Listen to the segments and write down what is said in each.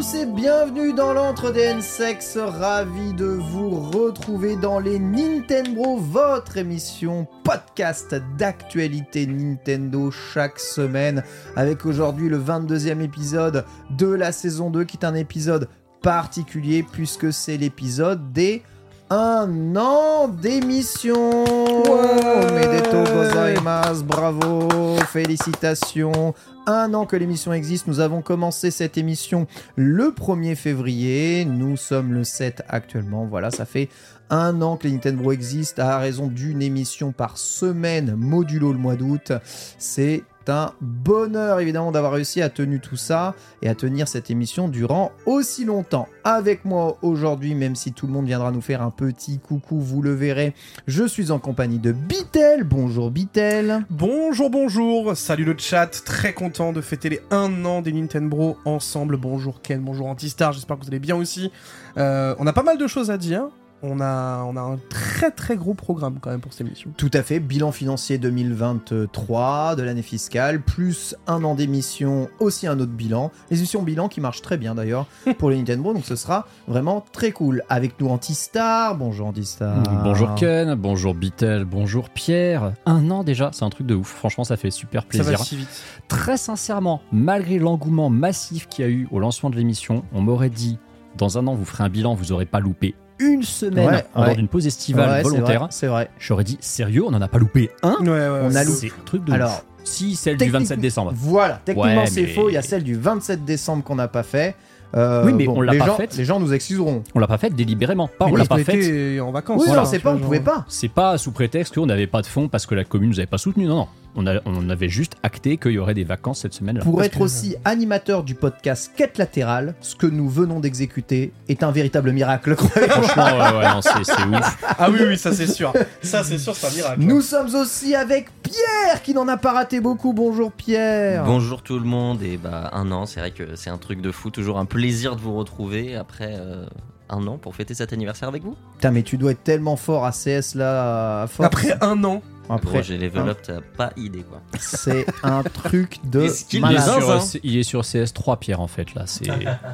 Et bienvenue dans l'entre des N-Sex. Ravi de vous retrouver dans les Nintendo, votre émission podcast d'actualité Nintendo chaque semaine. Avec aujourd'hui le 22e épisode de la saison 2 qui est un épisode particulier puisque c'est l'épisode des un an d'émission. Omedetou gozaimasu, bravo, félicitations. Un an que l'émission existe, nous avons commencé cette émission le 1er février. Nous sommes le 7 actuellement. Voilà, ça fait un an que les Nintendo existent à raison d'une émission par semaine, modulo le mois d'août. C'est un bonheur évidemment d'avoir réussi à tenir tout ça et à tenir cette émission durant aussi longtemps. Avec moi aujourd'hui, même si tout le monde viendra nous faire un petit coucou, vous le verrez, je suis en compagnie de Bitel. Bonjour Bitel. Bonjour, bonjour, salut le chat, très content de fêter les 1 an des Nintendo ensemble. Bonjour Ken, bonjour Antistar, j'espère que vous allez bien aussi. Euh, on a pas mal de choses à dire. On a, on a un très très gros programme quand même pour cette émission. Tout à fait, bilan financier 2023 de l'année fiscale, plus un an d'émission, aussi un autre bilan. Les émissions bilan qui marchent très bien d'ailleurs pour les Nintendo, donc ce sera vraiment très cool. Avec nous Antistar, bonjour Antistar. Bonjour Ken, bonjour Bitel, bonjour Pierre. Un an déjà, c'est un truc de ouf. Franchement, ça fait super Ça plaisir. va si vite. Très sincèrement, malgré l'engouement massif qu'il y a eu au lancement de l'émission, on m'aurait dit dans un an, vous ferez un bilan, vous aurez pas loupé une semaine Ouais, en dehors d'une pause estivale Ouais, volontaire. vrai, C'est vrai. J'aurais dit sérieux, on en a pas loupé un. Ouais, ouais, On a loupé. C'est un truc de Alors, ouf. Si celle du Technique- 27 décembre. Voilà, techniquement Ouais, c'est mais- faux, il y a celle du 27 décembre qu'on n'a pas fait. Euh, Oui, mais bon, on l'a pas gens, faite. Les gens nous excuseront. On l'a pas fait délibérément. Pas, Mais on l'a pas qu'on fait. était en vacances. Oui, voilà, non, c'est tu pas, on pouvait pas. C'est pas sous prétexte qu'on n'avait pas de fonds parce que la commune nous avait pas soutenu. Non, non. On, a- on avait juste acté qu'il y aurait des vacances cette semaine-là. Pour Parce être que- aussi animateur du podcast Quête latérale, ce que nous venons d'exécuter est un véritable miracle. Franchement, ouais, ouais, non, c'est ouf. Ah oui, oui, ça c'est sûr. Ça c'est sûr, c'est un miracle. Nous sommes aussi avec Pierre qui n'en a pas raté beaucoup. Bonjour Pierre. Bonjour tout le monde et bah un an, c'est vrai que c'est un truc de fou, toujours un plaisir de vous retrouver après euh, un an pour fêter cet anniversaire avec vous. Putain, mais tu dois être tellement fort à CS là. Après un an, Après, j'ai level up, t'as pas idée quoi. c'est un truc de Il est, malade. sur, il est sur CS3, Pierre, en fait, là. C'est.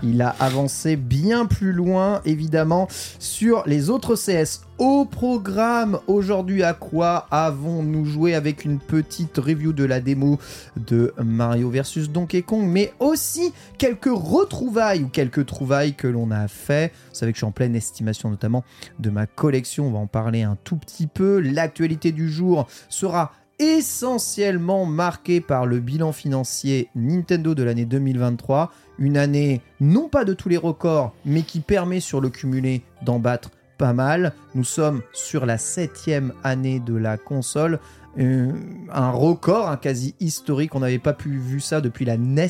Il a avancé bien plus loin, évidemment, sur les autres CS. Au programme, aujourd'hui, à quoi avons-nous joué avec une petite review de la démo de Mario vs Donkey Kong, mais aussi quelques retrouvailles ou quelques trouvailles que l'on a fait. Vous savez que je suis en pleine estimation, notamment de ma collection. On va en parler un tout petit peu. L'actualité du jour sera essentiellement marquée par le bilan financier Nintendo de l'année 2023. Une année non pas de tous les records, mais qui permet sur le cumulé d'en battre pas mal. Nous sommes sur la septième année de la console. euh, un record, un quasi historique. On n'avait pas pu vu ça depuis la NES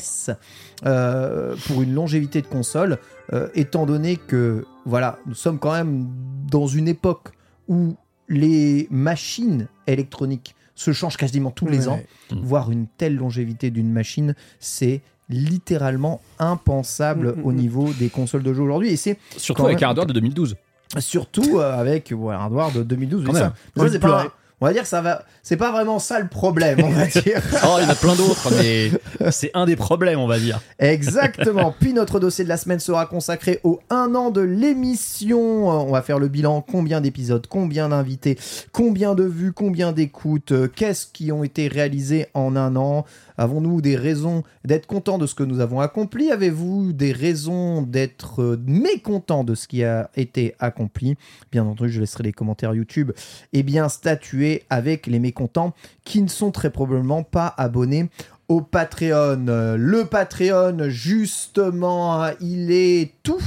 euh, pour une longévité de console, euh, étant donné que voilà, nous sommes quand même dans une époque où les machines électroniques se changent quasiment tous les Ouais. ans. Voir une telle longévité d'une machine, c'est littéralement impensable Mm, mm, au mm. niveau des consoles de jeu aujourd'hui. Et c'est Surtout avec même- un hardware de 2012. Surtout euh, avec ouais, un hardware de 2012. Quand mais ça, même. ça, Faut c'est pas- on va dire que ça va. C'est pas vraiment ça le problème, on va dire. Oh, il y en a plein d'autres, mais c'est un des problèmes, on va dire. Exactement. Puis notre dossier de la semaine sera consacré au 1 an de l'émission. On va faire le bilan. Combien d'épisodes, combien d'invités, combien de vues, combien d'écoutes, euh, qu'est-ce qui ont été réalisés en un an? Avons-nous des raisons d'être contents de ce que nous avons accompli? Avez-vous des raisons d'être euh, mécontents de ce qui a été accompli? Bien entendu, je laisserai les commentaires YouTube et bien statuer avec les mécontents qui ne sont très probablement pas abonnés au Patreon. Le Patreon, justement, il est tout.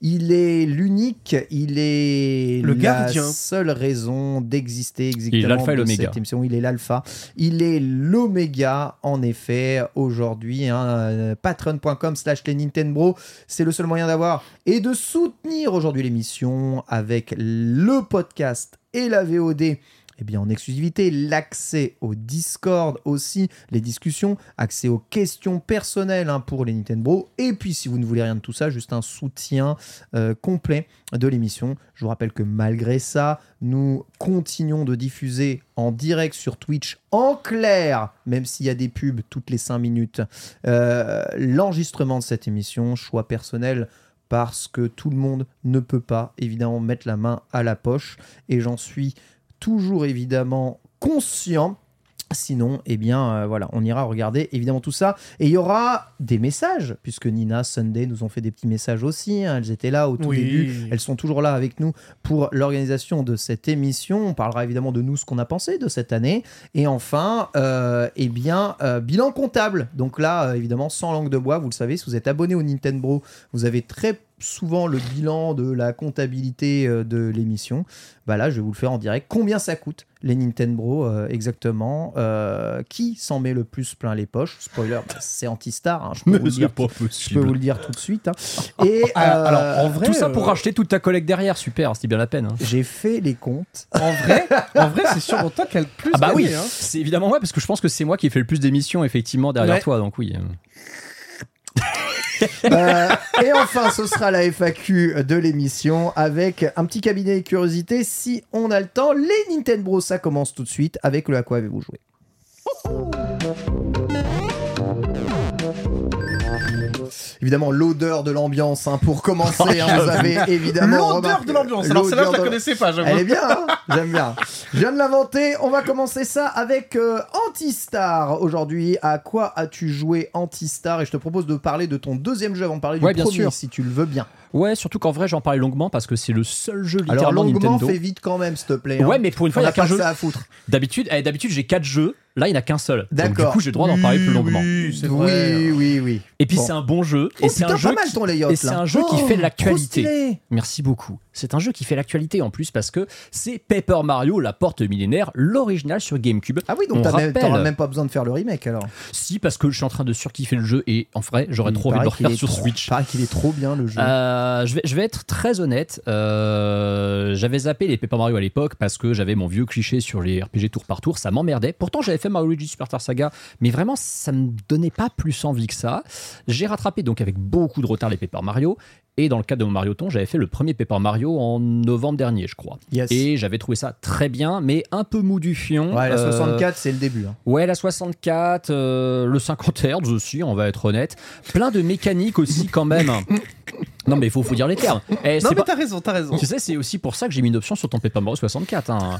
Il est l'unique. Il est Le la gardien. seule raison d'exister exactement. Il est l'alpha et l'oméga. Il est l'alpha. Il est l'oméga, en effet, aujourd'hui. Hein, Patreon.com slash les Nintendo. C'est le seul moyen d'avoir et de soutenir aujourd'hui l'émission avec le podcast et la VOD eh bien, en exclusivité, l'accès au Discord aussi, les discussions, accès aux questions personnelles hein, pour les Nintendo. Et puis, si vous ne voulez rien de tout ça, juste un soutien euh, complet de l'émission. Je vous rappelle que malgré ça, nous continuons de diffuser en direct sur Twitch en clair, même s'il y a des pubs toutes les 5 minutes, euh, l'enregistrement de cette émission, choix personnel parce que tout le monde ne peut pas évidemment mettre la main à la poche et j'en suis toujours évidemment conscient. Sinon, eh bien, euh, voilà, on ira regarder évidemment tout ça. Et il y aura des messages, puisque Nina, Sunday nous ont fait des petits messages aussi. hein. elles étaient là au tout Oui. début. Elles sont toujours là avec nous pour l'organisation de cette émission. On parlera évidemment de nous, ce qu'on a pensé de cette année. Et enfin, euh, eh bien, euh, bilan comptable. Donc là, évidemment, sans langue de bois, vous le savez, si vous êtes abonné au Nintendo, vous avez très souvent le bilan de la comptabilité euh, de l'émission. Bah là, je vais vous le faire en direct. Combien ça coûte les Nintendo euh, exactement Euh, Qui s'en met le plus plein les poches? Spoiler, bah, c'est Antistar. hein, je, peux vous le dire, pas je peux vous le dire tout de suite. hein. Et Ah, euh, alors, en vrai, Tout ça pour euh, racheter toute ta collègue derrière, super, c'était bien la peine. hein. j'ai fait les comptes. En vrai, en vrai, c'est sûrement toi qui a le plus. Ah bah oui, gagné, hein. c'est évidemment ouais, parce que je pense que c'est moi qui ai fait le plus d'émissions effectivement derrière Ouais. toi, donc oui. euh. Et enfin, ce sera la FAQ de l'émission avec un petit cabinet de curiosité si on a le temps. Les Nintendo, ça commence tout de suite avec le à quoi avez-vous joué? Évidemment, l'odeur de l'ambiance hein, pour commencer. hein, vous avez évidemment L'odeur remarqué- de l'ambiance. Alors celle-là, je la connaissais pas, j'avoue. Elle est bien, hein j'aime bien. Je viens de l'inventer. On va commencer ça avec euh, Antistar. Aujourd'hui, à quoi as-tu joué Antistar? Et je te propose de parler de ton deuxième jeu avant de parler Ouais, du bien premier, sûr. si tu le veux bien. Ouais, surtout qu'en vrai j'en parlais longuement parce que c'est le seul jeu Alors littéralement longuement, Nintendo. fais vite quand même, s'il te plaît. hein. Ouais, mais pour une fois il y a qu'un jeu. à foutre. D'habitude, eh, d'habitude j'ai 4 jeux, là il n'y en a qu'un seul. Donc du D'accord. coup j'ai le droit d'en parler plus longuement. Oui, c'est vrai. Oui, oui, oui. Et puis Bon. c'est un bon jeu Oh, et c'est putain, un jeu pas mal qui- ton layout, et c'est là. un jeu qui Oh, fait de trop l'actualité. stylé. Merci beaucoup. C'est un jeu qui fait l'actualité en plus parce que c'est Paper Mario, la porte millénaire, l'original sur GameCube. Ah oui, donc même, rappelle- t'auras même pas besoin de faire le remake alors. Si, parce que je suis en train de surkiffer le jeu et en vrai, j'aurais trop envie de le refaire sur trop- Switch. Il paraît qu'il est trop bien le jeu. Euh, je, vais, je vais être très honnête. euh, j'avais zappé les Paper Mario à l'époque parce que j'avais mon vieux cliché sur les RPG tour par tour. Ça m'emmerdait. Pourtant, j'avais fait Mario Luigi Superstar Saga, mais vraiment, ça me donnait pas plus envie que ça. J'ai rattrapé donc avec beaucoup de retard les Paper Mario. Et dans le cadre de mon Mario Ton, j'avais fait le premier Paper Mario en novembre dernier, je crois. Yes. Et j'avais trouvé ça très bien, mais un peu mou du fion. Ouais, la Euh, 64, c'est le début. hein. Ouais, la 64, euh, le 50 Hz aussi, on va être honnête. Plein de mécaniques aussi quand même. Non mais il faut, faut dire les termes. Eh, Non, mais pas- t'as raison, t'as raison. Tu sais, c'est aussi pour ça que j'ai mis une option sur ton Paper Mario 64. hein.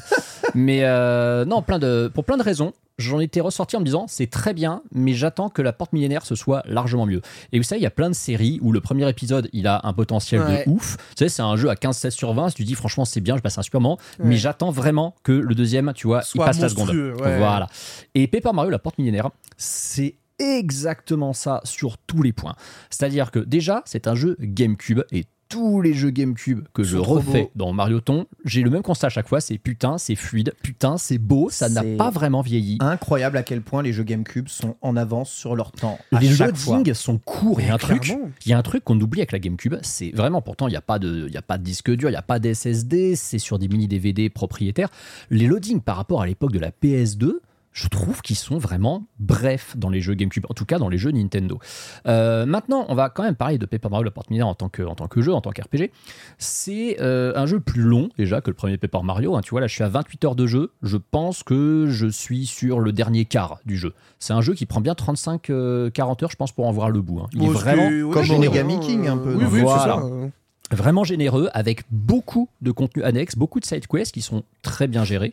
Mais euh, non, plein de, pour plein de raisons. J'en étais ressorti en me disant c'est très bien, mais j'attends que la porte millénaire ce soit largement mieux. Et vous savez, il y a plein de séries où le premier épisode il a un potentiel Ouais. de ouf. Tu sais, c'est un jeu à 15-16 sur 20. Si tu dis franchement c'est bien, je passe un super moment. Mais j'attends vraiment que le deuxième, tu vois, Soit il passe la seconde. ouais. Voilà. Et Paper Mario, la porte millénaire, c'est exactement ça sur tous les points. C'est-à-dire que déjà, c'est un jeu GameCube et tous les jeux GameCube que je refais dans Mario Ton, j'ai le même constat à chaque fois, c'est putain, c'est fluide, putain, c'est beau, ça n'a pas vraiment vieilli. Incroyable à quel point les jeux GameCube sont en avance sur leur temps. à Les loadings sont courts. Il y a un truc, il y a un truc qu'on oublie avec la GameCube, c'est vraiment pourtant il n'y a pas de, il y a pas de disque dur, il n'y a pas d'SSD, c'est sur des mini DVD propriétaires. Les loadings par rapport à l'époque de la PS2, je trouve qu'ils sont vraiment brefs dans les jeux GameCube, en tout cas dans les jeux Nintendo. Euh, maintenant, on va quand même parler de Paper Mario la porte mineure en tant que, en tant que jeu, en tant qu'RPG. C'est euh, un jeu plus long déjà que le premier Paper Mario. hein. Tu vois, là, je suis à 28 heures de jeu. Je pense que je suis sur le dernier quart du jeu. C'est un jeu qui prend bien 35-40 heures, je pense, pour en voir le bout. hein. Il est Bon, vraiment comme Origami King, un peu, Oui, c'est ça. euh. vraiment généreux avec beaucoup de contenu annexe, beaucoup de side quests qui sont très bien gérés.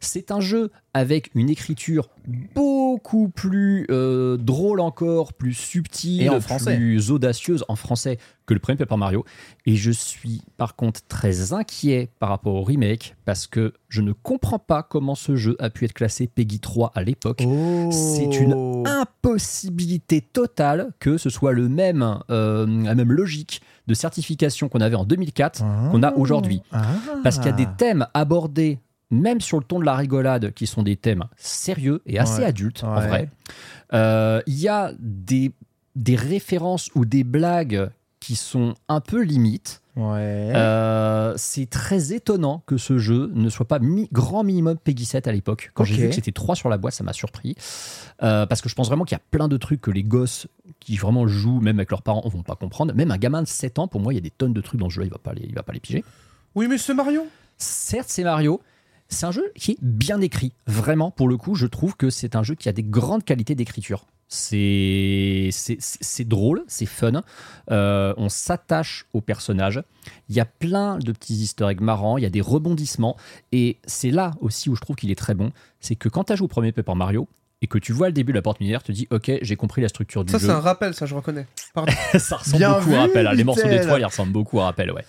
C'est un jeu avec une écriture beaucoup plus euh, drôle encore, plus subtile, Et en français. plus audacieuse en français que le premier Paper Mario. Et je suis par contre très inquiet par rapport au remake parce que je ne comprends pas comment ce jeu a pu être classé Peggy 3 à l'époque. Oh. C'est une impossibilité totale que ce soit le même, euh, la même logique de certification qu'on avait en 2004 qu'on a aujourd'hui. Ah. Parce qu'il y a des thèmes abordés, même sur le ton de la rigolade, qui sont des thèmes sérieux et assez Ouais. adultes, en vrai. Euh, Il y a des, des références ou des blagues qui sont un peu limites. Ouais. Euh, c'est très étonnant que ce jeu ne soit pas mi- grand minimum Peggy 7 à l'époque. Quand j'ai vu que c'était 3 sur la boîte, ça m'a surpris. Euh, parce que je pense vraiment qu'il y a plein de trucs que les gosses qui vraiment jouent, même avec leurs parents, vont pas comprendre. Même un gamin de 7 ans, pour moi, il y a des tonnes de trucs dans ce jeu, il va pas les, il va pas les piger. Oui, mais c'est Mario. Certes, c'est Mario. C'est un jeu qui est bien écrit. Vraiment, pour le coup, je trouve que c'est un jeu qui a des grandes qualités d'écriture. C'est drôle, c'est fun. Euh, on s'attache aux personnages. Il y a plein de petits easter eggs marrants, il y a des rebondissements. Et c'est là aussi où je trouve qu'il est très bon. C'est que quand tu as joué au premier Paper Mario et que tu vois le début de la porte minière, tu te dis Ok, j'ai compris la structure du Ça, jeu. c'est un rappel, ça, je reconnais. Ça ressemble Bien beaucoup vu, à Rappel. hein. Les morceaux Mickaël. d'étoiles, ils ressemblent beaucoup à Rappel, ouais.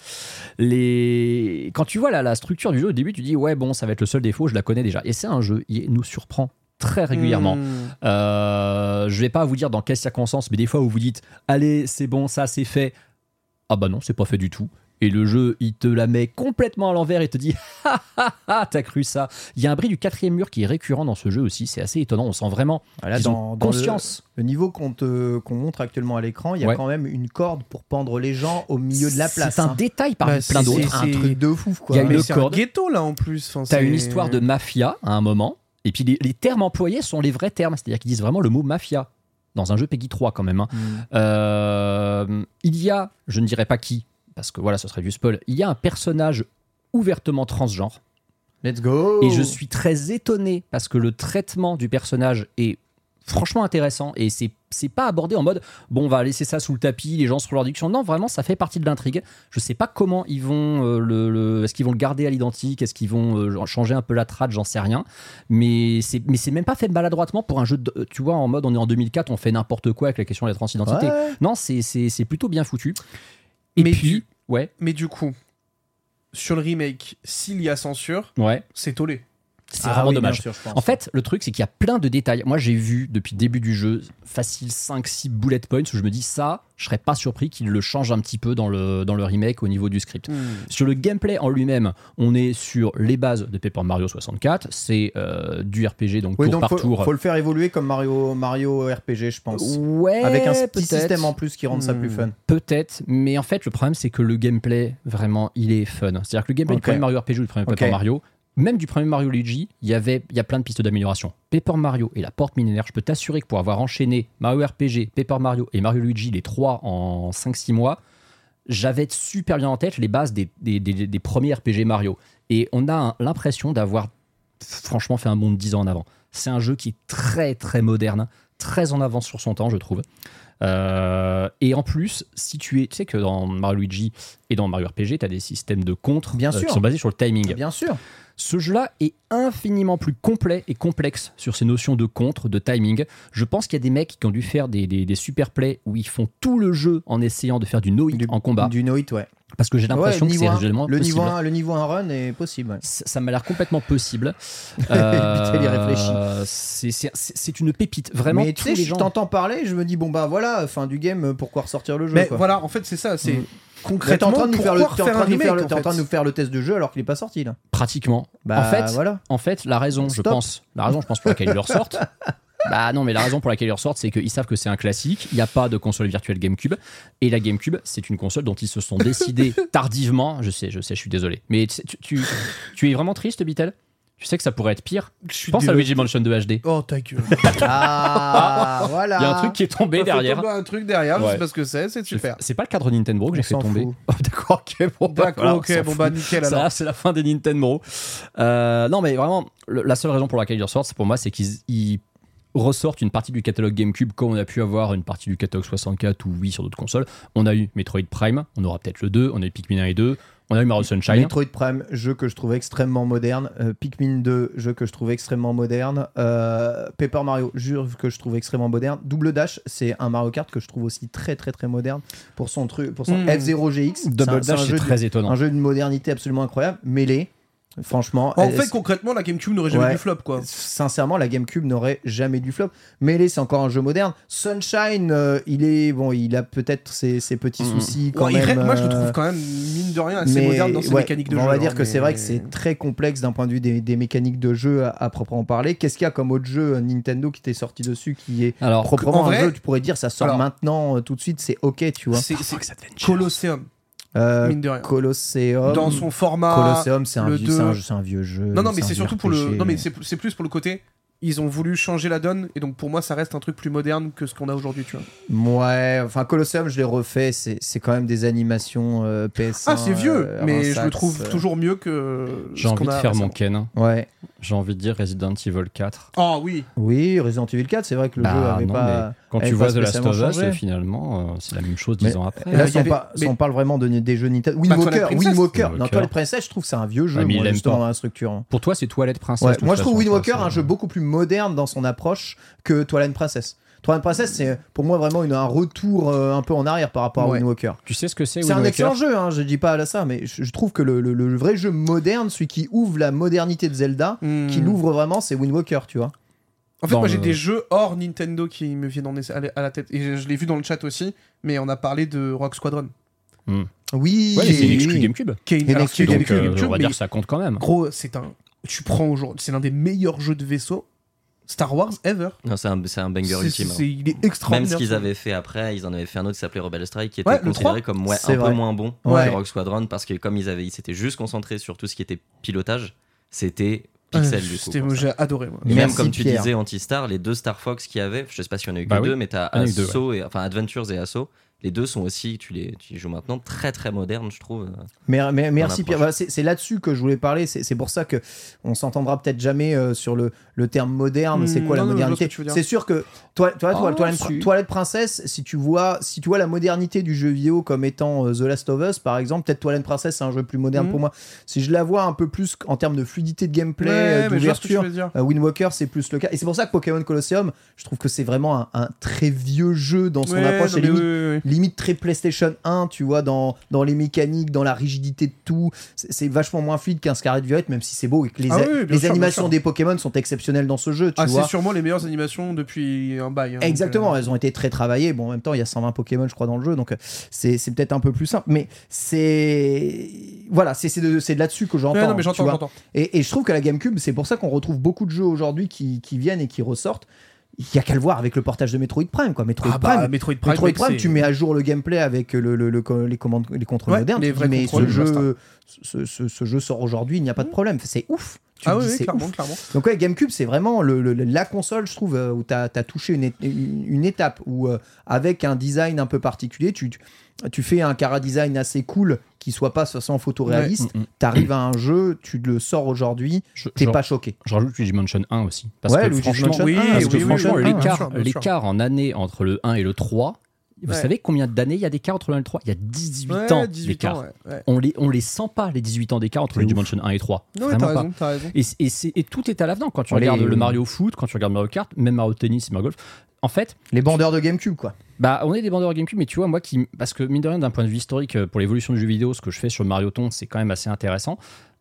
Les... Quand tu vois la, la structure du jeu, au début, tu dis, ouais, bon, ça va être le seul défaut, je la connais déjà. Et c'est un jeu, il nous surprend très régulièrement. Hmm. Euh, je vais pas vous dire dans quelles circonstances, mais des fois où vous dites, allez, c'est bon, ça, c'est fait. Ah bah non, c'est pas fait du tout. Et le jeu, il te la met complètement à l'envers et te dit Ah ah ah, t'as cru ça. Il y a un bris du quatrième mur qui est récurrent dans ce jeu aussi, c'est assez étonnant. On sent vraiment Voilà, qu'ils dans- ont dans conscience. Le niveau qu'on te- qu'on montre actuellement à l'écran, il y a Ouais. quand même une corde pour pendre les gens au milieu de la place. C'est un hein. détail parmi Bah, plein c'est- d'autres. un c'est- truc de fou, quoi. Il y a Mais une c'est un corde. ghetto, là, en plus. Enfin, T'as une histoire de mafia à un moment, et puis les, les termes employés sont les vrais termes, c'est-à-dire qu'ils disent vraiment le mot mafia dans un jeu Peggy 3 quand même. hein. Hmm. Euh, il y a, je ne dirais pas qui, parce que voilà, ce serait du spoil, il y a un personnage ouvertement transgenre, Let's go. Et je suis très étonné parce que le traitement du personnage est franchement intéressant et c'est c'est pas abordé en mode bon on va laisser ça sous le tapis les gens seront leur diction non vraiment ça fait partie de l'intrigue. Je sais pas comment ils vont euh, le, le- est-ce qu'ils vont le garder à l'identique est-ce qu'ils vont euh, changer un peu la trad j'en sais rien. Mais c'est mais c'est même pas fait maladroitement pour un jeu de, tu vois en mode on est en 2004 on fait n'importe quoi avec la question de la transidentité. Ouais. non c'est c'est c'est plutôt bien foutu. Et Mais puis ouais Mais du coup, sur le remake, s'il y a censure, ouais c'est tollé. C'est Ah vraiment oui, dommage sûr. En fait, le truc, c'est qu'il y a plein de détails. Moi, j'ai vu depuis le début du jeu, facile 5-6 bullet points où je me dis ça, je serais pas surpris qu'il le change un petit peu dans le, dans le remake au niveau du script. Hmm. Sur le gameplay en lui-même, on est sur les bases de Paper Mario 64. C'est euh, du RPG, donc Oui, tour donc par faut, tour. faut le faire évoluer comme Mario, Mario RPG, je pense. Ouais, Avec un petit peut-être. système en plus qui rend ça Hmm. plus fun. Peut-être, mais en fait, le problème, c'est que le gameplay, vraiment, il est fun. C'est-à-dire que le gameplay Ok. du premier Mario RPG ou du premier Ok. Paper Mario, même du premier Mario Luigi, il y avait, il y a plein de pistes d'amélioration. Paper Mario et la porte millénaire, je peux t'assurer que pour avoir enchaîné Mario RPG, Paper Mario et Mario Luigi, les trois en 5-6 mois, j'avais super bien en tête les bases des, des, des- des premiers RPG Mario. Et on a l'impression d'avoir franchement fait un bond de 10 ans en avant. C'est un jeu qui est très très moderne, très en avance sur son temps, je trouve. Euh, et en plus, si tu es, tu sais que dans Mario Luigi et dans Mario RPG, tu as des systèmes de contre Bien euh, sûr. qui sont basés sur le timing. Bien sûr. Ce jeu-là est infiniment plus complet et complexe sur ces notions de contre, de timing. Je pense qu'il y a des mecs qui ont dû faire des, des, des super plays où ils font tout le jeu en essayant de faire du no-hit en combat. Du no hit, ouais. Parce que j'ai Ouais, l'impression que niveau c'est réellement le possible. niveau 1, le niveau 1 run est possible. ouais. Ça ça m'a l'air complètement possible. Putain, il y réfléchit. Euh, c'est- c'est c'est- c'est une pépite. Vraiment, mais tous tu sais, les je gens. t'entends parler, je me dis bon bah voilà, fin du game, pourquoi ressortir le jeu Mais quoi. voilà, en fait, c'est ça. C'est Mm. T'es concrètement en train de nous faire le, pourquoi t'es en faire train un de nous faire le, en en train de nous faire le test de jeu alors qu'il est pas sorti là. Pratiquement. Bah, en fait, voilà. en fait, la raison, je pense, la raison, je pense pour laquelle ils le ressortent. Bah non, mais la raison pour laquelle ils ressortent, c'est qu'ils savent que c'est un classique. Il n'y a pas de console virtuelle GameCube. Et la GameCube, c'est une console dont ils se sont décidés tardivement. Je sais, je sais, je suis désolé. Mais tu, tu, es vraiment triste, Bitel Tu sais que ça pourrait être pire? Je Pense à. Luigi Mansion 2 HD. Oh ta gueule. Ah, voilà. Il y a un truc qui est tombé derrière. tomber un truc derrière, je sais pas ce que c'est, c'est super. C'est pas le cadre Nintendo que j'ai fait tomber. Oh, D'accord, ok, bon, bah, voilà, on ok, s'en bon bah nickel alors. Ça, c'est la fin des Nintendo. Euh, non, mais vraiment, le- la seule raison pour laquelle ils ressortent, c'est pour moi, c'est qu'ils ils ressortent une partie du catalogue GameCube comme on a pu avoir une partie du catalogue 64 ou Wii sur d'autres consoles. On a eu Metroid Prime, on aura peut-être le 2, on a eu Pikmin 1 et 2, on a eu Mario Sunshine. Metroid Prime, jeu que je trouvais extrêmement moderne. Euh, Pikmin 2, jeu que je trouvais extrêmement moderne. Euh, Paper Mario, jeu que je trouve extrêmement moderne. Double Dash, c'est un Mario Kart que je trouve aussi très très très moderne pour son truc, pour son Mm. F0 GX. C'est un- Double c'est un Dash, jeu c'est de- très étonnant. un jeu d'une modernité absolument incroyable. Mêlé, franchement. En fait, concrètement, la GameCube n'aurait jamais Ouais. du flop quoi. Sincèrement, la GameCube n'aurait jamais du flop. Melee, c'est encore un jeu moderne. Sunshine, euh, il est bon, il a peut-être ses, ses petits soucis quand Ouais, même. reste- moi, je le euh, trouve quand même, mine de rien, assez mais moderne dans ses ouais, mécaniques de on jeu. va dire hein, que c'est vrai que c'est très complexe d'un point de vue des, des mécaniques de jeu à, à proprement parler. Qu'est-ce qu'il y a comme autre jeu euh, Nintendo qui t'est sorti dessus qui est Alors, proprement en un vrai- jeu Tu pourrais dire ça sort Alors- maintenant euh, tout de suite, c'est ok, tu vois. C'est c'est Colosseum, Euh, mine de rien. Colosseum. Dans son format. Colosseum, c'est un, le vieux- deux- c'est un, c'est un vieux jeu. Non, non, mais un c'est vieux surtout pour le. RPG. Non, mais c'est c'est plus pour le côté. Ils ont voulu changer la donne, et donc pour moi, ça reste un truc plus moderne que ce qu'on a aujourd'hui, tu vois. Ouais, enfin Colosseum, je l'ai refait, c'est c'est quand même des animations euh, PS1. Ah, c'est vieux, euh, mais je le trouve euh, toujours mieux que. J'ai ce envie qu'on de a faire mon récemment. Ken. Ouais. J'ai envie de dire Resident Evil 4. Ah oui, Oui, Resident Evil 4, c'est vrai que le Bah, jeu avait non, pas. Quand avait tu pas vois The Last of Us, finalement, euh, c'est la même chose dix ans après. Et là, si, y on, mais- on parle vraiment de, des jeux Nintendo. Wind Bah, Twilight Walker, Princess. Wind Walker. Wind Non. Twilight Princess, je trouve que c'est un vieux jeu, Ah, mais il moi, justement, la structure. Pour toi, c'est Toilette Princess. Ouais, moi, je trouve Wind Walker un jeu beaucoup plus moderne dans son approche que Twilight Princess. Twilight Princess, c'est pour moi vraiment une- un retour euh, un peu en arrière par rapport à Ouais. Wind Walker. Tu sais ce que c'est C'est un excellent jeu, hein, je dis pas là ça, mais je, je trouve que le, le- le vrai jeu moderne, celui qui ouvre la modernité de Zelda, Hmm. qui l'ouvre vraiment, c'est Wind Walker, tu vois. En fait, Dans moi j'ai des jeux hors Nintendo qui me viennent à la- à tête. Et je, je l'ai vu dans le chat aussi, mais on a parlé de Rock Squadron. Oui, Ouais, mais c'est une exclu oui. GameCube. Qui est une, exclu euh, GameCube, on va dire que ça compte quand même. Gros, c'est un. Tu prends aujourd'hui. C'est l'un des meilleurs jeux de vaisseau Star Wars ever. Non, c'est un, c'est un banger C'est- ultime. c'est- hein. il est Même extraordinaire. ce qu'ils ce jeu. avaient fait après, ils en avaient fait un autre qui s'appelait Rebel Strike, qui était Ouais, le considéré 3. comme ouais, C'est un vrai. peu moins bon Ouais. que Rogue Squadron parce que comme ils avaient, ils s'étaient juste concentrés sur tout ce qui était pilotage, c'était Ouais, pixel du coup. c'était- pour ça. J'ai adoré. moi. Et même Merci, comme tu Pierre. disais Anti-Star, les deux Star Fox qu'il y avait, je sais pas s'il y en a eu que Bah oui. deux, mais t'as Il y en a eu deux, Assault et enfin Adventures et Assault. Les deux sont aussi, tu les, tu les joues maintenant très très modernes, je trouve. Mais, mais- merci. Pierre. Voilà, c'est c'est là-dessus que je voulais parler. C'est pour ça que on s'entendra peut-être jamais euh, sur le, le terme moderne. Hmm, c'est quoi la non, ce modernité que tu veux dire. C'est sûr que toi, toi, toi, Oh, Toilette, si. Toilette Princesse, si tu vois, si tu vois la modernité du jeu vidéo comme étant euh, The Last of Us, par exemple, peut-être Toilette Princesse c'est un jeu plus moderne Hmm. pour moi. Si je la vois un peu plus en termes de fluidité de gameplay, Ouais, euh, ce d'ouverture. euh, Wind Walker, c'est plus le cas. Et c'est pour ça que Pokémon Colosseum, je trouve que c'est vraiment un, un très vieux jeu dans son Ouais, approche. non, limite, très PlayStation 1, tu vois, dans, dans les mécaniques, dans la rigidité de tout. C'est vachement moins fluide qu'un Scarlet Violet, même si c'est beau et que les, Ah oui, bien les sûr, bien animations des Pokémon sont exceptionnelles dans ce jeu, tu Ah, c'est sûrement les meilleures animations depuis un bail. hein, Exactement, euh, elles ont été très travaillées. Bon, en même temps, il y a 120 Pokémon, je crois, dans le jeu, donc euh, c'est peut-être un peu plus simple. Mais c'est. Voilà, c'est de, de là-dessus que j'entends. Ouais. Et, et je trouve que la GameCube, c'est pour ça qu'on retrouve beaucoup de jeux aujourd'hui qui, qui viennent et qui ressortent. Il y a qu'à le voir avec le portage de Metroid Prime, quoi. Metroid Ah bah, Prime, Metroid Prime, Metroid tu mets à jour le gameplay avec le, le- le co- les, commandes, les contrôles Ouais, modernes. les tu dis, vrais mais ce jeu, ce, ce- ce jeu sort aujourd'hui, il n'y a pas de problème. C'est ouf. Tu Ah oui, dis, oui, c'est clairement, ouf. clairement. Donc ouais, GameCube, c'est vraiment le- la console, je trouve, euh, où tu as, touché une, é- une- une étape où, euh, avec un design un peu particulier, tu, tu- tu fais un cara design assez cool qui soit pas sans photoréaliste, Ouais. Mm, mm. tu arrives à un jeu, tu le sors aujourd'hui, t'es pas choqué. je rajoute Luigi Mansion 1 aussi. Parce Ouais, que Luigi's franchement, oui, 1, parce oui, que oui, franchement, oui, l'écart en années entre le 1 et le 3, vous Ouais. savez combien d'années il y a d'écart entre le 1 et le 3 Il y a 18 Ouais, ans 18 d'écart. ouais. On les, on les sent pas, les 18 ans d'écart entre Luigi. Mansion 1 et 3. Non, Vraiment t'as pas. raison, raison. Et, tout est à l'avenant quand tu regardes le Mario Foot, quand tu regardes Mario Kart, même Mario Tennis et Mario Golf. En fait, Les bandeurs de GameCube, quoi. bah, on est des vendeurs GameCube, mais tu vois, moi qui. Parce que, mine de rien, d'un point de vue historique, euh, pour l'évolution du jeu vidéo, ce que je fais sur Mario Ton, c'est quand même assez intéressant.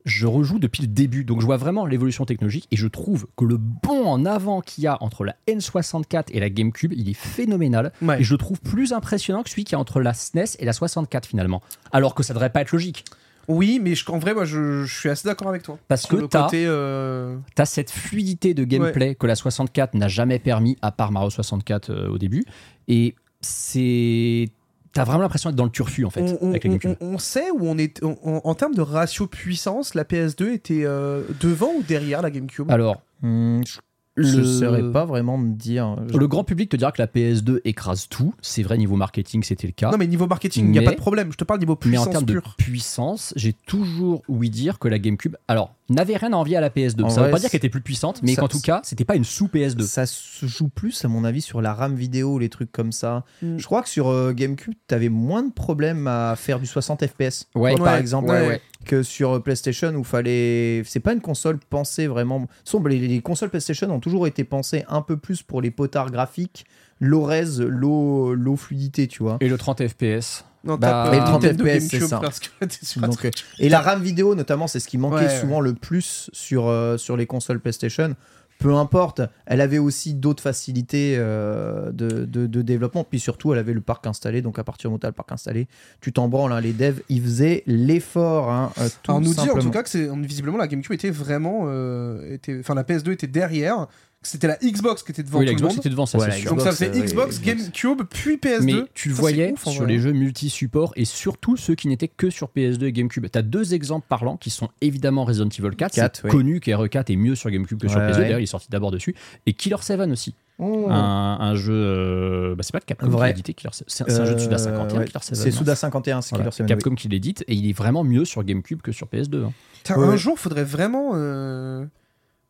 Je rejoue depuis le début, donc je vois vraiment l'évolution technologique et je trouve que le bond en avant qu'il y a entre la N64 et la GameCube, il est phénoménal. Ouais. Et je le trouve plus impressionnant que celui qui est entre la SNES et la 64 finalement. Alors que ça devrait pas être logique. Oui, mais je- en vrai, moi, je, je suis assez d'accord avec toi. Parce que t'as- euh, T'as cette fluidité de gameplay que la 64 n'a jamais permis, à part Mario 64 euh, au début. Et c'est. T'as vraiment l'impression d'être dans le turfu en fait, on, on- avec la on- GameCube. on- on sait où on est on- on- en termes de ratio puissance, la PS2 était euh, devant ou derrière la GameCube? Alors, Hmm, je le... ne saurais pas vraiment me dire. Le grand public te dira que la PS2 écrase tout. C'est vrai, niveau marketing, c'était le cas. Non, mais niveau marketing, il n'y a pas de problème. Je te parle niveau Mais en puissance termes de puissance, j'ai toujours ouï dire que la GameCube, alors, n'avait rien à envier à la PS2. En ça veut vrai, pas dire qu'elle était plus puissante, mais ça- qu'en tout cas, c'était pas une sous PS2. Ça se joue plus, à mon avis, sur la RAM vidéo, les trucs comme ça. Mm. Je crois que sur euh, GameCube, t'avais moins de problèmes à faire du 60 FPS, Ouais. par Ouais, exemple, ouais, ouais. que sur euh, PlayStation où fallait. C'est pas une console pensée vraiment. Les consoles PlayStation ont toujours été pensées un peu plus pour les potards graphiques, low res, low, low fluidité, tu vois. Et le 30 FPS. Non, Bah, et le 30 Nintendo FPS, c'est ça. parce que t'es sur un Donc, truc. euh, et la RAM vidéo, notamment, c'est ce qui manquait Ouais, ouais. souvent le plus sur, euh, sur les consoles PlayStation. Peu importe, elle avait aussi d'autres facilités euh, de, de- de développement. Puis surtout, elle avait le parc installé. Donc à partir du moment où le parc installé, tu t'en branles. hein. Les devs, ils faisaient l'effort. hein, euh, tout Alors, on nous dit en tout cas que c'est visiblement la GameCube était vraiment. euh, était- Enfin, la PS2 était derrière. C'était la Xbox qui était devant oui, tout la le Xbox monde. était devant, ça Ouais, sûr. Donc ça Xbox, faisait euh, Xbox, oui, Xbox. GameCube, puis PS2. Mais tu le voyais ouf, sur vrai. les jeux multi-supports et surtout ceux qui n'étaient que sur PS2 et GameCube. T'as deux exemples parlants qui sont évidemment Resident Evil 4. 4, c'est ouais. connu que RE4 est mieux sur GameCube que sur Ouais, PS2. ouais. D'ailleurs, il est sorti d'abord dessus. Et Killer 7 aussi. Oh. Un, un jeu. euh, bah, c'est pas de Capcom Vrai. qui l'a édité, Killer 7. C'est c'est un jeu de Suda 51, Euh, ouais. Killer 7. C'est non Suda 51, c'est Voilà, Killer 7. Capcom qui l'édite et il est vraiment mieux sur GameCube que sur PS2. hein. Ouais, un jour, faudrait vraiment. euh,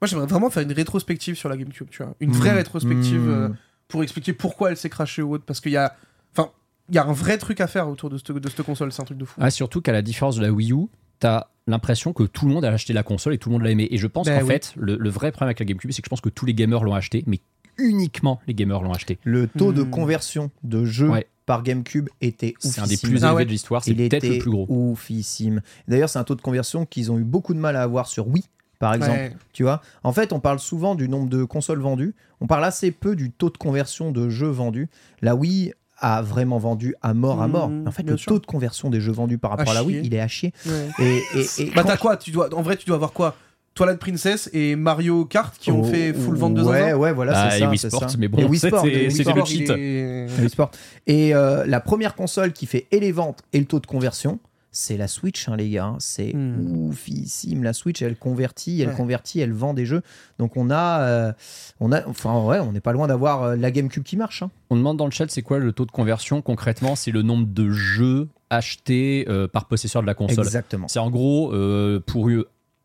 Moi, j'aimerais vraiment faire une rétrospective sur la GameCube, tu vois. Une vraie Mm. rétrospective Mm. euh, pour expliquer pourquoi elle s'est crashée ou autre. Parce qu'il y a. Enfin, il y a un vrai truc à faire autour de cette, de cette console, c'est un truc de fou. Ah, surtout qu'à la différence de la Wii U, t'as l'impression que tout le monde a acheté la console et tout le monde l'a aimé. Et je pense Ben qu'en oui. fait, le, le vrai problème avec la GameCube, c'est que je pense que tous les gamers l'ont acheté, mais uniquement les gamers l'ont acheté. Le taux de Hmm. conversion de jeux Ouais. par GameCube était C'est un des oufissime. plus Ah élevés ouais. de l'histoire, c'est peut-être le plus gros. oufissime. D'ailleurs, c'est un taux de conversion qu'ils ont eu beaucoup de mal à avoir sur Wii, par exemple. Ouais. Tu vois, en fait, on parle souvent du nombre de consoles vendues. On parle assez peu du taux de conversion de jeux vendus. La Wii a vraiment vendu à mort à Mmh, mort. En fait, le sûr. taux de conversion des jeux vendus par rapport À à, la Wii, il est à chier. Ouais. Et, et, et Bah, t'as quoi? Tu dois... En vrai, tu dois avoir quoi? Twilight Princess et Mario Kart qui ont Oh, fait full vente de Ouais, zinzin? ouais, voilà, Ah, c'est et ça. Wii c'est Sports, ça. mais bon, Et Wii c'était- et Wii le cheat. Wii. Et euh, la première console qui fait et les ventes et le taux de conversion, c'est la Switch, hein, les gars. hein. C'est Hmm. oufissime. La Switch, elle convertit, elle Ouais. convertit, elle vend des jeux. Donc on a, euh, on a, enfin ouais, on n'est pas loin d'avoir euh, la GameCube qui marche. hein. On demande dans le chat c'est quoi le taux de conversion concrètement? C'est le nombre de jeux achetés euh, par possesseur de la console. Exactement. C'est en gros euh, pour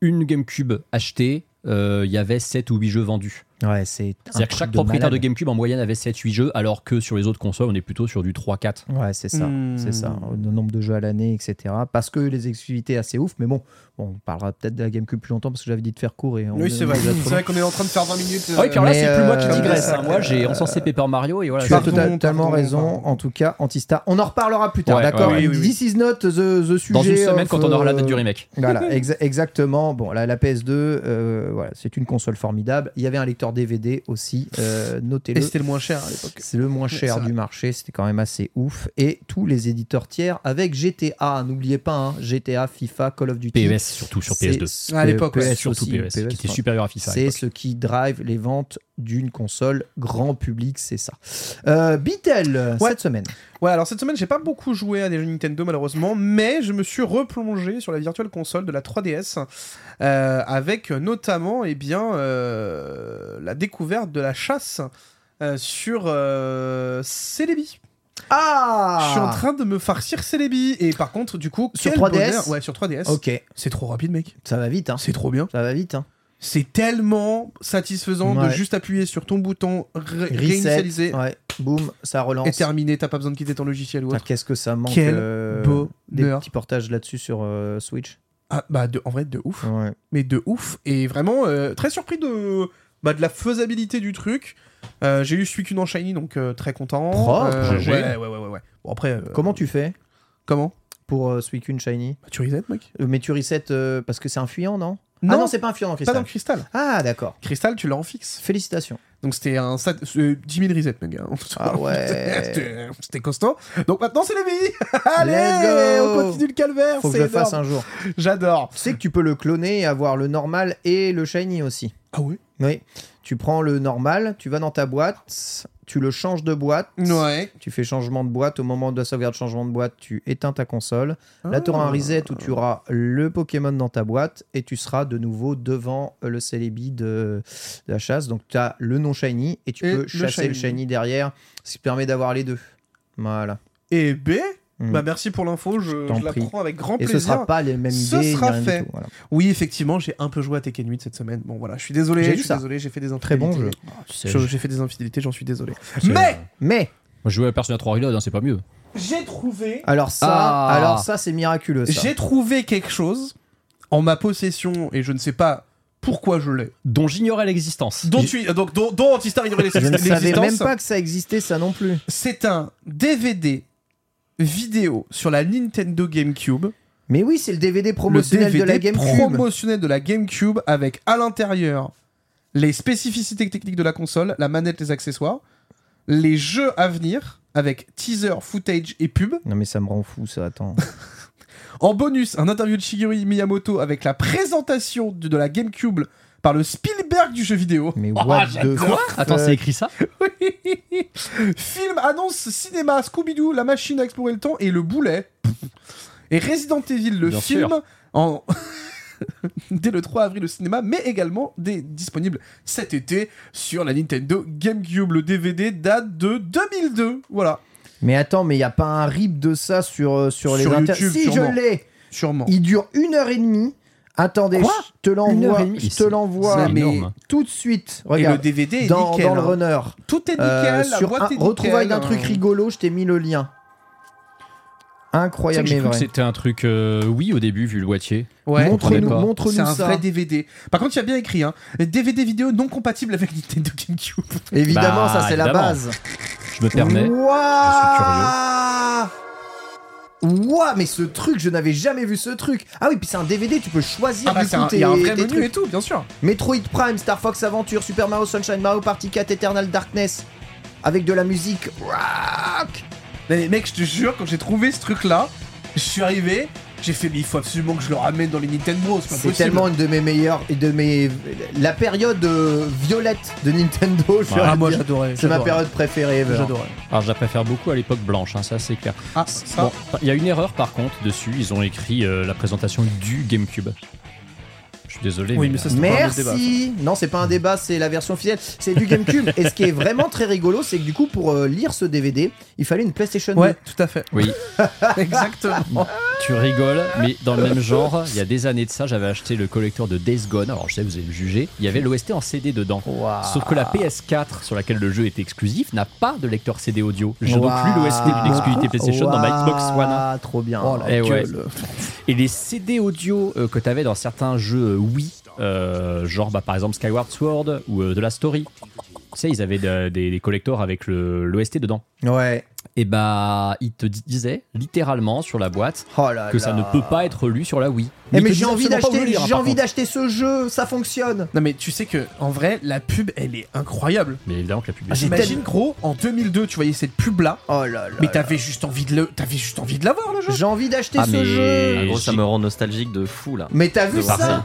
une GameCube achetée, euh, il y avait 7 ou 8 jeux vendus. Ouais, c'est. C'est-à-dire que chaque de propriétaire de. GameCube en moyenne avait 7-8 jeux, alors que sur les autres consoles, on est plutôt sur du 3-4. Ouais, c'est ça, Hmm. c'est ça. Le nombre de jeux à l'année, etc. Parce que les exclusivités assez ouf. Mais bon, bon, on parlera peut-être de la GameCube plus longtemps parce que j'avais dit de faire court et on Oui, est c'est vrai. C'est qu'on est en train de faire 20 minutes. Ah oui, puis alors là, Mais, c'est plus moi qui euh, digresse. hein. Moi, j'ai encensé Paper Mario et voilà. Tu as tota- totalement pardon, raison. pardon. En tout cas, Antistar. On en reparlera plus tard, Ouais, d'accord ouais. Oui, oui, oui. This is not the, the sujet. Dans une semaine, of, quand on aura la date euh, du remake. Voilà, exa- exactement. Bon, la, la PS2, euh, voilà, c'est une console formidable. Il y avait un lecteur DVD aussi, euh, Et notez-le. c'était le moins cher à l'époque. C'est le moins cher du marché, c'était quand même assez ouf. Et tous les éditeurs tiers avec GTA, n'oubliez pas, hein, GTA, FIFA, Call of Duty. PES surtout sur C'est PS2. ce À que- l'époque, ouais, surtout aussi, PES, qui était supérieur à FIFA. C'est ce qui drive les ventes d'une console grand public, c'est ça. Euh, Beatle, Ouais. cette semaine. Ouais, alors cette semaine, j'ai pas beaucoup joué à des jeux Nintendo malheureusement, mais je me suis replongé sur la virtuelle console de la 3DS euh, avec notamment eh bien, euh, la découverte de la chasse euh, sur Celebi. Ah Je suis en train de me farcir Celebi et par contre, du coup, Sur quel 3DS? bonheur. Ouais, sur 3DS. Ok, C'est trop rapide, mec. ça va vite, hein. C'est trop bien. Ça va vite, hein. C'est tellement satisfaisant de juste appuyer sur ton bouton, ré- Reset, réinitialiser ouais, boum, ça relance. et terminer. T'as pas besoin de quitter ton logiciel ou autre. Qu'est-ce que ça manque Quel euh, des bonheur. petits portages là-dessus sur euh, Switch. Ah, bah, de- en vrai, de ouf. Ouais. mais de ouf et vraiment euh, très surpris de bah, de la faisabilité du truc. J'ai eu Suicune en Shiny, donc très content. Propre, ouais, ouais, ouais, ouais, ouais. Bon, après, Comment tu fais comment pour Suicune Shiny Bah, Tu reset, mec Mais tu resets euh, parce que c'est un fuyant, non? Ah non, c'est pas un dans pas Cristal. dans le cristal. Ah, d'accord. Cristal, tu l'as en fixe. Félicitations. Donc c'était un sat- euh, 10 000 resets, mes gars. Ah ouais. C'était- costaud. Donc maintenant, c'est les billes. Allez, on continue le calvaire. Faut que je le fasse un jour. J'adore. Tu sais que tu peux le cloner et avoir le normal et le shiny aussi. Ah oui Oui. Tu prends le normal, tu vas dans ta boîte, tu le changes de boîte. Ouais. Tu fais changement de boîte. Au moment de la sauvegarde changement de boîte, tu éteins ta console. Là, tu auras un Ah. reset où tu auras le Pokémon dans ta boîte et tu seras de nouveau devant euh, le Celebi de, de la chasse. Donc, tu as le non shiny et tu Et peux le chasser le shiny. shiny derrière, ce qui permet d'avoir les deux. Voilà. Et B, Mm. bah merci pour l'info, je, la prie. prends avec grand Et ce plaisir. sera pas les mêmes Ce idées. ni sera fait. tout, voilà. Oui, effectivement, j'ai un peu joué à Tekken 8 cette semaine. Bon voilà, je suis désolé, J'ai je vu suis ça. désolé, j'ai fait des Très bon infidélités. jeu. Je- J'ai fait des infidélités, j'en suis désolé. c'est- Mais Mais, Moi, je jouais à Persona 3 Reload, hein, c'est pas mieux. j'ai trouvé alors ça, Ah. alors ça c'est miraculeux. J'ai trouvé quelque chose en ma possession et je ne sais pas pourquoi je l'ai. Dont j'ignorais l'existence. Dont tu donc dont, dont Antistar ignorait Je ne savais l'existence. même pas que ça existait, ça non plus. C'est un DVD vidéo sur la Nintendo GameCube. Mais oui, c'est le DVD promotionnel le de la GameCube. promotionnel de la GameCube avec à l'intérieur les spécificités techniques de la console, la manette, les accessoires, les jeux à venir avec teaser, footage et pub. Non mais ça me rend fou ça, attends. En bonus, un interview de Shigeru Miyamoto avec la présentation de, de la GameCube par le Spielberg du jeu vidéo. Mais Oh, what the j'adore. Attends, c'est écrit ça Film annonce cinéma Scooby-Doo, la machine à explorer le temps et le boulet. Et Resident Evil, le Bien film, sûr. en... dès le 3 avril au cinéma, mais également des... disponible cet été sur la Nintendo GameCube. Le DVD date de 2002. Voilà, Mais attends, mais il y a pas un rip de ça sur, euh, sur, les Sur inter- YouTube, Si sûrement. je l'ai sûrement. Il dure une heure et demie. Attendez, Quoi je te l'envoie. Je te l'envoie mais énorme. tout de suite. Et le Regarde, DVD est dans, nickel. dans le hein. runner. Tout est nickel, Euh, la sur boîte un, est retrouvaille d'un truc rigolo, je t'ai mis le lien. Incroyable mais vrai. c'était un truc euh, oui au début vu le boîtier. Ouais. Montre-nous montre C'est un ça. vrai DVD. Par contre, il y a bien écrit, hein, DVD vidéo non compatible avec Nintendo GameCube. Évidemment, Bah, ça c'est la base. Je me permets. Ouah Ouah, mais ce truc, je n'avais jamais vu ce truc. Ah oui, puis c'est un DVD, tu peux choisir Ah bah, du coup un- tes, il y a un vrai tes menu trucs. et tout, bien sûr. Metroid Prime, Star Fox Adventure, Super Mario Sunshine, Mario Party 4, Eternal Darkness, avec de la musique rock. Mais mec, je te jure, quand j'ai trouvé ce truc-là, je suis arrivé, j'ai fait, mais il faut absolument que je le ramène dans les Nintendo Bros. C'est pas C'est possible. tellement une de mes meilleures et de mes la période euh, violette de Nintendo. je Ah, moi j'adorais. c'est ma période préférée. ever. J'adorais. Alors je la préfère beaucoup à l'époque blanche, hein, ça c'est clair. Ah, ça. Bon, il y a une erreur par contre dessus, ils ont écrit euh, la présentation du GameCube. Je suis désolé. Oui, mais ça, c'est pas un autre débat, Merci. Non, c'est pas un débat, c'est la version officielle. C'est du GameCube. et ce qui est vraiment très rigolo, c'est que du coup, pour euh, lire ce DVD, il fallait une PlayStation 2. Ouais, tout à fait. Oui, Exactement. tu rigoles, mais dans le même genre, il y a des années de ça, j'avais acheté le collecteur de Days Gone. Alors je sais, vous allez me juger. Il y avait l'OST en CD dedans. Sauf que la PS4 sur laquelle le jeu était exclusif n'a pas de lecteur CD audio. J'ai donc Waouh. plus l'OST d'une exclusivité PlayStation dans ma Xbox One. Ah, trop bien. Oh Eh ouais. Et les CD audio euh, que tu avais dans certains jeux euh, Wii, euh, genre bah, par exemple Skyward Sword ou euh, de la Story, tu sais, ils avaient de- des, des collectors avec le- l'OST dedans. Ouais. Et bah, ils te disaient littéralement sur la boîte Oh là que ça ne peut pas être lu sur la Wii. Eh mais j'ai disent envie d'acheter, j'ai envie d'acheter ce jeu, ça fonctionne. Non mais tu sais que en vrai la pub elle est incroyable. Mais évidemment que la pub. est- J'imagine gros en 2002 tu voyais cette pub là, Oh là là. mais t'avais juste envie de le, t'avais juste envie de l'avoir le jeu. J'ai envie d'acheter Ah, ce mais- jeu. En gros, ça me rend nostalgique de fou là. Mais t'as vu ça?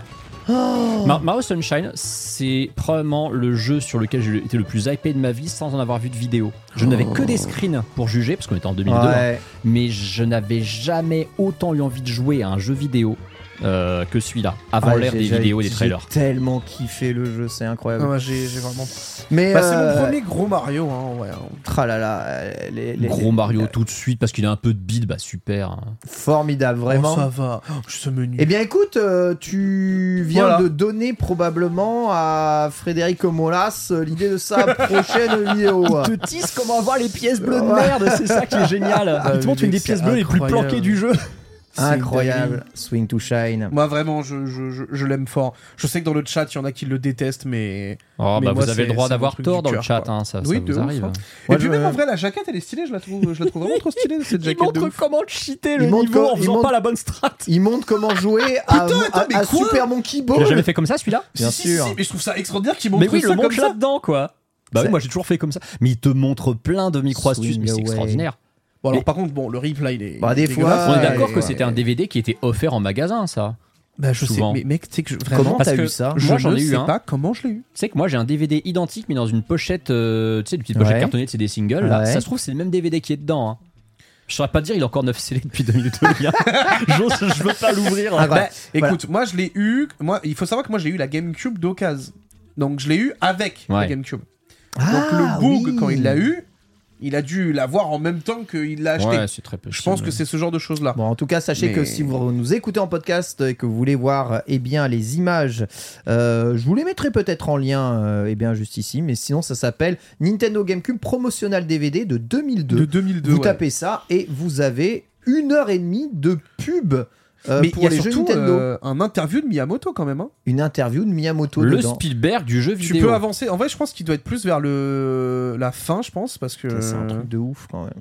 Oh. Mar- Mario Sunshine, c'est probablement le jeu sur lequel j'ai été le plus hypé de ma vie sans en avoir vu de vidéo. Je n'avais que des screens pour juger, parce qu'on était en 2002, hein, mais je n'avais jamais autant eu envie de jouer à un jeu vidéo euh, que celui-là, avant Ah, l'ère j'ai- des j'ai- vidéos et des j'ai trailers. tellement kiffé le jeu, c'est incroyable. Ouais, j'ai j'ai vraiment. Mais Bah, c'est euh, mon premier gros Mario hein, ouais. Tralala, euh, les- les- Gros les- Mario tout de suite, parce qu'il a un peu de bide, bah super. hein. Formidable, vraiment. Oh, ça va. Oh, ce menu. Eh bien écoute, euh, tu viens Voilà. de donner probablement à Frédéric Molas euh, l'idée de sa prochaine vidéo. te tease comment avoir les pièces bleues de merde, c'est ça qui est génial. Ah, Il te montre une des pièces c'est bleues les plus planquées du jeu. Incroyable. Swing to Shine. Moi vraiment, je, je, je, je l'aime fort. Je sais que dans le chat, il y en a qui le détestent, mais. Oh, Mais bah, moi, vous avez le droit d'avoir tort dans le chat, hein, ça, Oui, ça de vous ouf, arrive. hein. Moi, Et puis même en vrai, la jaquette, elle est stylée, je la trouve, je la trouve vraiment trop stylée, cette jaquette de ouf. comment cheater le Il montre niveau en il faisant montre- pas la bonne strat. Il montre comment jouer à, Putain, attends, à- mais à quoi Super Monkey Tu l'as jamais Ball. fait comme ça celui-là Bien Si, sûr. si, mais je trouve ça extraordinaire qu'il montre Mais oui, ça le comme montre ça. là-dedans, quoi. Bah oui, moi j'ai toujours fait comme ça. Mais il te montre plein de micro-astuces, mais c'est extraordinaire. Bon, alors Mais- par contre, bon, le replay, il est. Bah, des fois, On est d'accord que c'était un DVD qui était offert en magasin, ça. Bah, je sais, souvent. mais mec, tu sais que je- vraiment. Comment t'as eu ça Moi, j'en ai eu sais un. pas comment je l'ai eu. Tu sais que moi j'ai un DVD identique, mais dans une pochette, euh, tu sais, une petite pochette Ouais. cartonnée de CD singles. Là. Ouais. Ça se trouve, c'est le même DVD qui est dedans. hein. Je saurais pas te dire, il est encore 9 scellé depuis 2 minutes. J'ose, je veux pas l'ouvrir. Ah, Bah, ouais. écoute, moi je l'ai eu. Moi, il faut savoir que moi j'ai eu la GameCube d'occasion. Donc je l'ai eu avec la. GameCube. Ah, Donc le Boog, oui. quand il l'a eu, il a dû l'avoir en même temps qu'il l'a acheté. Ouais, c'est très peu. je pense que c'est ce genre de choses là. Bon, en tout cas, sachez Mais- que si vous nous écoutez en podcast et que vous voulez voir eh bien, les images, euh, je vous les mettrai peut-être en lien euh, eh bien, juste ici, mais sinon ça s'appelle Nintendo GameCube Promotional DVD de 2002. De 2002. vous ouais. tapez ça et vous avez une heure et demie de pub euh, Mais il pour y a les jeux surtout Nintendo. euh, un interview de Miyamoto quand même. hein. Une interview de Miyamoto Le dedans. Spielberg du jeu Tu vidéo. peux avancer. En vrai, je pense qu'il doit être plus vers le la fin, je pense, parce que. C'est un truc de ouf quand même.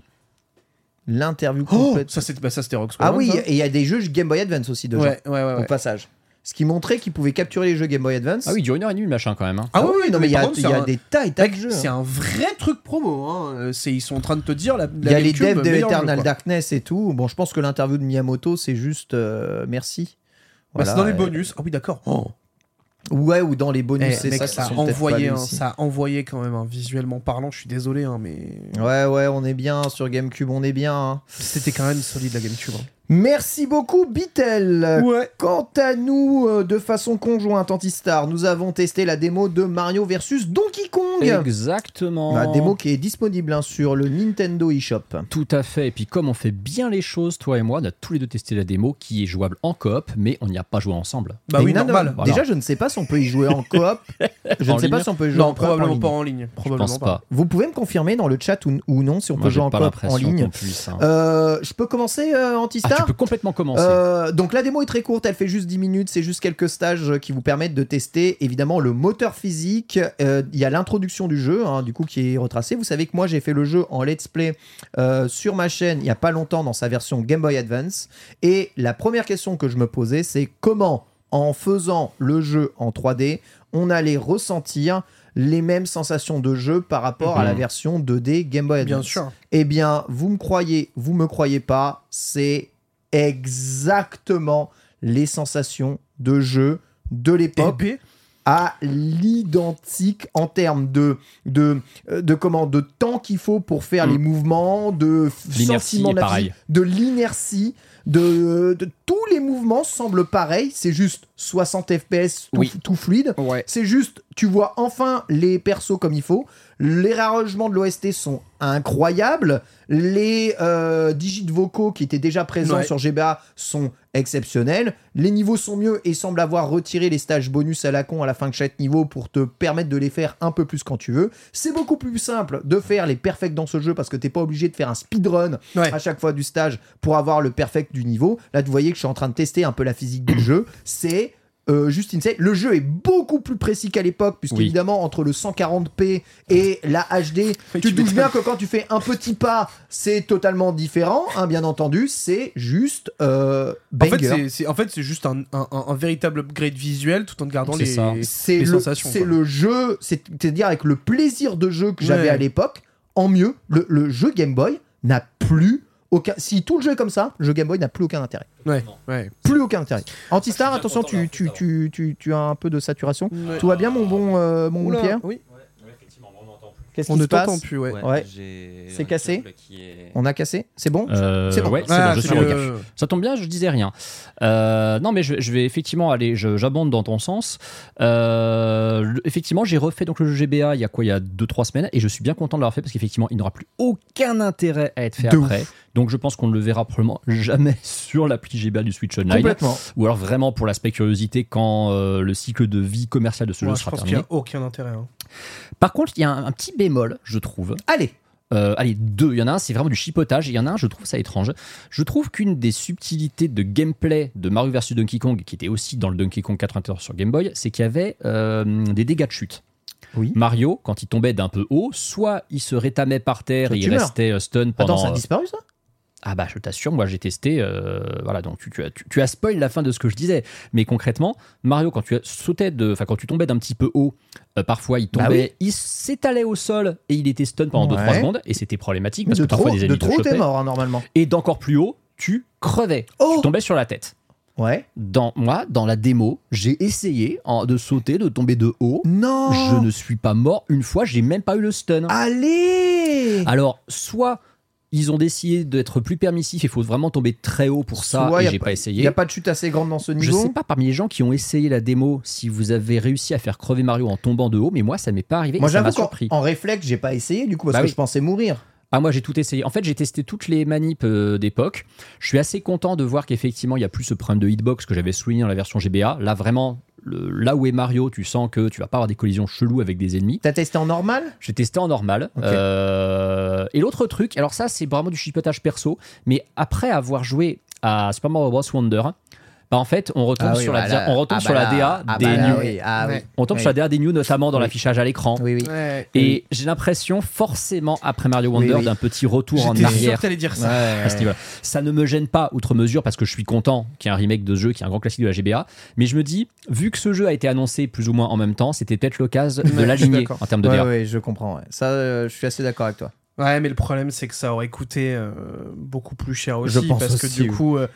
L'interview Oh, complète. ça c'était bah, ça c'était Rock ah Squadron, oui, ça. et il y a des jeux Game Boy Advance aussi dedans, ouais, ouais, ouais, au ouais. passage. Ce qui montrait qu'ils pouvaient capturer les jeux Game Boy Advance. Ah oui, il dure une heure et demie le machin quand même. hein. Ah oui, oui, non mais il y par a, contre, il y c'est a un- des tas et tas de jeux. c'est un vrai truc promo. Hein. Euh, C'est, ils sont en train de te dire la. Il y a les devs de Eternal. Darkness et tout. Bon, je pense que l'interview de Miyamoto, c'est juste euh, merci. Bah, Voilà, c'est dans les euh, bonus. Ah oui, d'accord. Oh. Ouais, ou dans les Eh, bonus, c'est mec, ça. ça, a sont peut-être pas envoyé, hein, ça a envoyé quand même, hein, visuellement parlant. Je suis désolé, hein, mais Ouais, ouais, on est bien sur GameCube, on est bien. hein. c'était quand même solide la GameCube. hein. Merci beaucoup, Bitel. Ouais. Quant à nous, euh, de façon conjointe, Antistar, nous avons testé la démo de Mario versus Donkey Kong. Exactement. La démo qui est disponible hein, sur le Nintendo eShop. Tout à fait. Et puis comme on fait bien les choses, toi et moi, on a tous les deux testé la démo qui est jouable en coop, mais on n'y a pas joué ensemble. Bah Et oui, non, non, normal. Voilà. Déjà, je ne sais pas si on peut y jouer en coop. je En ne sais pas si on peut y jouer Non, en coop en probablement ligne. pas en ligne. Je Probablement pense pas. Vous pouvez me confirmer dans le chat ou, ou non si on Moi, peut jouer en coop en ligne. puisse. hein. Euh, je peux commencer, euh, Ah, Antistar tu peux complètement commencer. Euh, donc la démo est très courte, elle fait juste 10 minutes, c'est juste quelques stages qui vous permettent de tester évidemment le moteur physique. Euh, Il y a l'introduction du jeu, hein, du coup qui est retracée. Vous savez que moi j'ai fait le jeu en let's play euh, sur ma chaîne il y a pas longtemps dans sa version Game Boy Advance. Et la première question que je me posais, c'est comment en faisant le jeu en 3D, on allait ressentir les mêmes sensations de jeu par rapport à la Mhm. version 2D Game Boy Advance. Bien sûr. Eh bien, vous me croyez, vous me croyez pas, c'est exactement les sensations de jeu de l'époque à l'identique en termes de de euh, de comment de temps qu'il faut pour faire Mm. les mouvements, de sentiment de l'inertie, de, de tous les mouvements semblent pareils. C'est juste 60 FPS tout, Oui. tout fluide. Ouais. C'est juste, tu vois enfin les persos comme il faut. Les rarragements de l'OST sont incroyables. Les euh, digits vocaux qui étaient déjà présents Ouais. sur GBA sont exceptionnels. Les niveaux sont mieux et semblent avoir retiré les stages bonus à la con à la fin de chaque niveau pour te permettre de les faire un peu plus quand tu veux. C'est beaucoup plus simple de faire les perfects dans ce jeu parce que t'es pas obligé de faire un speedrun Ouais. à chaque fois du stage pour avoir le perfect du niveau. Là, vous voyez que je suis en train de tester un peu la physique du jeu. C'est euh, juste insane. Le jeu est beaucoup plus précis qu'à l'époque, puisque Oui. évidemment, entre le 140p et la HD, Oui, tu tu te doutes bien que quand tu fais un petit pas, c'est totalement différent, hein, bien entendu. C'est juste euh, En fait, c'est, en fait, juste un, un- un- un véritable upgrade visuel tout en gardant les. c'est les le, sensations, c'est le jeu, c'est- c'est-à-dire avec le plaisir de jeu que j'avais à l'époque, en mieux, le, le jeu Game Boy n'a plus aucun. Si tout le jeu est comme ça, le jeu Game Boy n'a plus aucun intérêt. Ouais, ouais. Plus aucun intérêt. Antistar, attention, tu, tu, tu, tu, tu as un peu de saturation. Ouais. Tout va bien, mon bon, euh, mon bon Oula, Pierre oui. Qu'est-ce On qui ne se passe t'entend plus, ouais. C'est cassé On a cassé C'est bon Euh, C'est bon. Ouais, Ah, bon, je suis le-. Ça tombe bien, je disais rien. Euh, non, mais je, je vais effectivement aller, je- j'abonde dans ton sens. Euh, effectivement, j'ai refait donc le jeu GBA il y a quoi, il y a 2-3 semaines, et je suis bien content de l'avoir fait parce qu'effectivement, il n'aura plus aucun intérêt à être fait De après. Donc, je pense qu'on ne le verra probablement jamais sur l'appli GBA du Switch Online, Complètement. ou alors vraiment pour l'aspect curiosité quand euh, le cycle de vie commercial de ce Ouais, jeu je sera pense qu'il n'y terminé. a aucun intérêt. hein. Par contre, il y a un, un petit bémol, je trouve. Allez, Euh, allez, deux. Il y en a un, c'est vraiment du chipotage. Il y en a un, je trouve ça étrange. Je trouve qu'une des subtilités de gameplay de Mario vs Donkey Kong, qui était aussi dans le Donkey Kong 94 sur Game Boy, c'est qu'il y avait euh, des dégâts de chute. Oui. Mario, quand il tombait d'un peu haut, soit il se rétamait par terre Soit et il meurs. restait euh, stun pendant. Attends, ça a disparu ça? Ah bah je t'assure, moi j'ai testé, euh, voilà donc tu, tu as, tu, tu as spoil la fin de ce que je disais, mais concrètement Mario quand tu sautais de, enfin quand tu tombais d'un petit peu haut, euh, parfois il Bah tombait, il s'étalait au sol et il était stun pendant Ouais. 2-3 secondes et c'était problématique parce de que parfois des de ennemis trop t'es mort hein, normalement. et d'encore plus haut tu crevais, Oh tu tombais sur la tête. Ouais. Dans moi dans la démo j'ai essayé en- de sauter, de tomber de haut, Non je ne suis pas mort une fois, j'ai même pas eu le stun. Allez Alors, soit ils ont décidé d'être plus permissifs, il faut vraiment tomber très haut pour ça, et j'ai pas- pas Il essayé. n'y a pas de chute assez grande dans ce Je niveau sais pas parmi les gens qui ont essayé la démo si vous avez réussi à faire crever Mario en tombant de haut, mais moi ça m'est pas arrivé Moi j'avoue surpris. en réflexe, j'ai pas essayé du coup parce Bah que oui. je pensais mourir. Ah moi j'ai tout essayé. En fait j'ai testé toutes les manips euh, d'époque. Je suis assez content de voir qu'effectivement il y a plus ce problème de hitbox que j'avais souligné dans la version GBA. Là vraiment, le- là où est Mario, tu sens que tu vas pas avoir des collisions cheloues avec des ennemis. T'as testé en normal? J'ai testé en normal. Euh, et l'autre truc, alors ça c'est vraiment du chipotage perso, mais après avoir joué à Super Mario Bros Wonder, bah en fait on retombe Ah oui, sur la, voilà. on retombe Ah sur bah la là. DA Ah des bah là, news. oui. Ah oui. On tombe Oui. sur la DA des news notamment dans Oui. l'affichage à l'écran. Oui, oui. Et j'ai l'impression forcément après Mario Wonder Oui, oui. d'un petit retour en J'étais sûr arrière que t'allais dire ça. Ouais. Ça ne me gêne pas outre mesure parce que je suis content qu'il y ait un remake de ce jeu qui est un grand classique de la GBA. Mais je me dis, vu que ce jeu a été annoncé plus ou moins en même temps, c'était peut-être l'occasion de l'aligner en termes de Ouais, DA. ouais, je comprends. ouais. Ça, euh, je suis assez d'accord avec toi. Ouais, mais le problème, c'est que ça aurait coûté euh, beaucoup plus cher aussi. Je pense parce que du oui. coup, euh,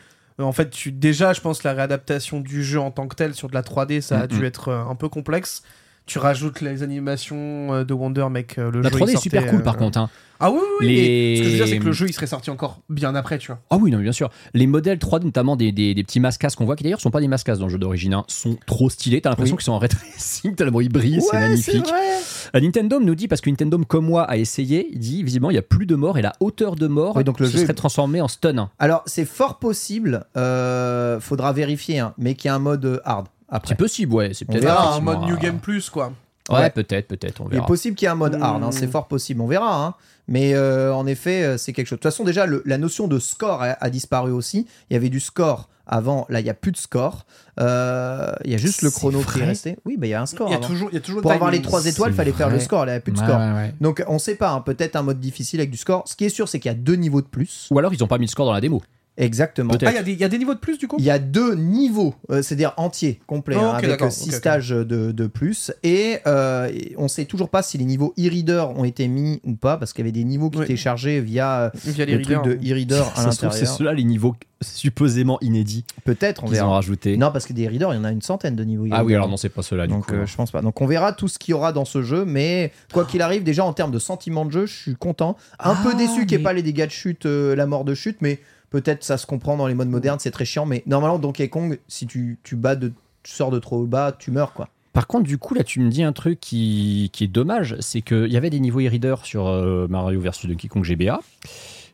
en fait, tu, déjà, je pense que la réadaptation du jeu en tant que tel sur de la 3D, ça a Mhm. dû être euh, un peu complexe. Tu rajoutes les animations euh, de Wonder, mec. euh, le La jeu 3D il est super cool par euh, contre. hein. Ah oui, oui, oui. Les- Ce que je veux dire, c'est que le jeu, il serait sorti encore bien après, tu vois. Ah oui, non, bien sûr. Les modèles 3D, notamment des, des, des petits mascas qu'on voit, qui d'ailleurs sont pas des mascas dans le jeu d'origine, hein, sont trop stylés. T'as l'impression Oui. qu'ils sont en ray tracing tellement ils brillent, c'est magnifique. vrai. Nintendo nous dit, parce que Nintendo, comme moi, a essayé, il dit visiblement il y a plus de morts et la hauteur de mort Oui, donc le se jeu- serait transformée en stun. Alors, c'est fort possible, euh, faudra vérifier, hein, mais qu'il y a un mode hard après. C'est possible, ouais. C'est peut-être un mode New euh, Game Plus, quoi. Ouais, Ouais. peut-être, peut-être, on Il est possible qu'il y ait un mode hard, hein, Hmm. c'est fort possible, on verra. hein. Mais euh, en effet, euh, c'est quelque chose. De toute façon, déjà, le- la notion de score a, a disparu aussi. Il y avait du score avant, là, il n'y a plus de score. Euh, Il y a juste le chrono qui est resté. Oui, bah, il y a un score. Il y a toujours, il y a toujours Pour avoir les trois étoiles, il fallait faire le score, là, il n'y a plus de Ouais, score. ouais, ouais. Donc, on sait pas, hein, peut-être un mode difficile avec du score. Ce qui est sûr, c'est qu'il y a deux niveaux de plus. Ou alors ils ont pas mis le score dans la démo. Exactement. Ah, il y a des- il y, a des niveaux de plus, du coup? Il y a deux niveaux, euh, c'est-à-dire entiers, complets, Oh, hein, ok, avec euh, six ok, ok. stages de, de plus. Et euh, on sait toujours pas si les niveaux e-reader ont été mis ou pas, parce qu'il y avait des niveaux qui Oui. étaient chargés via euh, Via les le truc de e-reader à Ça se trouve, c'est l'intérieur. ceux-là les niveaux supposément inédits Peut-être, on qu'ils ont verra. rajoutés. Non, parce que des readers, il y en a une centaine de niveaux. ah oui, alors non, c'est pas ceux-là du Donc coup. euh, je pense pas. Donc on verra tout ce qu'il y aura dans ce jeu, mais quoi qu'il arrive, déjà en termes de sentiment de jeu, je suis content. Un Ah, peu déçu qu'il n'y ait pas les dégâts de chute, euh, la mort de chute, mais peut-être ça se comprend dans les modes modernes, c'est très chiant. Mais normalement, Donkey Kong, si tu, tu bats de, tu sors de trop bas, tu meurs quoi. Par contre, du coup, là, tu me dis un truc qui, qui est dommage, c'est qu'il y avait des niveaux e-reader sur euh, Mario vs Donkey Kong GBA.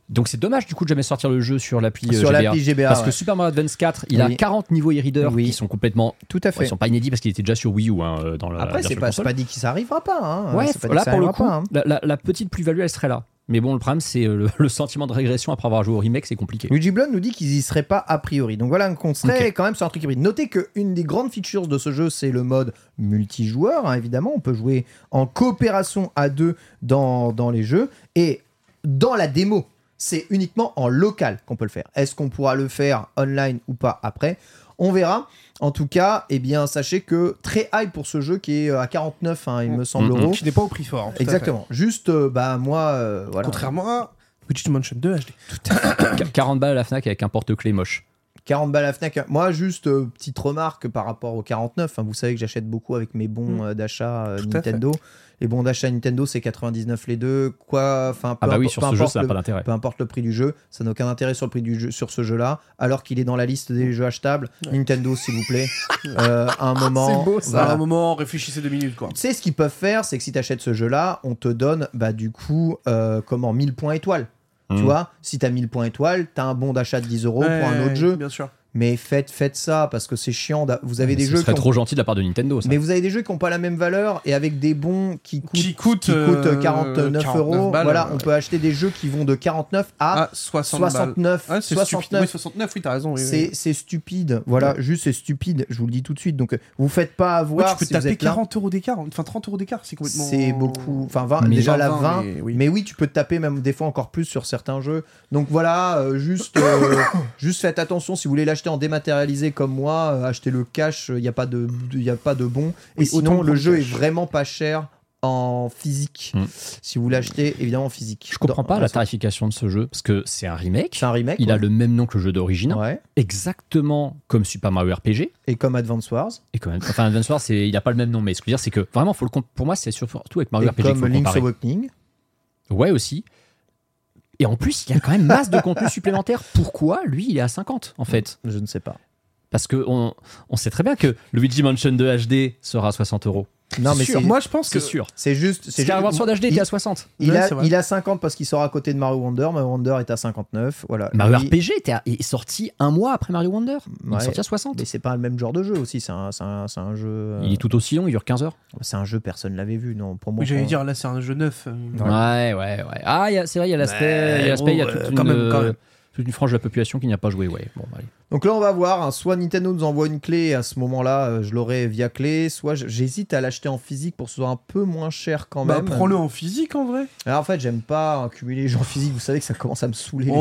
Donc c'est dommage du coup de jamais sortir le jeu sur l'appli euh, Sur GBA. GBA, Parce ouais. que Super Mario Advance 4, il a Oui. 40 niveaux e-reader Oui. qui sont complètement. Tout à fait. Ils sont pas inédits parce qu'il était déjà sur Wii U hein, euh, dans la Après, c'est pas, pas dit que ça arrivera pas. Hein. Ouais, là pour le coup, pas, hein. la, la- la petite plus-value elle serait là. Mais bon, le problème c'est euh, le, le sentiment de régression après avoir joué au remake, c'est compliqué. Luigi Blood nous dit qu'ils y seraient pas a priori. Donc voilà, qu'on serait Ok. quand même sur un truc hybride. Notez qu'une des grandes features de ce jeu, c'est le mode multijoueur, hein, évidemment. On peut jouer en coopération à deux dans, dans les jeux. Et dans la démo, c'est uniquement en local qu'on peut le faire. Est-ce qu'on pourra le faire online ou pas après? On verra. En tout cas, eh bien, sachez que très high pour ce jeu qui est euh, à 49, hein, il me semble, Mhm. euros. Qui n'est pas au prix fort. Exactement. Juste, euh, bah, moi, euh, voilà. Contrairement à Luigi's Mansion 2 HD. Qu- 40 balles à la Fnac avec un porte-clés moche. 40 balles à Fnac. Moi, juste euh, petite remarque par rapport au 49. hein, vous savez que j'achète beaucoup avec mes bons Mm. euh, d'achat euh, fait. Les bons d'achat Nintendo, c'est 99 les deux. Quoi, enfin, peu, Ah bah oui, sur peu ce jeu importe ça n'a le- pas d'intérêt. peu importe le prix du jeu, ça n'a aucun intérêt sur le prix du jeu, sur ce jeu-là, alors qu'il est dans la liste des jeux achetables. Nintendo, s'il vous plaît, Euh, à un moment. À voilà. un moment, réfléchissez deux minutes, quoi. Tu sais ce qu'ils peuvent faire, c'est que si tu achètes ce jeu-là, on te donne bah, du coup euh, comment 1000 points étoiles. Tu Mm. vois, si tu as 1000 points étoiles, tu as un bon d'achat de 10 euros pour un Ouais, autre jeu. Bien sûr. Mais faites, faites ça parce que c'est chiant. Vous avez des Ce jeux serait qui ont- trop gentil de la part de Nintendo. Ça. mais vous avez des jeux qui n'ont pas la même valeur et avec des bons qui coûtent, Qui coûtent, qui coûtent euh, 49, 49 euros. balles, voilà, ouais. on peut acheter des jeux qui vont de 49 à 60 balles. 69. Ah, c'est 69. stupide. Oui, 69, oui, t'as raison. oui, oui. C'est c'est stupide. Voilà, juste c'est stupide. Je vous le dis tout de suite. Donc, euh, vous faites pas Ouais, avoir tu peux si taper êtes là. 40 euros d'écart, enfin 30 euros d'écart, c'est complètement. C'est beaucoup. Enfin, 20, Mais déjà 20, la 20. mais Mais oui. oui. tu peux te taper même des fois encore plus sur certains jeux. Donc voilà, euh, juste, euh, juste faites attention. Si vous voulez l'acheter en dématérialisé comme moi, euh, achetez le cash. Il n'y a, pas de- il y a pas de bon. Et Oui, sinon, le jeu est vraiment pas cher en physique. Hmm. Si vous l'achetez, évidemment en physique. Je comprends Dans- pas la C'est tarification de ce jeu parce que c'est un remake. un remake. Il a le même nom que le jeu d'origine, Ouais. exactement comme Super Mario RPG. Et comme Advance Wars. Et quand même, enfin, Advance Wars, c'est, il a pas le même nom, mais ce que je veux dire, c'est que vraiment, faut le pour moi, c'est surtout avec Mario Et RPG faut comme le Link's comparer. Awakening. Ouais, aussi. Et en plus, il y a quand même masse de contenu supplémentaire. Pourquoi lui, il est à 50 en fait? Je ne sais pas. Parce que on, on sait très bien que Luigi Mansion 2 HD sera à 60 euros. Non, mais sûr. c'est- Moi, je pense que. C'est sûr. c'est juste. C'est Skyward juste- Sword HD il- était à 60. Il, Ouais, a, il a 50 parce qu'il sort à côté de Mario Wonder. Mario Wonder est à 59. Voilà. Mario Lui- RPG était à- est sorti un mois après Mario Wonder. Il Ouais. est sorti à 60. Mais c'est pas le même genre de jeu aussi. C'est un, c'est un, c'est un jeu. euh, Il est tout aussi long, il dure 15 heures. C'est un jeu, personne l'avait vu. Non, pour moi. Oui, j'allais dire, là, c'est un jeu neuf. euh, Ouais, ouais, ouais. Ah, il y a- c'est vrai, il y a l'aspect, il y a, l'aspect, il y a bon, toute, euh, une, quand même, quand même. Toute une frange de la population qui n'y a pas joué. Ouais, bon, allez. Donc là, on va voir. hein, soit Nintendo nous envoie une clé. À ce moment-là, euh, je l'aurai via clé. Soit j'hésite à l'acheter en physique pour que ce soit un peu moins cher quand Bah, même. prends-le en physique en vrai. Alors, en fait, j'aime pas accumuler les gens physiques. Vous savez que ça commence à me saouler les gens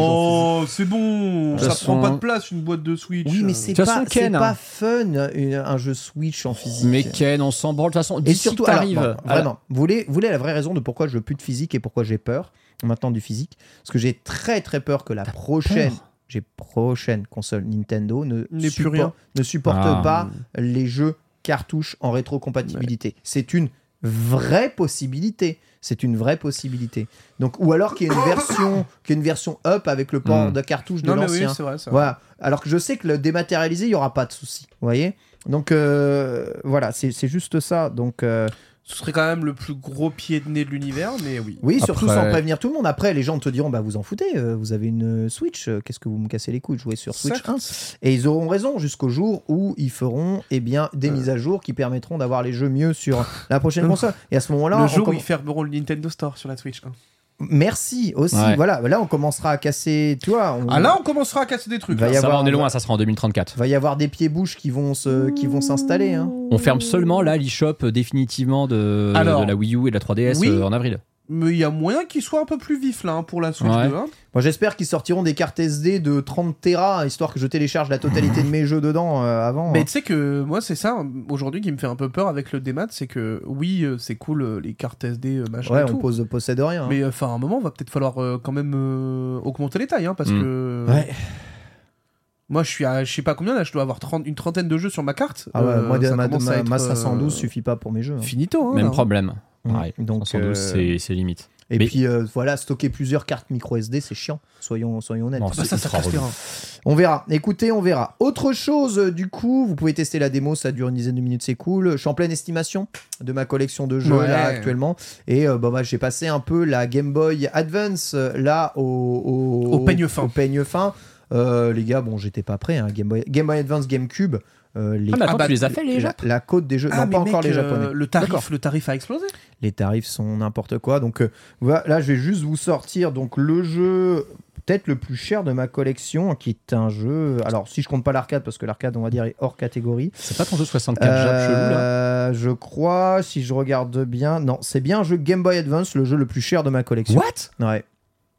Oh, c'est bon. Ça prend pas de place une boîte de Switch. Oui, mais c'est pas, façon, c'est Ken, pas hein. fun une- un jeu Switch en physique. Mais Ken, on s'en branle. De toute façon, Et surtout, la- vraiment, vous voulez, vous voulez la vraie raison de pourquoi je veux plus de physique et pourquoi j'ai peur? Maintenant du physique Parce que j'ai très très peur que la prochaine, peur j'ai prochaine console Nintendo ne, N'ait plus suppor- rien. ne supporte Ah. pas les jeux cartouches en rétrocompatibilité. C'est une vraie possibilité. C'est une vraie possibilité. Donc, ou alors qu'il y ait une version, qu'il y une version up avec le port Hmm. de cartouche de oui, l'ancien. c'est vrai. c'est vrai. Voilà. Alors que je sais que le dématérialisé, il n'y aura pas de souci. Vous voyez? Donc euh, voilà, c'est c'est juste ça. Donc euh, Ce serait quand même le plus gros pied de nez de l'univers, mais oui. oui, surtout Après- sans prévenir tout le monde. Après, les gens te diront, bah vous en foutez, euh, vous avez une Switch, euh, qu'est-ce que vous me cassez les couilles de jouer sur Switch Certes. 1 Et ils auront raison jusqu'au jour où ils feront eh bien, des Euh. mises à jour qui permettront d'avoir les jeux mieux sur la prochaine console. Et à ce moment-là, le on jour où comm- ils fermeront le Nintendo Store sur la Switch. hein. Merci aussi. Ouais. Voilà, là on commencera à casser, tu vois. on- Ah là, on commencera à casser des trucs. Va y Ça va, avoir- on est loin, ça sera en 2034. va y avoir des pieds-bouches qui vont se, qui vont s'installer. Hein. On ferme seulement là l'eShop euh, définitivement de, Alors, de la Wii U et de la 3DS oui. euh, en avril. Mais il y a moyen qu'il soit un peu plus vif là hein, pour la Switch Ouais. 2. hein. Moi, j'espère qu'ils sortiront des cartes SD de 30 Tera, histoire que je télécharge la totalité de mes jeux dedans euh, avant. Mais hein. tu sais que moi, c'est ça aujourd'hui qui me fait un peu peur avec le démat, c'est que oui, euh, c'est cool euh, les cartes SD, machin Ouais, et on tout. pose, possède rien. hein. Mais enfin, à un moment, va peut-être falloir euh, quand même euh, augmenter les tailles, hein, parce Mm. que Ouais. moi, je suis à, je sais pas combien là, je dois avoir 30 une trentaine de jeux sur ma carte. Ah ouais, Euh, moi, ma, ma- ma euh, 512 suffit pas pour mes jeux. hein. Finito. Hein, Même là. problème. Pareil. Donc, 512, euh, c'est- limite. Et Mais- puis euh, voilà, stocker plusieurs cartes micro SD, c'est chiant. Soyons, soyons honnêtes. Non, Bah, ça, ça. On verra. Écoutez, on verra. Autre chose, euh, du coup, vous pouvez tester la démo, ça dure une dizaine de minutes, c'est cool. Je suis en pleine estimation de ma collection de jeux Ouais. là actuellement. Et euh, bah, bah, j'ai passé un peu la Game Boy Advance là au, au, Au peigne fin. au peigne fin. Euh, les gars, bon, j'étais pas prêt. hein. Game, Boy, Game Boy Advance, GameCube. Euh, les, Ah, mais attends, Ah bah, tu les as fait les la, Japs la côte des jeux. Ah, non, pas encore les euh, japonais. le tarif, le tarif a explosé. Les tarifs sont n'importe quoi. Donc euh, voilà, là, je vais juste vous sortir donc le jeu peut-être le plus cher de ma collection, qui est un jeu. Alors, si je compte pas l'arcade, parce que l'arcade, on va dire, est hors catégorie. C'est pas ton jeu 64 Japs chelou là Euh, je crois, si je regarde bien, non, c'est bien un jeu Game Boy Advance, le jeu le plus cher de ma collection. What? Ouais.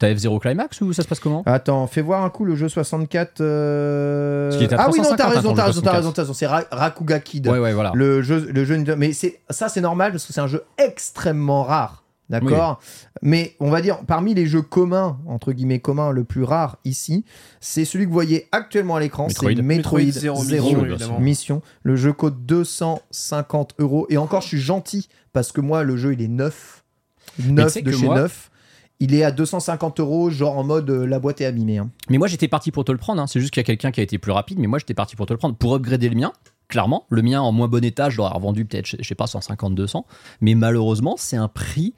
T'as F0 Climax ou ça se passe comment? Attends, fais voir un coup le jeu 64. euh, est à Ah oui, non, 350, t'as raison, t'as raison, t'as 64. raison, t'as raison. C'est Ra- Rakuga Kid. Ouais, ouais, voilà. Le jeu, le jeu, mais c'est ça, c'est normal parce que c'est un jeu extrêmement rare, d'accord? Mais on va dire parmi les jeux communs entre guillemets communs, le plus rare ici, c'est celui que vous voyez actuellement à l'écran, c'est Metroid. Metroid, Metroid Zero Zero Mission. Mission. Le jeu coûte 250 euros et encore, je suis gentil parce que moi, le jeu il est neuf, neuf de chez moi- neuf. Il est à 250 euros, genre en mode euh, la boîte est abîmée. hein. Mais moi j'étais parti pour te le prendre, hein. c'est juste qu'il y a quelqu'un qui a été plus rapide, mais moi j'étais parti pour te le prendre. Pour upgrader le mien, clairement, le mien en moins bon état, je l'aurais revendu peut-être, je je sais pas, 150, 200. Mais malheureusement, c'est un prix,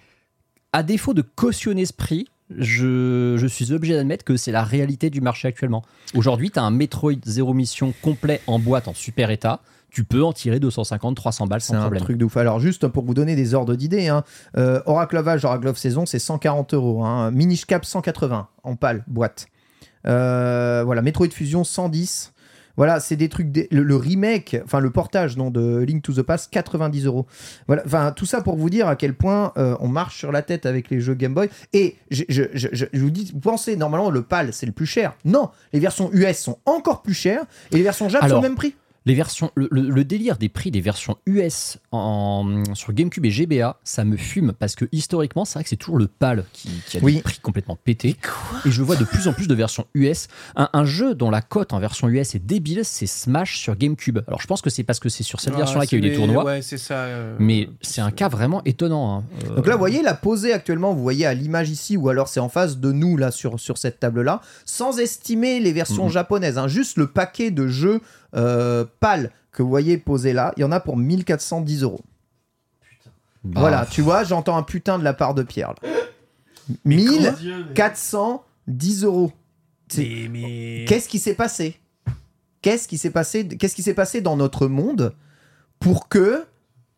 à défaut de cautionner ce prix, je, je suis obligé d'admettre que c'est la réalité du marché actuellement. Aujourd'hui, tu as un Metroid Zero Mission complet en boîte en super état. Tu peux en tirer 250, 300 balles C'est sans un problème. truc de ouf. Alors, juste pour vous donner des ordres d'idées, hein, euh, Oracle of Age, Oracle of Saison, c'est 140 euros. Hein. Minish Cap, 180 en pâle, boîte. Euh, voilà, Metroid Fusion, 110. Voilà, c'est des trucs. Le, le remake, enfin le portage non, de Link to the Past, 90 euros. Voilà, enfin tout ça pour vous dire à quel point euh, on marche sur la tête avec les jeux Game Boy. Et je, je- je- vous dis, vous pensez normalement le PAL c'est le plus cher. Non, les versions US sont encore plus chères et les versions Jap sont au même prix. Les versions, le, le- le délire des prix des versions US en, sur GameCube et GBA, ça me fume parce que historiquement, c'est vrai que c'est toujours le PAL qui, qui a Oui. des prix complètement pétés. Et je vois de plus en plus de versions US. Un, un jeu dont la cote en version US est débile, c'est Smash sur GameCube. Alors je pense que c'est parce que c'est sur cette Ah, version-là qu'il y a eu des tournois. Ouais, c'est ça. euh, Mais c'est un cas vraiment étonnant. hein. Euh, Donc là, vous voyez la posée actuellement, vous voyez à l'image ici, ou alors c'est en face de nous, là, sur, sur cette table-là, sans estimer les versions japonaises, hein, juste le paquet de jeux euh, PAL que vous voyez posé là, il y en a pour 1410 euros. bah, Voilà, tu vois, j'entends un putain de la part de Pierre. Là. 1410 euros. C'est- Mais, Qu'est-ce qui s'est passé? Qu'est-ce qui s'est passé? Qu'est-ce qui s'est passé dans notre monde pour que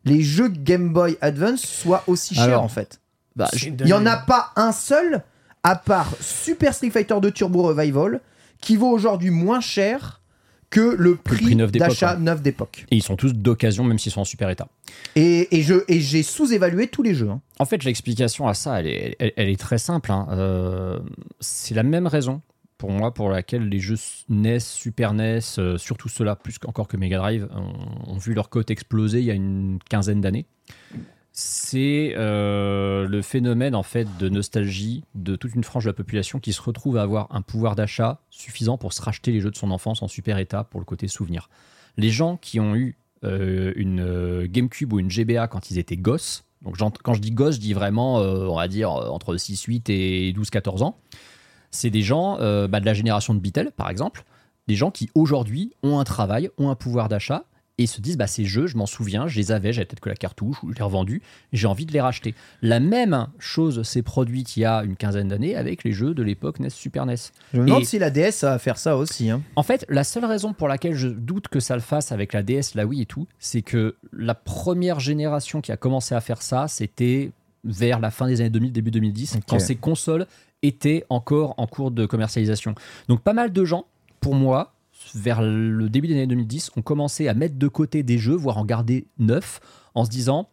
les jeux Game Boy Advance soient aussi chers Alors, en fait? bah, je- Il n'y en a pas un seul, à part Super Street Fighter 2 Turbo Revival, qui vaut aujourd'hui moins cher que le prix, d'achat neuf d'époque. Et ils sont tous d'occasion, même s'ils sont en super état. Et, et je et j'ai sous-évalué tous les jeux. hein. En fait, l'explication à ça, elle est, elle, elle est très simple. hein. Euh, c'est la même raison pour moi pour laquelle les jeux NES, Super NES, euh, surtout ceux-là, plus encore que Mega Drive, ont, ont vu leur cote exploser il y a une quinzaine d'années. C'est euh, le phénomène en fait de nostalgie de toute une frange de la population qui se retrouve à avoir un pouvoir d'achat suffisant pour se racheter les jeux de son enfance en super état pour le côté souvenir. Les gens qui ont eu euh, une euh, GameCube ou une GBA quand ils étaient gosses, donc quand je dis gosse, je dis vraiment, on va dire, entre 6, 8 et 12, 14 ans, c'est des gens bah, de la génération de Beatle, par exemple, des gens qui aujourd'hui ont un travail, ont un pouvoir d'achat et se disent bah, ces jeux, je m'en souviens, je les avais, j'avais peut-être que la cartouche ou je les ai revendus, j'ai envie de les racheter. La même chose s'est produite il y a une quinzaine d'années avec les jeux de l'époque NES Super NES. Je me demande Et- si la DS va faire ça aussi. hein. En fait, la seule raison pour laquelle je doute que ça le fasse avec la DS, la Wii et tout, c'est que la première génération qui a commencé à faire ça, c'était vers la fin des années 2000, début 2010, Ok. quand ces consoles étaient encore en cours de commercialisation. Donc pas mal de gens, pour moi, vers le début des années 2010, ont commencé à mettre de côté des jeux, voire en garder neuf, en se disant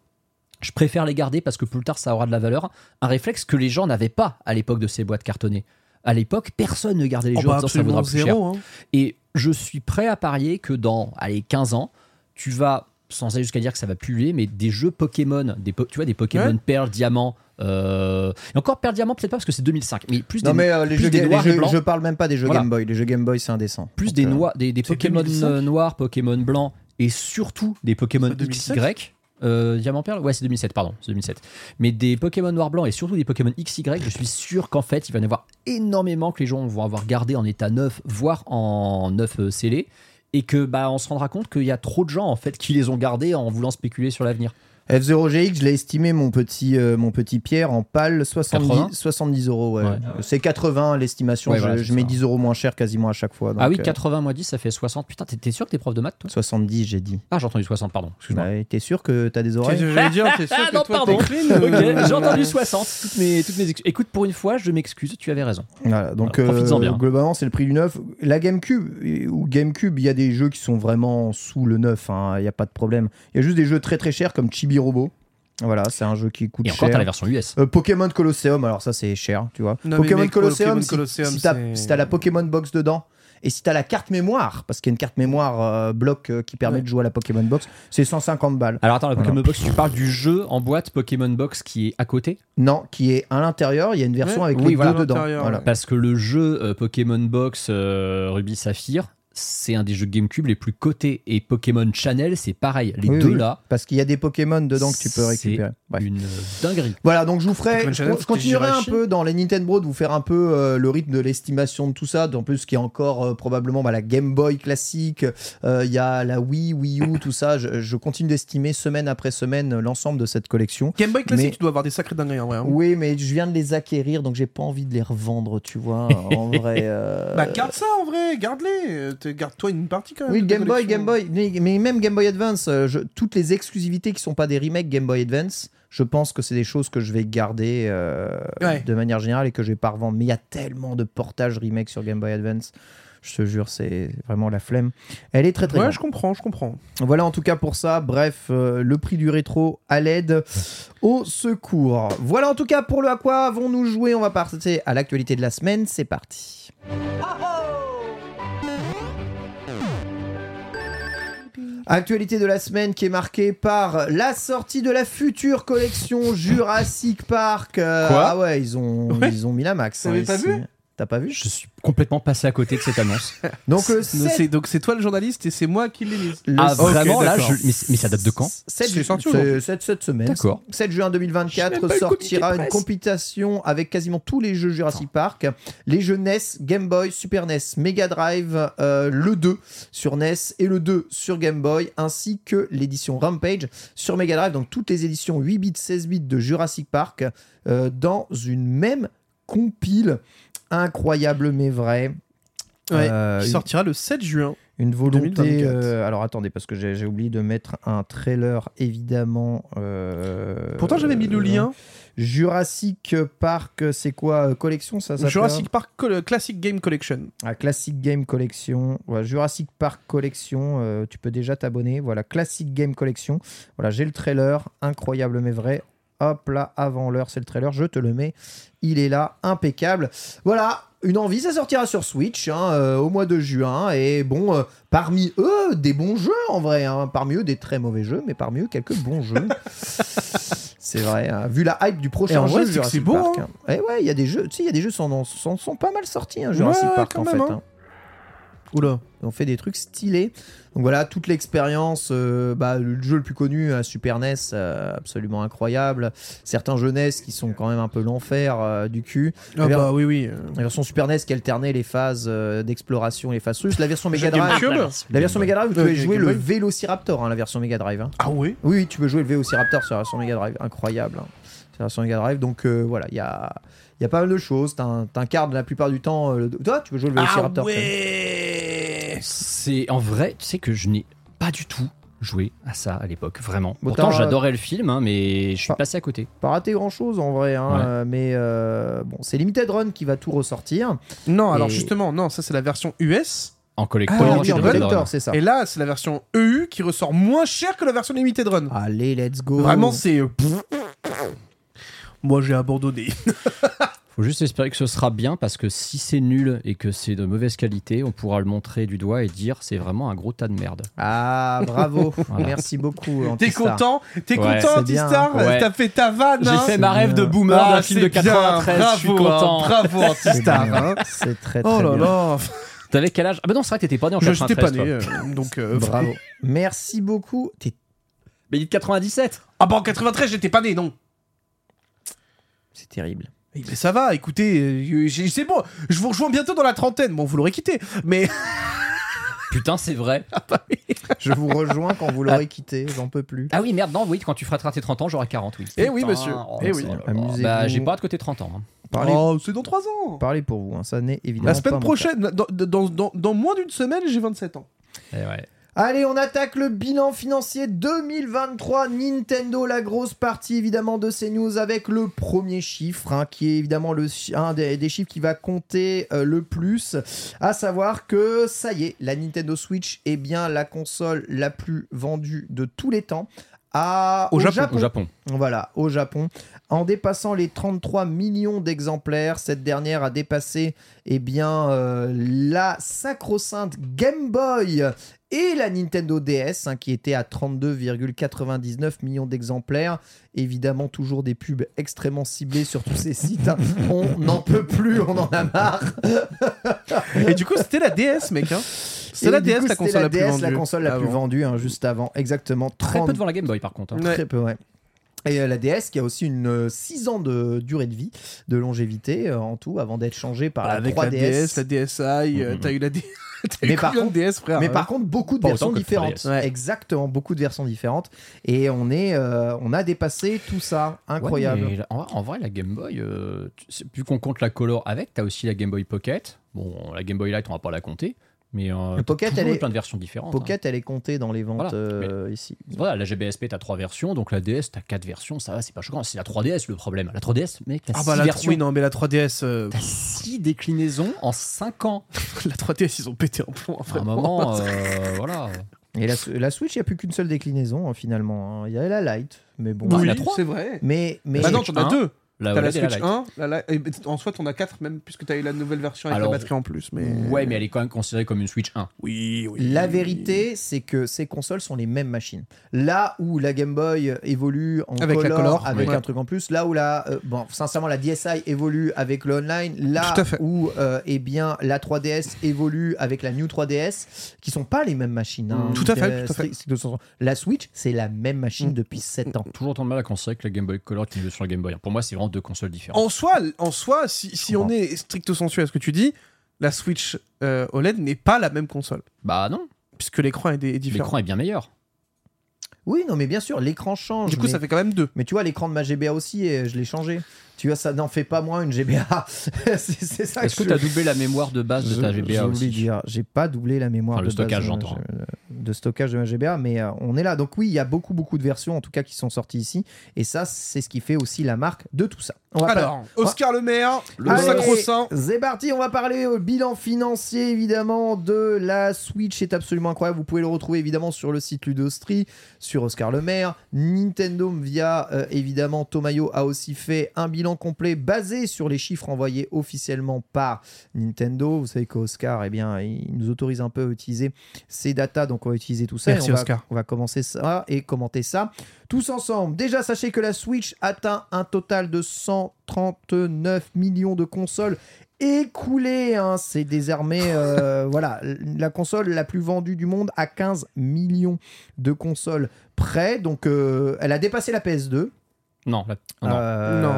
je préfère les garder parce que plus tard ça aura de la valeur. Un réflexe que les gens n'avaient pas à l'époque de ces boîtes cartonnées. À l'époque, personne ne gardait les Oh, jeux en disant ça vaudra plus cher. hein. Et je suis prêt à parier que dans allez, 15 ans, tu vas, sans aller jusqu'à dire que ça va puer, mais des jeux Pokémon, des, po- tu vois, des Pokémon Ouais. Perle, Diamant, euh, et encore Perle, Diamant, peut-être pas parce que c'est 2005, mais plus Non des, mais euh, les plus jeux, des noirs blancs. je parle même pas des jeux Voilà. Game Boy. Les jeux Game Boy c'est indécent. plus Donc, des, euh, noirs, des, Pokémon 2005? noirs, Pokémon blancs, et surtout des Pokémon C'est 2007? XY. Euh, Diamant Perle Ouais, c'est 2007, pardon, c'est 2007. Mais des Pokémon noir blanc et surtout des Pokémon XY, je suis sûr qu'en fait, il va y en avoir énormément que les gens vont avoir gardé en état neuf, voire en neuf euh, scellé, et que bah on se rendra compte qu'il y a trop de gens en fait qui les ont gardés en voulant spéculer sur l'avenir. F0GX, je l'ai estimé mon petit, euh, mon petit Pierre en pâle 70, 80? 70 euros. Ouais. Ouais. C'est 80 l'estimation. Ouais, je, voilà, je mets ça. 10 euros moins cher quasiment à chaque fois. ah oui, donc, euh, 80 moins 10, ça fait 60. Putain, t'es sûr que t'es prof de maths toi? 70 j'ai dit. Ah, j'ai entendu 60, pardon. Excuse-moi. Bah, T'es sûr que t'as des oreilles? J'allais dire? T'es sûr Ah que non, toi, pardon. clean, euh, j'ai entendu 60. Toutes mes, toutes mes excuses. Écoute, pour une fois, je m'excuse, tu avais raison. Voilà, donc euh, bien. globalement c'est le prix du neuf. La GameCube euh, ou GameCube, il y a des jeux qui sont vraiment sous le neuf, hein, il n'y a pas de problème. Il y a juste des jeux très très chers comme Chibi Robo. Voilà, c'est un jeu qui coûte Et encore, cher. t'as la version US. Euh, Pokémon Colosseum, alors ça c'est cher, tu vois. Non, mais Pokémon mec, Colosseum, Pokémon si, Colosseum, si t'as c'est- si t'as la Pokémon Box dedans, et si t'as la carte mémoire, parce qu'il y a une carte mémoire euh, bloc euh, qui permet Ouais. de jouer à la Pokémon Box, c'est 150 balles. Alors attends, la Voilà. Pokémon Box, tu parles du jeu en boîte Pokémon Box qui est à côté? Non, qui est à l'intérieur, il y a une version Ouais. avec Oui, les voilà. deux dedans. L'intérieur, Voilà. ouais. Parce que le jeu euh, Pokémon Box euh, Ruby Saphir c'est un des jeux GameCube les plus cotés. Et Pokémon Channel, c'est pareil. Les Oui, deux oui. là, Parce qu'il y a des Pokémon dedans que tu peux c'est récupérer. Bref. une dinguerie. Voilà, donc je vous ferai, Channel, je continuerai un peu dans les Nintendo de vous faire un peu euh, le rythme de l'estimation de tout ça, en plus qui est encore euh, probablement bah, la Game Boy classique, euh, il y a la Wii, Wii U, tout ça. Je, je continue d'estimer semaine après semaine l'ensemble de cette collection. Game Boy classique, Mais- tu dois avoir des sacrés dingueries en vrai. hein. Oui, mais je viens de les acquérir, donc j'ai pas envie de les revendre, tu vois. En vrai. euh, Bah garde ça en vrai, garde-les. Garde-toi une partie quand même. Oui, Game Boy. Game Boy, mais, même Game Boy Advance, euh, je- toutes les exclusivités qui sont pas des remakes Game Boy Advance, je pense que c'est des choses que je vais garder euh, Ouais. de manière générale et que je vais pas revendre. Mais il y a tellement de portages remakes sur Game Boy Advance. Je te jure, c'est vraiment la flemme. Elle est très très Ouais, grande. je comprends, je comprends. Voilà en tout cas pour ça. Bref, euh, le prix du rétro à l'aide au secours. Voilà en tout cas pour le à quoi avons-nous joué? On va passer à l'actualité de la semaine. C'est parti. Actualité de la semaine qui est marquée par la sortie de la future collection Jurassic Park. Euh, Quoi Ah ouais, ils ont, Ouais. ils ont mis la max. Hein, pas vu T'as pas vu Je suis complètement passé à côté de cette annonce. Donc le C'est- 7 Donc c'est toi le journaliste et c'est moi qui l'ai mise. le ah, vraiment là je- mais, mais ça date de quand 7 C'est sorti c'est- aujourd'hui. c'est- cette semaine. D'accord. 7 juin Je n'ai 2024 pas le sortira une compilation avec quasiment tous les jeux Jurassic Park, les jeux NES, Game Boy, Super NES, Mega Drive, euh, le 2 sur NES et le 2 sur Game Boy, ainsi que l'édition Rampage sur Mega Drive, donc toutes les éditions 8 bits, 16 bits de Jurassic Park euh, dans une même compile. Incroyable mais vrai. Ouais, Euh, qui sortira le 7 juin. une volonté. 2024. euh, alors attendez, parce que j'ai oublié de mettre un trailer, évidemment. euh, Pourtant j'avais mis le lien. Jurassic Park, c'est quoi euh, Collection, ça s'appelle Jurassic Park Classic Game Collection. Ah, Classic Game Collection. Voilà, Jurassic Park Collection, euh, tu peux déjà t'abonner. Voilà, Classic Game Collection. Voilà, j'ai le trailer, incroyable mais vrai. Hop là, avant l'heure, c'est le trailer, je te le mets. Il est là, impeccable. Voilà, une envie, ça sortira sur Switch hein, euh, au mois de juin. Et bon, euh, parmi eux, des bons jeux en vrai. hein. Parmi eux, des très mauvais jeux, mais parmi eux, quelques bons jeux. c'est vrai, hein. vu la hype du prochain jeu c'est hein. Et ouais, il y a des jeux, tu sais, il y a des jeux qui sont, sont, sont pas mal sortis, Jurassic Ouais, Park en même, fait. Oula. On fait des trucs stylés. Donc voilà, toute l'expérience, euh, bah, le jeu le plus connu, à Super NES, euh, absolument incroyable. Certains jeux NES qui sont quand même un peu l'enfer euh, du cul. Ah Vers- bah oui, oui. La version Super NES qui alternait les phases euh, d'exploration et les phases russes. La version Mega Drive, la version Mega Drive, vous Euh, pouvez jouer le. Vélociraptor, hein, la version Mega Drive. hein. Ah oui Oui, oui, tu peux jouer le Vélociraptor sur la version Mega Drive. Incroyable. hein. Sur la version Mega Drive. Donc euh, voilà, il y a, il y a pas mal de choses. T'in- T'incarnes la plupart du temps. euh, le- Toi, tu peux jouer le Ah Vélociraptor. quand même. ouais C'est en vrai, tu sais que je n'ai pas du tout joué à ça à l'époque, vraiment. Bon, Pourtant, t'as- j'adorais le film, hein, mais je suis Pas- passé à côté. Pas raté grand chose en vrai, hein, Ouais. euh, mais euh, bon, c'est Limited Run qui va tout ressortir. Non, alors Et- justement, non, ça c'est la version US. En collector, Ah, en Run. collector, c'est ça. Et là, c'est la version EU qui ressort moins cher que la version Limited Run. Allez, let's go. Vraiment, c'est. euh, Moi, j'ai abandonné. Faut juste espérer que ce sera bien parce que si c'est nul et que c'est de mauvaise qualité, on pourra le montrer du doigt et dire c'est vraiment un gros tas de merde. Ah, bravo. Voilà. Merci beaucoup. T'es content T'es Ouais. content, Antistar hein. Ouais. T'as fait ta vanne J'ai hein fait ma rêve de boomer Ah, d'un film de c'est bien, 93, je suis bravo, content. hein, bravo, Antistar. hein. C'est très très Oh là bien. là T'avais quel âge? Ah bah non, c'est vrai que t'étais pas né en Je 93. n'étais pas né, euh, donc... euh, Bravo. Merci beaucoup. T'es- Mais il est de 97 Ah bah en 93, j'étais pas né, non C'est terrible. Mais ça va, écoutez, euh, c'est bon, je vous rejoins bientôt dans la trentaine. Bon, vous l'aurez quitté, mais Putain, c'est vrai. Je vous rejoins quand vous l'aurez quitté. J'en peux plus. Ah oui, merde, non, oui, quand tu fêteras tes 30 ans, j'aurai 40, oui. Eh oui, monsieur. oh, Eh oui. Bah, j'ai pas hâte que t'aies 30 ans. hein. Parlez, oh, c'est dans 3 ans. parlez pour vous. hein, Ça n'est évidemment La pas semaine prochaine, dans, dans, dans, dans moins d'une semaine, j'ai 27 ans. Eh ouais. Allez, on attaque le bilan financier 2023 Nintendo, la grosse partie évidemment de ces news avec le premier chiffre, hein, qui est évidemment le, un des, des chiffres qui va compter euh, le plus, à savoir que ça y est, la Nintendo Switch est bien la console la plus vendue de tous les temps. À, Au Japon, Au Japon. Voilà, au Japon. En dépassant les 33 millions d'exemplaires, cette dernière a dépassé eh bien, euh, la sacro-sainte Game Boy et la Nintendo DS, hein, qui était à 32,99 millions d'exemplaires. Évidemment, toujours des pubs extrêmement ciblées sur tous ces sites. hein. On n'en peut plus, on en a marre. Et du coup, c'était la DS, mec. Hein. C'est la du DS coup, la c'était console la, plus DS, vendue. la console la plus vendue, hein, juste avant, exactement. Très 30 peu devant la Game Boy par contre. hein. Ouais. Très peu, ouais. Et euh, la DS qui a aussi une 6 ans de durée de vie, de longévité euh, en tout, avant d'être changée par la Avec 3DS. la DS, la DSi, euh, Mhm. t'as eu la DS. T'as eu Mais par combien de contre- DS, frère Mais hein par contre, beaucoup de Pas versions autant que le différentes. 3DS. Ouais. Exactement, beaucoup de versions différentes. Et on est, euh, on a dépassé tout ça, incroyable. Ouais, mais en, en vrai, la Game Boy, euh, tu sais, vu qu'on compte la Color avec, t'as aussi la Game Boy Pocket. Bon, la Game Boy Light, on va pas la compter. Mais euh, Le Pocket, elle est- plein de versions différentes. hein. Pocket, elle est comptée dans les ventes Voilà. euh, ici. Voilà, la GBSP, t'as trois versions, donc la DS, t'as quatre versions, ça va, c'est pas choquant. C'est la 3DS le problème. La 3DS, mec, t'as Ah six bah la, versions. oui, non, mais la 3DS, euh, T'as six déclinaisons en 5 ans. la 3DS, ils ont pété en plomb. À un moment, euh, voilà. Et la, la Switch, il n'y a plus qu'une seule déclinaison hein, finalement. hein. Il y a la Lite, mais bon. Oui, Oui, il y en a trois. c'est vrai. Mais, mais Bah non, t'en as 1, deux. La T'as la OLED et la Switch Lite. 1, la Lite- et en soi, t'en as 4 même, puisque t'as eu la nouvelle version avec Alors, la batterie en plus. Mais... Ouais, mais elle est quand même considérée comme une Switch 1. Oui, oui. La vérité, c'est que ces consoles sont les mêmes machines. Là où la Game Boy évolue en Avec la color, color, avec un truc en plus, là où la, euh, bon, sincèrement, la DSi évolue avec le online, là Tout à fait. où, euh, eh bien, la 3DS évolue avec la New 3DS, qui sont pas les mêmes machines. hein. Tout à fait, Euh, tout à fait. strict- strict sens. La Switch, c'est la même machine Mm. depuis 7 ans. Toujours autant de mal à considérer que la Game Boy Color qui est sur la Game Boy. Pour moi, c'est vraiment deux consoles différentes. En soi, en soi si, si on est stricto sensu à ce que tu dis, la Switch euh, OLED n'est pas la même console, Bah non, puisque l'écran est, est différent. l'écran est bien meilleur. Oui, non, mais bien sûr, l'écran change. Du coup, mais... ça fait quand même deux. Mais tu vois, l'écran de ma GBA aussi, et je l'ai changé. Tu vois, ça n'en fait pas moins une GBA. c'est c'est ça Est-ce que je- tu as doublé la mémoire de base de ta GBA aussi dire, j'ai pas doublé la mémoire Enfin, le de base stockage, de ma- j'entends. je- de stockage de ma GBA, mais euh, on est là. Donc oui, il y a beaucoup beaucoup de versions en tout cas qui sont sorties ici, et ça c'est ce qui fait aussi la marque de tout ça. On va pas- Alors, Oscar Le Maire, le Allez, sacro-saint. C'est parti, on va parler au bilan financier évidemment de la Switch, c'est absolument incroyable. Vous pouvez le retrouver évidemment sur le site Ludostri, sur Oscar Le Maire. Nintendo via euh, évidemment Tomayo a aussi fait un bilan complet basé sur les chiffres envoyés officiellement par Nintendo. Vous savez qu'Oscar, eh bien, il nous autorise un peu à utiliser ces datas, donc on va utiliser tout ça. et Merci, on va- Oscar. on va commencer ça et commenter ça tous ensemble. Déjà, sachez que la Switch atteint un total de 139 millions de consoles écoulées. hein. C'est désormais euh, voilà, la console la plus vendue du monde à 15 millions de consoles près. Donc, euh, elle a dépassé la PS2. Non, la- non. Euh, Non.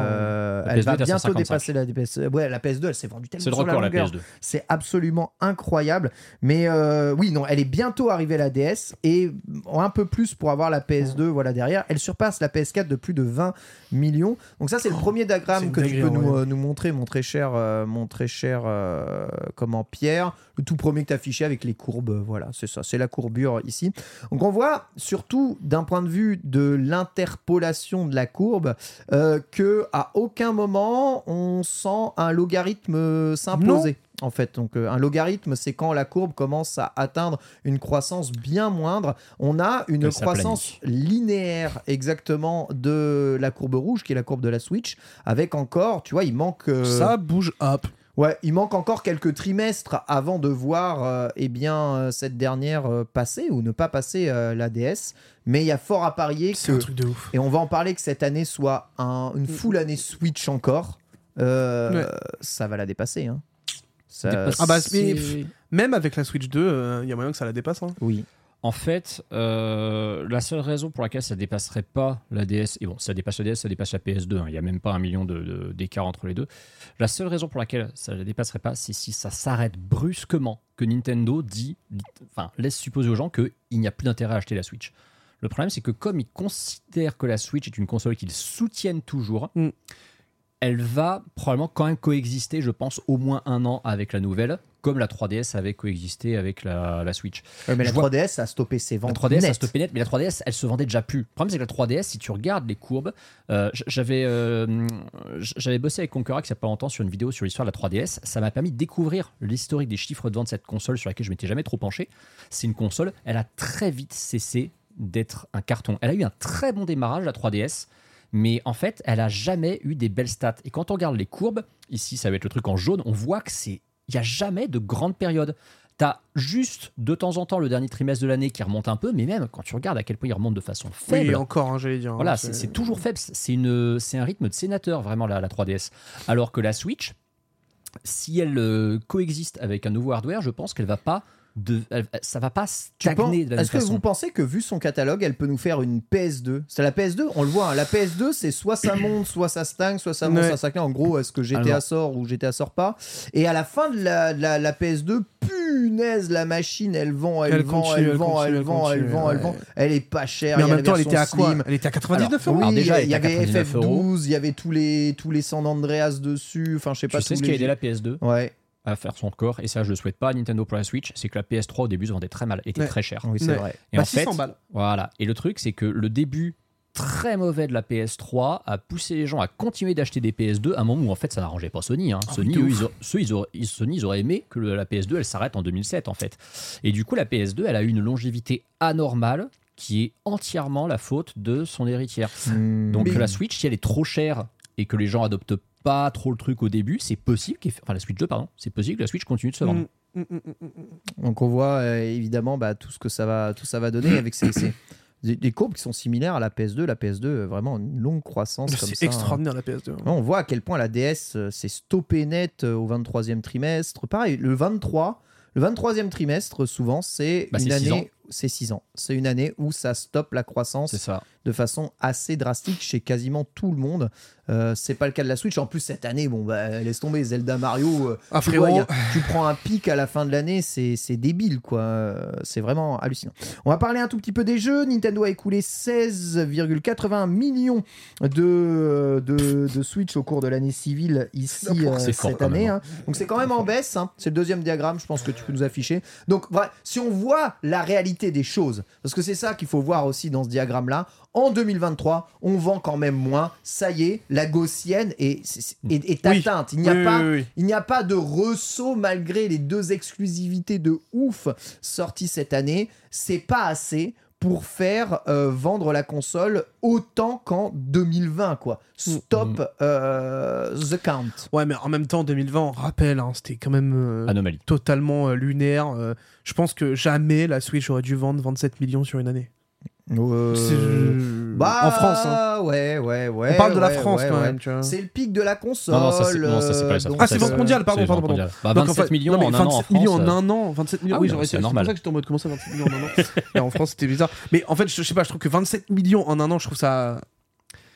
La Elle PS2 va bientôt 155. dépasser la PS2. Ouais, la PS2, elle s'est vendue tellement c'est le record la longueur. PS2. C'est absolument incroyable. Mais euh, oui, non, elle est bientôt arrivée à la DS et un peu plus pour avoir la PS2 voilà derrière. Elle surpasse la PS4 de plus de 20 millions. Donc ça, c'est le premier c'est diagramme que tu peux nous, euh, nous montrer, mon très cher, euh, mon très cher euh, comment Pierre. Le tout premier que tu affiché avec les courbes. euh, Voilà, c'est ça, c'est la courbure ici. Donc on voit surtout d'un point de vue de l'interpolation de la courbe euh, que à aucun moment on sent un logarithme s'imposer. En fait, donc euh, un logarithme, c'est quand la courbe commence à atteindre une croissance bien moindre. On a une croissance linéaire exactement de la courbe rouge, qui est la courbe de la Switch, avec encore, tu vois, il manque. euh, Ça bouge up. Ouais, il manque encore quelques trimestres avant de voir euh, eh bien, euh, cette dernière euh, passer ou ne pas passer euh, la DS. Mais il y a fort à parier C'est un que, truc de ouf. et on va en parler, que cette année soit un- une full année Switch encore. Euh, Ouais. Ça va la dépasser. Hein. Ça- Dépasse- Ah bah, Même avec la Switch 2, euh, il y a moyen que ça la dépasse. hein. Oui. En fait, euh, la seule raison pour laquelle ça dépasserait pas la DS, et bon, ça dépasse la DS, ça dépasse la PS2, hein, il n'y a même pas un million de- de- d'écart entre les deux. La seule raison pour laquelle ça ne dépasserait pas, c'est si ça s'arrête brusquement, que Nintendo dit, enfin, laisse supposer aux gens qu'il n'y a plus d'intérêt à acheter la Switch. Le problème, c'est que comme ils considèrent que la Switch est une console qu'ils soutiennent toujours, Mm. Elle va probablement quand même coexister, je pense, au moins un an avec la nouvelle, comme la 3DS avait coexisté avec la, la Switch. Ouais, mais la Je vois- 3DS a stoppé ses La ventes. 3DS, net. elle stoppait net, mais la 3DS, elle se vendait déjà plus. Le problème, c'est que la 3DS, si tu regardes les courbes, euh, j'avais euh, j'avais bossé avec Conquerax il n'y a pas longtemps sur une vidéo sur l'histoire de la 3DS. Ça m'a permis de découvrir l'historique des chiffres de vente de cette console sur laquelle je m'étais jamais trop penché. C'est une console, elle a très vite cessé d'être un carton. Elle a eu un très bon démarrage, la 3DS. Mais en fait, elle a jamais eu des belles stats. Et quand on regarde les courbes, ici, ça va être le truc en jaune, on voit que c'est, il n'y a jamais de grande période. T'as juste de temps en temps le dernier trimestre de l'année qui remonte un peu, mais même quand tu regardes à quel point il remonte de façon faible, Oui, encore, hein, j'allais dire. hein, voilà, c'est toujours faible. C'est une, c'est un rythme de sénateur vraiment la, la 3DS. Alors que la Switch, si elle euh, coexiste avec un nouveau hardware, je pense qu'elle va pas de, elle- elle- ça va pas stagner de la même Est-ce que vous pensez que vu son catalogue, elle peut nous faire une PS2 C'est la PS2, on le voit. hein, la PS2, c'est soit ça monte, soit ça stagne, soit ça monte, Ouais. soit ça stagne. En gros, est-ce que GTA Alors. sort ou GTA sort pas? Et à la fin de la, de la- la PS2, punaise, la machine, elle vend, elle, Elle vend, continue, elle elle vend, continue, elle elle vend, elle vend, elle vend. Elle est pas chère. Mais il en y a même temps, elle était à quoi? Slim. Elle était à 99 euros? Oui, déjà, il y à avait 99 euros. FF12, il y avait tous les, tous les San Andreas dessus. Enfin, je sais pas. Tu sais ce qui a aidé la PS2 Ouais, à faire son corps, et ça je le souhaite pas à Nintendo pour la Switch, c'est que la PS3 au début se vendait très mal, était Ouais. très chère. oui, c'est Ouais. vrai. Et Bah, en fait, 600 balles. voilà. Et le truc, c'est que le début très mauvais de la PS3 a poussé les gens à continuer d'acheter des PS2 à un moment où en fait ça n'arrangeait pas Sony. hein. Ah Sony, eux, ils, auraient- ceux, ils auraient, Sony, ils auraient aimé que le- la PS2 elle s'arrête en 2007 en fait. Et du coup, la PS2 elle a eu une longévité anormale qui est entièrement la faute de son héritière. Hmm. Donc Mais- la Switch, si elle est trop chère et que les gens adoptent pas trop le truc au début, c'est possible, qu'elle- enfin la Switch 2 pardon, c'est possible que la Switch continue de se vendre. Mm, mm, mm. Donc on voit euh, évidemment bah, tout ce que ça va, tout ça va donner avec ces, ces- des, des courbes qui sont similaires à la PS2. La PS2, euh, vraiment une longue croissance comme C'est ça. hein. extraordinaire la PS2. Non, on voit à quel point la DS euh, s'est stoppée net euh, au 23e trimestre. Pareil, le 23, le 23e trimestre, souvent, c'est Bah, une année. C'est 6 ans. C'est une année où ça stoppe la croissance ça. de façon assez drastique chez quasiment tout le monde. Euh, c'est pas le cas de la Switch. En plus, cette année, bon, bah, laisse tomber Zelda Mario. euh, Ah, tu, frérot. vois, y a- tu prends un pic à la fin de l'année, c'est débile, quoi. Euh, C'est vraiment hallucinant. On va parler un tout petit peu des jeux. Nintendo a écoulé 16,81 millions de, de, de Switch au cours de l'année civile ici euh, fort, cette année. hein. hein. Donc c'est quand même en baisse. hein. C'est le deuxième diagramme, je pense que tu peux nous afficher. Donc voilà, si on voit la réalité des choses, parce que c'est ça qu'il faut voir aussi dans ce diagramme-là, en 2023, on vend quand même moins. Ça y est, la gaussienne est, est, est- est Oui. atteinte. Il n'y a Oui, pas oui, il n'y a pas de ressaut malgré les deux exclusivités de ouf sorties cette année. C'est pas assez pour faire euh, vendre la console autant qu'en 2020 quoi. Stop euh, the count. Ouais, mais en même temps, 2020, on rappelle, hein, c'était quand même euh, Anomalie. totalement euh, lunaire. euh, je pense que jamais la Switch aurait dû vendre 27 millions sur une année. Euh, C'est- Bah, en France. hein. Ouais, ouais, ouais. On parle de la ouais, France ouais, quand ouais. même, tu vois. C'est le pic de la console. Non, non, ça, c'est- non, ça, c'est pas les donc, Ah, c'est vente mondiale, pardon, pardon, vente pardon. mondiale. Bah, Donc, en 27 fait- millions non, mais en un an en 27 millions France. en un an, 27 millions. Ah oui, j'aurais c'est été- c'est pour normal. ça que j'étais en mode comment ça 27 millions en un an? Et en France, c'était bizarre. Mais en fait, je, je sais pas, je trouve que 27 millions en un an, je trouve ça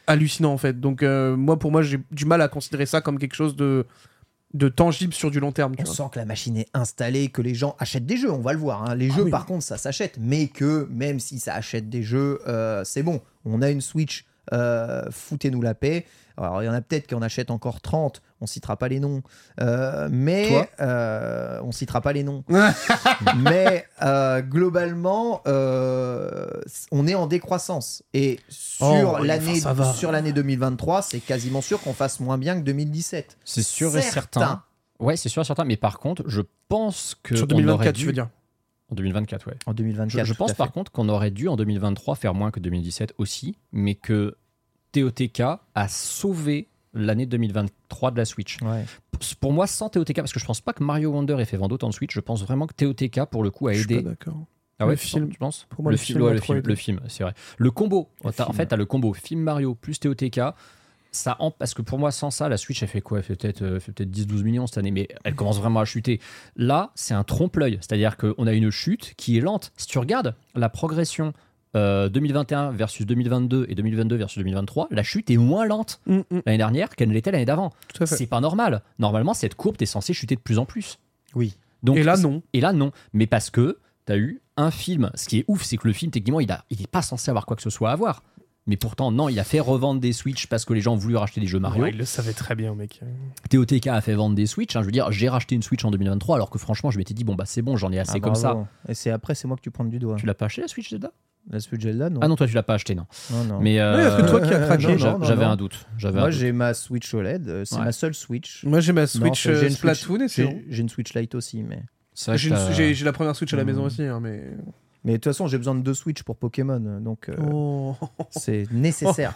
hallucinant en fait. Donc euh, moi, pour moi, j'ai du mal à considérer ça comme quelque chose de de tangible sur du long terme. Tu On vois. sent que la machine est installée, que les gens achètent des jeux, on va le voir. hein. Les Ah jeux, oui. par contre, ça s'achète. Mais que même si ça achète des jeux, euh, c'est bon. On a une Switch, euh, foutez-nous la paix. Alors, il y en a peut-être qui en achètent encore 30, on citera pas les noms. Euh, mais euh, on citera pas les noms. mais euh, globalement, euh, on est en décroissance. Et sur Oh, l'année enfin, ça va. sur l'année 2023, c'est quasiment sûr qu'on fasse moins bien que 2017. C'est sûr et Certain. Ouais, c'est sûr et certain. Mais par contre, je pense que. Sur on aurait 2024, dû- tu veux dire? En 2024, ouais. En 2024. Je, je pense par contre qu'on aurait dû en 2023 faire moins que 2017 aussi, mais que TOTK a sauvé l'année 2023 de la Switch. Ouais. Pour moi, sans TOTK, parce que je pense pas que Mario Wonder ait fait vendre autant de Switch, je pense vraiment que TOTK pour le coup a Je aidé. d'accord. Ah ouais, Le film. tu penses Pour moi, le, le film, ouais, le film, le film, c'est vrai. Le combo, Le en fait, t'as le combo film Mario plus TOTK. Ça, en- parce que pour moi, sans ça, la Switch, elle fait quoi? Elle fait peut-être euh, fait peut-être 10-12 millions cette année, mais elle commence vraiment à chuter. Là, c'est un trompe-l'œil. C'est-à-dire qu'on a une chute qui est lente. Si tu regardes la progression euh, 2021 versus 2022 et 2022 versus 2023, la chute est moins lente Mm, mm, l'année dernière qu'elle ne l'était l'année d'avant. C'est pas normal. Normalement, cette courbe, t'es censé chuter de plus en plus. Oui. Donc, Et là, non. et là, non. Mais parce que tu as eu un film. Ce qui est ouf, c'est que le film, techniquement, il n'est il est pas censé avoir quoi que ce soit à voir. Mais pourtant, non, il a fait revendre des Switch parce que les gens ont voulu racheter des jeux Mario. Ouais, il le savait très bien, mec. TOTK a fait vendre des Switch. hein. je veux dire, j'ai racheté une Switch en 2023 alors que franchement, je m'étais dit, bon, bah c'est bon, j'en ai assez Ah, comme ça. Et c'est après, c'est moi que tu prends du doigt. Tu l'as pas acheté la Switch Zelda? La Switch Zelda, non. Ah non, toi, tu l'as pas aché, non. non, non. Mais euh, parce que toi qui as craqué, non, j'a- non, j'avais non. un doute. J'avais Moi, j'ai ma Switch OLED. euh, C'est Ouais. ma seule Switch. Moi, j'ai ma Non, Switch j'ai euh, une Switch- Splatoon et c'est bon. J'ai une Switch Lite aussi, mais. J'ai la première Switch à la Hmm. maison aussi, hein, mais. Mais de toute façon, j'ai besoin de deux Switch pour Pokémon, donc euh, Oh. c'est nécessaire.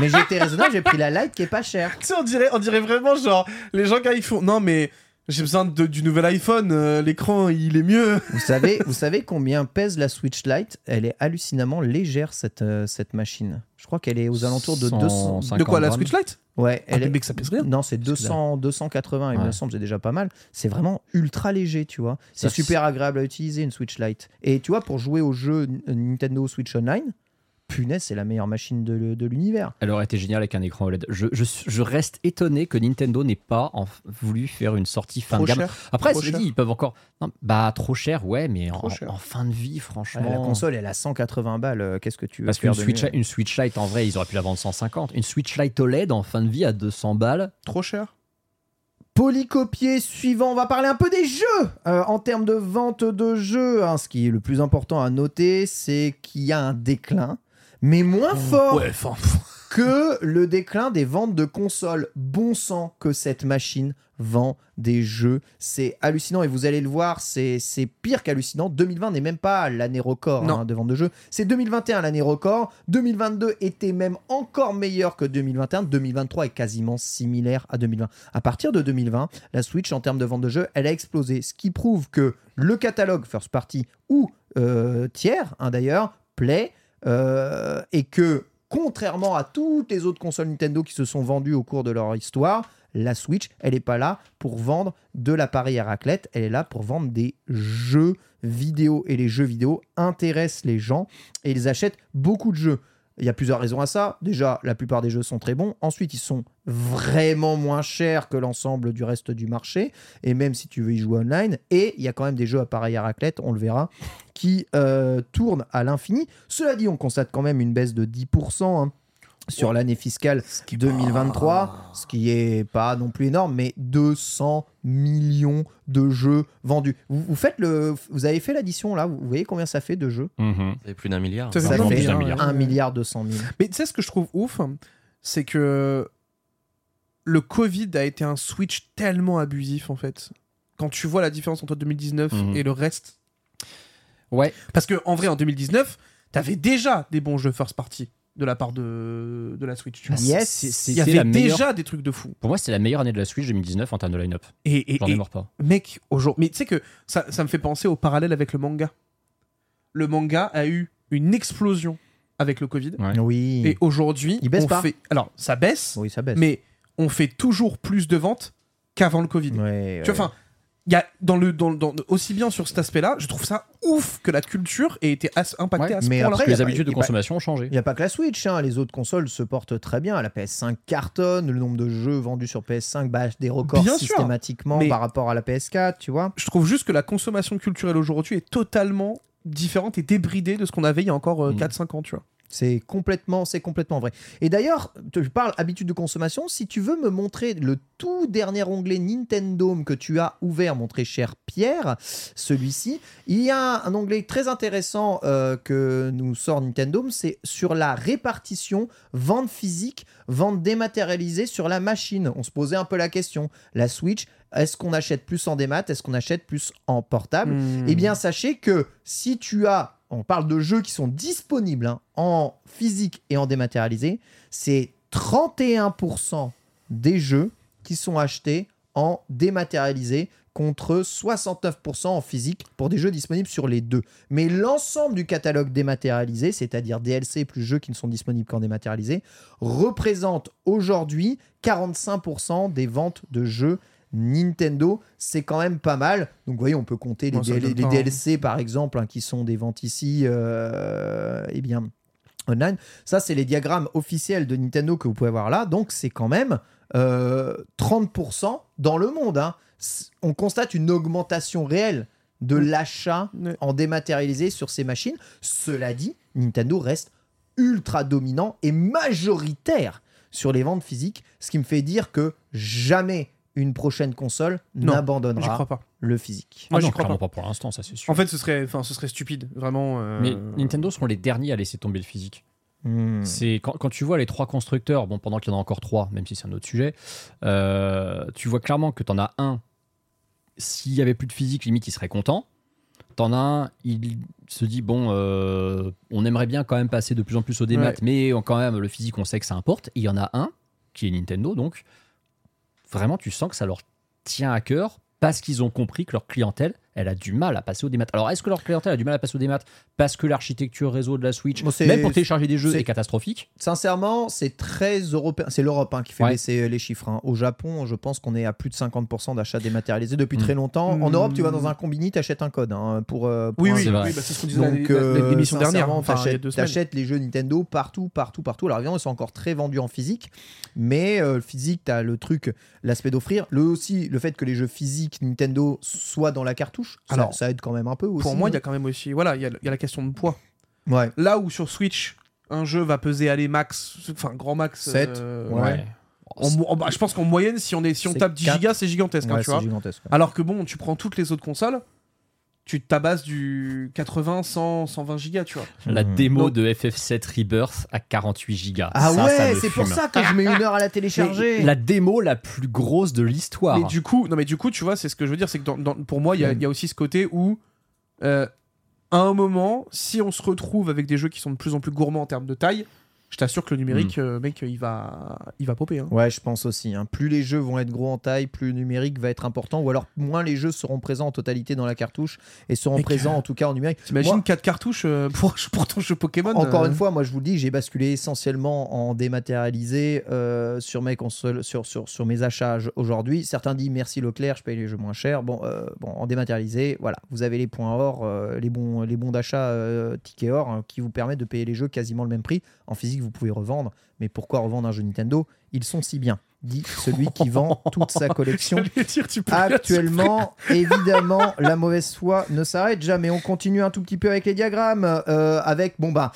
mais j'ai été raisonnable, j'ai pris la Lite qui est pas chère. Tu sais, on dirait, on dirait vraiment genre les gens quand ils font non mais J'ai besoin de- du nouvel iPhone, euh, l'écran il est mieux. Vous savez, vous savez combien pèse la Switch Lite? Elle est hallucinamment légère cette, euh, cette machine. Je crois qu'elle est aux alentours de 200. 150 De quoi la. Switch Lite? Ouais, Ah, elle mais est. mec, ça pèse rien. Non, c'est que 200, 280, il me semble, c'est déjà pas mal. C'est vraiment ultra léger, tu vois. C'est super agréable à utiliser une Switch Lite. Et tu vois, pour jouer au jeu Nintendo Switch Online, punaise, c'est la meilleure machine de, de l'univers. Elle aurait été géniale avec un écran OLED. Je, je, je reste étonné que Nintendo n'ait pas en- voulu faire une sortie fin Trop de gamme. cher. Après, Trop c'est cher. dit, ils peuvent encore. Non, bah, trop cher, ouais, mais en, Trop cher. en fin de vie, Ouais, franchement. la console, elle a 180 balles. euh, Qu'est-ce que tu veux Parce qu'une Switch, une Switch Lite, en vrai, ils auraient pu la vendre 150. Une Switch Lite OLED en fin de vie à 200 balles. Trop cher. Polycopier suivant, on va parler un peu des jeux Euh, en termes de vente de jeux. hein, ce qui est le plus important à noter, c'est qu'il y a un déclin, mais moins fort Ouais, enfin. que le déclin des ventes de consoles. Bon sang que cette machine vend des jeux. C'est hallucinant et vous allez le voir, c'est pire qu'hallucinant. 2020 n'est même pas l'année record hein, de vente de jeux. C'est 2021 l'année record. 2022 était même encore meilleur que 2021. 2023 est quasiment similaire à 2020. À partir de 2020, la Switch en termes de vente de jeux, elle a explosé. Ce qui prouve que le catalogue first party ou euh, tiers, hein, d'ailleurs, plaît euh, et que contrairement à toutes les autres consoles Nintendo qui se sont vendues au cours de leur histoire, la Switch, elle n'est pas là pour vendre de l'appareil à raclette, elle est là pour vendre des jeux vidéo. Et les jeux vidéo intéressent les gens et ils achètent beaucoup de jeux. Il y a plusieurs raisons à ça. Déjà, la plupart des jeux sont très bons. Ensuite, ils sont vraiment moins chers que l'ensemble du reste du marché. Et même si tu veux y jouer online. Et il y a quand même des jeux appareil à raclette, on le verra, qui euh, tournent à l'infini. Cela dit, on constate quand même une baisse de 10% hein, sur l'année fiscale 2023, ce qui est pas non plus énorme, mais 200 millions de jeux vendus. Vous, vous faites le, vous avez fait l'addition là, vous voyez combien ça fait de jeux? C'est plus d'un milliard. Ça, fait bien, 1 ouais. milliard 200 000. Mais tu sais ce que je trouve ouf, c'est que le Covid a été un switch tellement abusif en fait. Quand tu vois la différence entre 2019 Mhm. et le reste. Ouais. Parce que en vrai, en 2019, t'avais déjà des bons jeux first party de la part de, de la Switch. Tu vois. Yes, C'est- Il y avait meilleure. déjà des trucs de fou. Pour moi, c'est la meilleure année de la Switch 2019 en termes de line-up. Et, et, J'en et- ai mort pas. mec, aujourd'hui. Mais tu sais que ça, ça me fait penser au parallèle avec le manga. Le manga a eu une explosion avec le Covid. Ouais. Oui. Et aujourd'hui, Il baisse on pas. fait. Alors, ça baisse, oui, ça baisse. mais on fait toujours plus de ventes qu'avant le Covid. Ouais, Tu vois, enfin, il y a dans le, dans, dans- aussi bien sur cet aspect-là, je trouve ça ouf que la culture ait été as- impactée Ouais, à ce mais après, les habitudes de pas- consommation ont changé. Il n'y a pas que la Switch, hein. les autres consoles se portent très bien. La PS5 cartonne, le nombre de jeux vendus sur PS5 bat des records Bien sûr. systématiquement par rapport à la PS4, tu vois. Je trouve juste que la consommation culturelle aujourd'hui est totalement différente et débridée de ce qu'on avait il y a encore euh, Mm. 4-5 ans, tu vois. C'est complètement, c'est complètement vrai. Et d'ailleurs, je parle habitude de consommation. Si tu veux me montrer le tout dernier onglet Nintendo que tu as ouvert, mon très cher Pierre, celui-ci, il y a un onglet très intéressant euh, que nous sort Nintendo, c'est sur la répartition vente physique, vente dématérialisée sur la machine. On se posait un peu la question. La Switch, est-ce qu'on achète plus en démat, est-ce qu'on achète plus en portable? Hmm. eh bien, sachez que si tu as, on parle de jeux qui sont disponibles hein, en physique et en dématérialisé, c'est 31% des jeux qui sont achetés en dématérialisé contre 69% en physique pour des jeux disponibles sur les deux. Mais l'ensemble du catalogue dématérialisé, c'est-à-dire DLC plus jeux qui ne sont disponibles qu'en dématérialisé, représente aujourd'hui 45% des ventes de jeux Nintendo, c'est quand même pas mal. Donc vous voyez, on peut compter les, Bon, DL-. DLC par exemple, hein, qui sont des ventes ici, euh, eh bien, online. Ça, c'est les diagrammes officiels de Nintendo que vous pouvez voir là. Donc c'est quand même euh, 30% dans le monde. hein. On constate une augmentation réelle de l'achat en dématérialisé sur ces machines. Cela dit, Nintendo reste ultra dominant et majoritaire sur les ventes physiques, ce qui me fait dire que jamais une prochaine console n'abandonnera le physique. Moi, Ah non, crois clairement pas. pas pour l'instant, ça c'est sûr. En fait, ce serait, enfin, ce serait stupide, vraiment. euh, Mais Nintendo seront les derniers à laisser tomber le physique. Hmm. C'est quand, quand tu vois les trois constructeurs, bon, pendant qu'il y en a encore trois, même si c'est un autre sujet, euh, tu vois clairement que tu en as un, s'il y avait plus de physique, limite, il serait content. T'en as un, il se dit, bon, euh, on aimerait bien quand même passer de plus en plus au démat, Ouais. mais on- quand même, le physique, on sait que ça importe. Et il y en a un, qui est Nintendo, donc, vraiment, tu sens que ça leur tient à cœur parce qu'ils ont compris que leur clientèle, elle a du mal à passer au démat. Alors, est-ce que leur clientèle a du mal à passer au démat parce que l'architecture réseau de la Switch, Bon, c'est- même pour télécharger des jeux, c'est- est catastrophique? Sincèrement, c'est très européen. C'est l'Europe hein, qui fait Ouais. baisser les chiffres. hein. Au Japon, je pense qu'on est à plus de 50% d'achats dématérialisés depuis Mm. très longtemps. En Mm. Europe, tu vas dans un combini, t'achètes un code hein, pour, euh, pour Oui, un oui, c'est oui, vrai. bah, c'est ce qu'on disait Donc, euh, l'émission dernière. Enfin, t'achètes- les jeux Nintendo partout, partout, partout. Alors évidemment, ils sont encore très vendus en physique, mais euh, le physique, t'as le truc, l'aspect d'offrir. Le aussi, le fait que les jeux physiques Nintendo soient dans la cartouche, Alors, ça, aide quand même un peu aussi. Pour moi, il y a quand même aussi, voilà, il y, a- il y a la question de poids. ouais. Là où sur Switch, un jeu va peser aller max, enfin grand max. Sept, euh, ouais. en mo- en- bah, je pense qu'en moyenne, si on, est, si on tape 10 quatre. gigas, c'est gigantesque, hein, tu vois. gigantesque. Alors que bon, tu prends toutes les autres consoles, tu tabasses du 80, 100, 120 gigas, tu vois. La Mhm. démo Donc- de FF7 Rebirth à 48 gigas. Ah Ça, ouais, c'est pour ça que je mets une heure à la télécharger. Mais La démo la plus grosse de l'histoire. Mais du coup, non mais du coup, tu vois, c'est ce que je veux dire, c'est que dans- dans- pour moi, il y, a- Ouais. il y a aussi ce côté où, euh, à un moment, si on se retrouve avec des jeux qui sont de plus en plus gourmands en termes de taille, je t'assure que le numérique, euh, mec, il va, il va popper. hein. Ouais, je pense aussi. hein. Plus les jeux vont être gros en taille, plus le numérique va être important, ou alors moins les jeux seront présents en totalité dans la cartouche et seront Mec, présents en tout cas en numérique. T'imagines Moi- 4 cartouches euh, pour, pour ton jeu Pokémon Encore euh, une fois, moi je vous le dis, j'ai basculé essentiellement en dématérialisé euh, sur, mes consoles, sur, sur, sur mes achats aujourd'hui. Certains disent merci Leclerc, je paye les jeux moins chers. Bon, euh, bon en dématérialisé, voilà, vous avez les points or, euh, les bons, les bons d'achat euh, tickets or hein, qui vous permettent de payer les jeux quasiment le même prix. En physique, vous pouvez revendre, mais pourquoi revendre un jeu Nintendo? Ils sont si bien, dit celui qui vend toute sa collection dire, tu Actuellement, évidemment, la mauvaise foi ne s'arrête jamais. On continue un tout petit peu avec les diagrammes, euh, avec bon bah,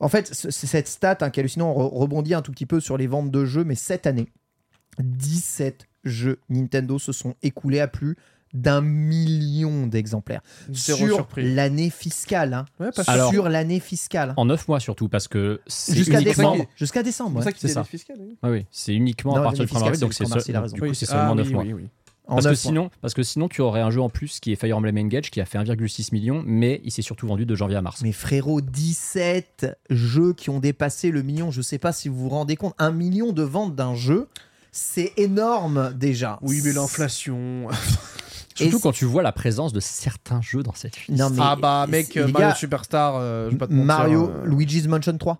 en fait, cette stat hein, qui est hallucinant. On re- rebondit un tout petit peu sur les ventes de jeux, mais cette année, 17 jeux Nintendo se sont écoulés à plus d'un million d'exemplaires sur l'année fiscale. hein. Ouais, parce que Alors- sur l'année fiscale. En 9 mois surtout, parce que c'est Jusqu'à uniquement... décembre. Jusqu'à décembre. c'est ouais. ça oui. Ah oui, c'est uniquement Non, à partir l'année du 1er fiscale, avril, c'est donc c'est seul- du coup, Oui, c'est seulement ah, 9 oui, mois. oui, oui. En Parce que, mois. sinon, parce que sinon, tu aurais un jeu en plus qui est Fire Emblem Engage qui a fait 1,6 million, mais il s'est surtout vendu de janvier à mars. Mais frérot, 17 jeux qui ont dépassé le million. Je sais pas si vous vous rendez compte. Un million de ventes d'un jeu, c'est énorme déjà. Oui, mais l'inflation. Surtout quand tu vois la présence de certains jeux dans cette liste. Non, mais ah bah, mec, Mario gars, Superstar, euh, je vais pas te mentir, Mario, euh, Luigi's Mansion 3.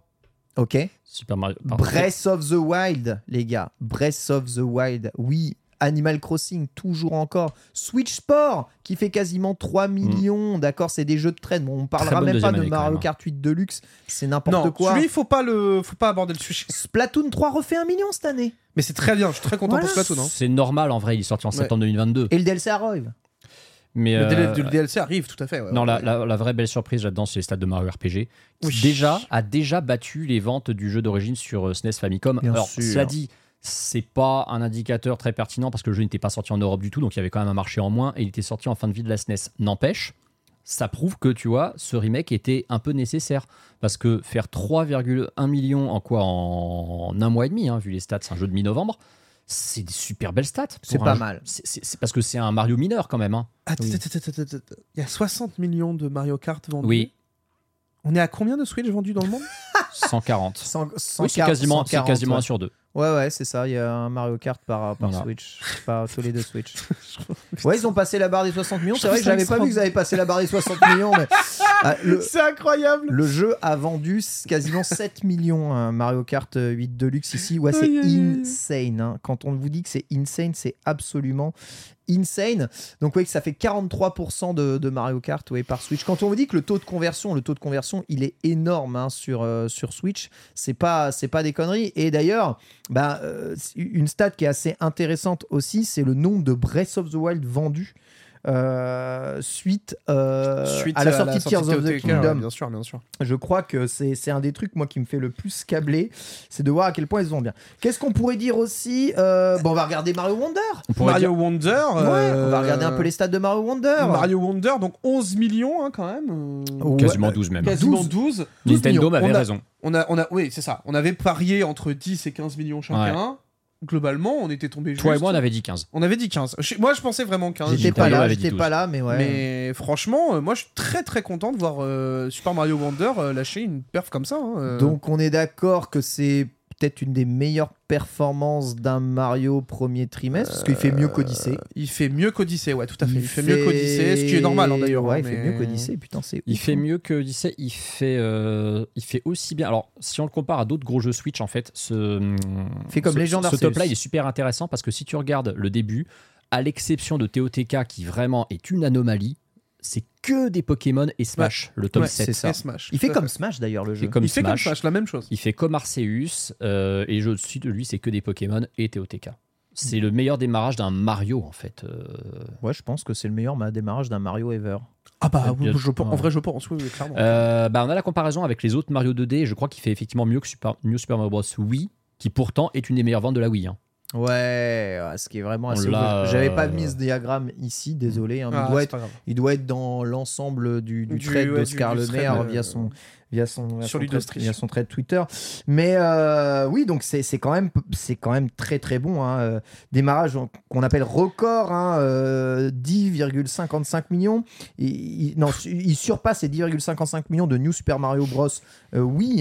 Ok. Super Mario. pardon. Breath of the Wild, les gars. Breath of the Wild. Oui. Animal Crossing, toujours encore. Switch Sport, qui fait quasiment 3 millions. D'accord, c'est des jeux de traîne. Bon, on parlera même pas de Mario hein. Kart 8 Deluxe. C'est n'importe Non, quoi. celui, faut pas le, faut pas aborder le sujet. Splatoon 3 refait un million cette année. Mais c'est très bien, je suis très content Voilà. pour Splatoon. Hein. C'est normal en vrai, il est sorti en Ouais. septembre 2022. Et le DLC arrive. Mais Le, euh, DLC arrive, tout à fait. ouais, non, la, la- la vraie belle surprise là-dedans, c'est les stats de Mario RPG, qui Oui. déjà a déjà battu les ventes du jeu d'origine sur euh, SNES Famicom. Bien Alors, sûr. cela dit, c'est pas un indicateur très pertinent parce que le jeu n'était pas sorti en Europe du tout, donc il y avait quand même un marché en moins et il était sorti en fin de vie de la SNES. N'empêche, ça prouve que tu vois, ce remake était un peu nécessaire parce que faire 3,1 millions en quoi en, un mois et demi, hein, vu les stats, c'est un jeu de mi-novembre. C'est des super belles stats. C'est pas jeu. mal. C'est- parce que c'est un Mario mineur quand même. hein. Attends, Oui. attends, attends, attends, attends. Il y a 60 millions de Mario Kart vendus. Oui, On est à combien de Switch vendus dans le monde? 140. 100, Oui, c'est quasiment, c'est 140, quasiment ouais. un sur deux. Ouais, ouais, c'est ça. Il y a un Mario Kart par, par Voilà. Switch. Par tous les deux Switch. ouais, ils ont passé la barre des 60 millions. C'est vrai que j'avais pas vu qu'ils avaient passé la barre des 60 millions. Mais, Ah, le, C'est incroyable le jeu a vendu quasiment 7 millions. hein, Mario Kart 8 Deluxe ici. Ouais, c'est Aïe, aïe, aïe. insane. hein. Quand on vous dit que c'est insane, c'est absolument insane. Donc, que ça fait 43% de, Mario Kart par Switch. Quand on vous dit que le taux de conversion, le taux de conversion, il est énorme hein, sur, euh, sur Switch, c'est pas, pas des conneries. Et d'ailleurs, bah, euh, une stat qui est assez intéressante aussi, c'est le nombre de Breath of the Wild vendus. Euh, suite, euh, Suite à la sortie de Tears of the Kingdom. Bien sûr, bien sûr. Je crois que c'est un des trucs, moi, qui me fait le plus câbler, c'est de voir à quel point ils vont bien. Qu'est-ce qu'on pourrait dire aussi Euh, Bon, on va regarder Mario Wonder. Mario dire- Wonder. Ouais, euh, on va regarder un peu les stats de Mario Wonder. Mario Wonder, donc 11 millions hein, quand même. Ouais. Quasiment 12 même. Quasiment 12. 12. 12 Nintendo m'avait raison. On a, on a, oui, c'est ça. On avait parié entre 10 et 15 millions chacun. Globalement, on était tombé juste. Toi et moi, on avait dit 15. On avait dit 15. Je- Moi, je pensais vraiment 15. J'étais Nintendo pas là, avait dit j'étais 12. pas là, mais ouais. Mais franchement, euh, moi, je suis très très content de voir euh, Super Mario Wonder euh, lâcher une perf comme ça. hein, euh. Donc on est d'accord que c'est peut-être une des meilleures performances d'un Mario premier trimestre, parce qu'il fait mieux qu'Odyssey. Il fait mieux qu'Odyssey, ouais, tout à fait. Il, fait, mieux qu'Odyssey, ce qui est normal hein, d'ailleurs. Ouais, hein, il fait mais- mieux qu'Odyssey, putain, c'est Il ouf, fait hein. mieux que Odyssey, il fait, euh, il fait aussi bien. Alors, si on le compare à d'autres gros jeux Switch, en fait, ce, Fait comme ce, ce top-là, il est super intéressant parce que si tu regardes le début, à l'exception de TOTK qui vraiment est une anomalie, c'est que des Pokémon et Smash, le tome Ouais, 7. c'est ça. Smash. Il fait comme. Smash d'ailleurs le Il fait jeu. comme Il fait comme Smash. La même chose. Il fait comme Arceus, euh, et je suis de lui, c'est que des Pokémon et TOTK. C'est le meilleur démarrage d'un Mario, en fait. euh, Ouais, je pense que c'est le meilleur ma- démarrage d'un Mario ever. Ah bah, oui, je pense- en vrai, je pense, oui, oui, clairement. Euh, bah, on a la comparaison avec les autres Mario 2D. et Je crois qu'il fait effectivement mieux que Super, New Super Mario Bros. Wii, qui pourtant est une des meilleures ventes de la Wii. hein. Ouais, ouais, ce qui est vraiment assez. ouf. J'avais pas euh, mis ce diagramme ici, désolé. hein, mais Ah, il, doit être, pas grave. il doit être dans l'ensemble du, du Du- thread ouais, d'Oscar Le Maire euh, via son, via son, via sur son via thread Twitter. Mais euh, oui, donc c'est c'est quand, même- c'est quand même très très bon. hein, Démarrage qu'on appelle record, hein, euh, 10,55 millions. Il, il- non, il surpasse les 10,55 millions de New Super Mario Bros. Euh, oui,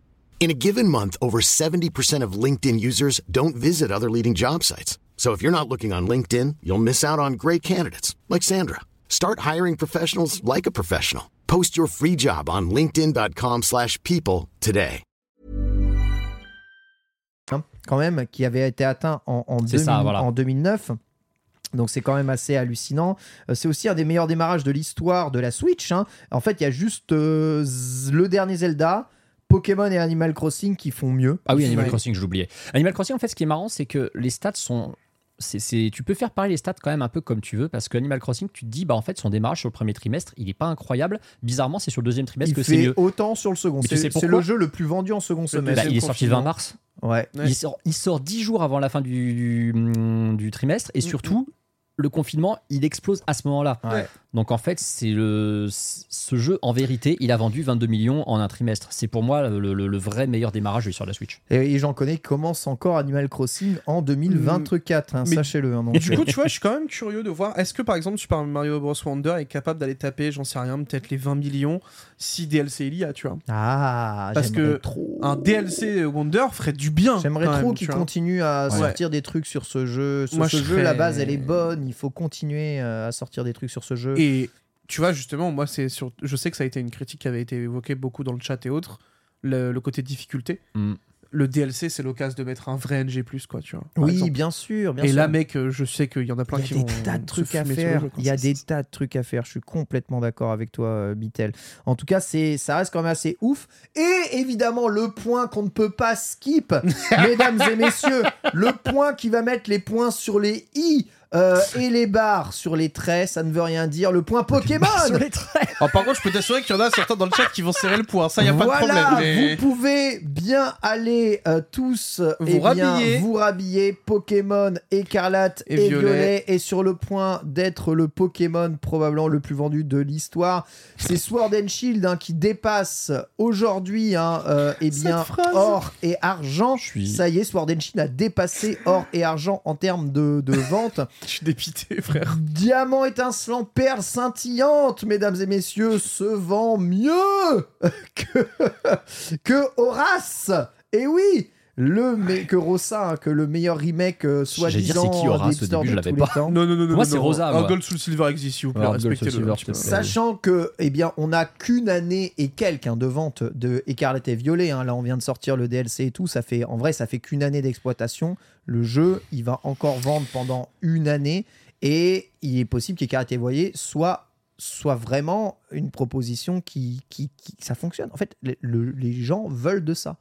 In a given month, over 70% of LinkedIn users don't visit other leading job sites. So if you're not looking on LinkedIn, you'll miss out on great candidates like Sandra. Start hiring professionals like a professional. Post your free job on linkedin.com/people slash people today. hein, quand même, qui avait été atteint en, en, C'est ça, 2000 voilà. en 2009. Donc c'est quand même assez hallucinant. Euh, C'est aussi un des meilleurs démarrages de l'histoire de la Switch. hein. En fait, il y a juste euh, le dernier Zelda, Pokémon et Animal Crossing qui font mieux. Ah oui, Animal. Crossing, je l'oubliais. Animal Crossing, en fait, ce qui est marrant, c'est que les stats sont. c'est c'est- tu peux faire pareil les stats quand même un peu comme tu veux parce que Animal Crossing, tu te dis, bah en fait, son démarrage sur le premier trimestre, il est pas incroyable. Bizarrement, c'est sur le deuxième trimestre Il que c'est mieux. autant sur le second. Tu C'est sais c'est pourquoi le jeu le plus vendu en second Bah, semestre. il est sorti le 20 mars. Ouais. Ouais. Il, sort, il sort 10 jours avant la fin du, du, du trimestre et surtout, le confinement, il explose à ce moment-là. Ouais. Donc en fait, c'est le ce jeu en vérité, il a vendu 22 millions en un trimestre. C'est pour moi le, le- le vrai meilleur démarrage sur la Switch. Et, et j'en connais qui commencent encore Animal Crossing en 2024, hein, sachez-le. hein, Et du coup, tu vois, je suis quand même curieux de voir, est-ce que par exemple Super Mario Bros. Wonder est capable d'aller taper, j'en sais rien, peut-être les 20 millions si DLC il y a, tu vois? Ah, Parce que trop. Un DLC Wonder ferait du bien. J'aimerais trop vois. continuent à Ouais. sortir des trucs sur ce jeu. Ce, Moi, ce je jeu, la base, elle est bonne. Il faut continuer à sortir des trucs sur ce jeu. Et tu vois, justement, moi, c'est sur... je sais que ça a été une critique qui avait été évoquée beaucoup dans le chat et autres, le, le côté difficulté. Mm. Le DLC, c'est l'occasion de mettre un vrai NG+, quoi, tu vois. oui, exemple. bien sûr. Bien Et sûr. là, mec, euh, je sais qu'il y en a plein il y qui a vont des tas de trucs à faire. Il y a des tas de trucs à faire. Je suis complètement d'accord avec toi, euh, Bitel. En tout cas, c'est, ça reste quand même assez ouf. Et évidemment, le point qu'on ne peut pas skip, mesdames et messieurs, le point qui va mettre les points sur les i. euh, et les barres sur les traits, ça ne veut rien dire. Le point Pokémon. Ah, par contre, je peux t'assurer qu'il y en a certains dans le chat qui vont serrer le poing. Ça, y a pas de voilà, problème. mais- vous pouvez bien aller euh, tous euh, Vous eh bien, rhabiller. vous rhabiller Pokémon écarlate et, Et violet. violet. est sur le point d'être le Pokémon probablement le plus vendu de l'histoire. C'est Sword and Shield hein, qui dépasse aujourd'hui hein, euh, eh bien phrase. or et argent. Je suis- Ça y est, Sword and Shield a dépassé or et argent en termes de, de vente. Je suis dépité, frère. Diamant étincelant, perle scintillante, mesdames et messieurs, se vend mieux que, que Horace. Et oui, le mais que hein, que le meilleur remake euh, J'allais dire, soi-disant c'est qui Horace, au d'Hipster début, je de l'avais pas. Non, non, non, non. moi, non, c'est non. Rosa, Un moi. Gold Soul Silver existe, s'il vous plaît. Alors, Gold Soul Respectez-le. Silver, un petit peu. s'il te plaît. Sachant que, eh bien, on n'a qu'une année et quelques hein, de vente de Écarlate et Violet. hein. Là, on vient de sortir le DLC et tout. Ça fait, en vrai, ça fait qu'une année d'exploitation. Le jeu, il va encore vendre pendant une année. Et il est possible qu'Écarlate et Violet soit soit vraiment une proposition qui, qui, qui- ça fonctionne. En fait, le- le- les gens veulent de ça.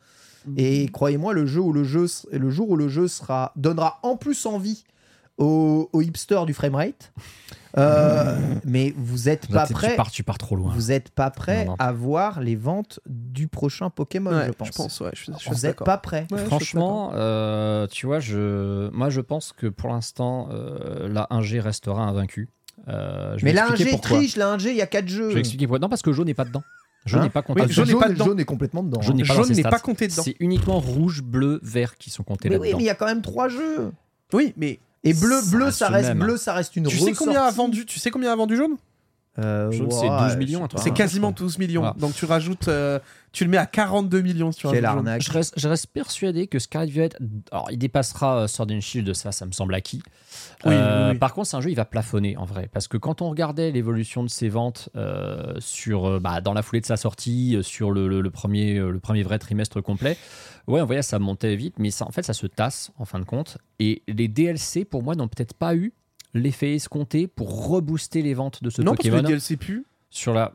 Et croyez-moi, le jeu où le jeu, le jour où le jeu sera donnera en plus envie aux, aux hipsters du framerate. Euh, mais vous êtes Là, pas prêt. Tu pars, tu pars trop loin. Vous êtes pas prêt Non, non. à voir les ventes du prochain Pokémon, Ouais, je pense. je pense, ouais, je suis- je vous assez êtes d'accord. pas prêt. Ouais, Franchement, euh, tu vois, je, moi je pense que pour l'instant, euh, la 1G restera invaincue. Euh, je Mais vais là, un expliquer G pourquoi. triche, là, un G, il y a 4 jeux. Je vais expliquer pourquoi. Non, parce que jaune n'est pas dedans. Jaune Hein n'est pas compté. Oui, jaune n'est jaune, pas dedans. jaune est complètement dedans. Jaune n'est pas Jaune compté dedans. C'est uniquement rouge, bleu, vert qui sont comptés Mais oui, là-dedans. mais il y a quand même 3 jeux. Oui, mais Et bleu, Ça bleu, reste ça reste bleu, ça reste une tu sais combien a vendu Tu sais combien a vendu jaune? Euh, c'est ouais, 12 millions, je. C'est quasiment je crois. 12 millions. Voilà. Donc tu rajoutes, euh, tu le mets à 42 millions si tu Quelle arnaque. Je reste, je reste persuadé que Scarlet Violet, alors il dépassera euh, Sword and Shield, ça, ça me semble acquis. Oui, Euh, oui, oui. Par contre, c'est un jeu, il va plafonner en vrai, parce que quand on regardait l'évolution de ses ventes euh, sur, euh, bah, dans la foulée de sa sortie, sur le, le- le premier, euh, le premier vrai trimestre complet, ouais, on voyait ça montait vite, mais ça, en fait, ça se tasse en fin de compte. Et les DLC, pour moi, n'ont peut-être pas eu l'effet escompté pour rebooster les ventes de ce Non, parce que Pokémon le DLC pue. sur la.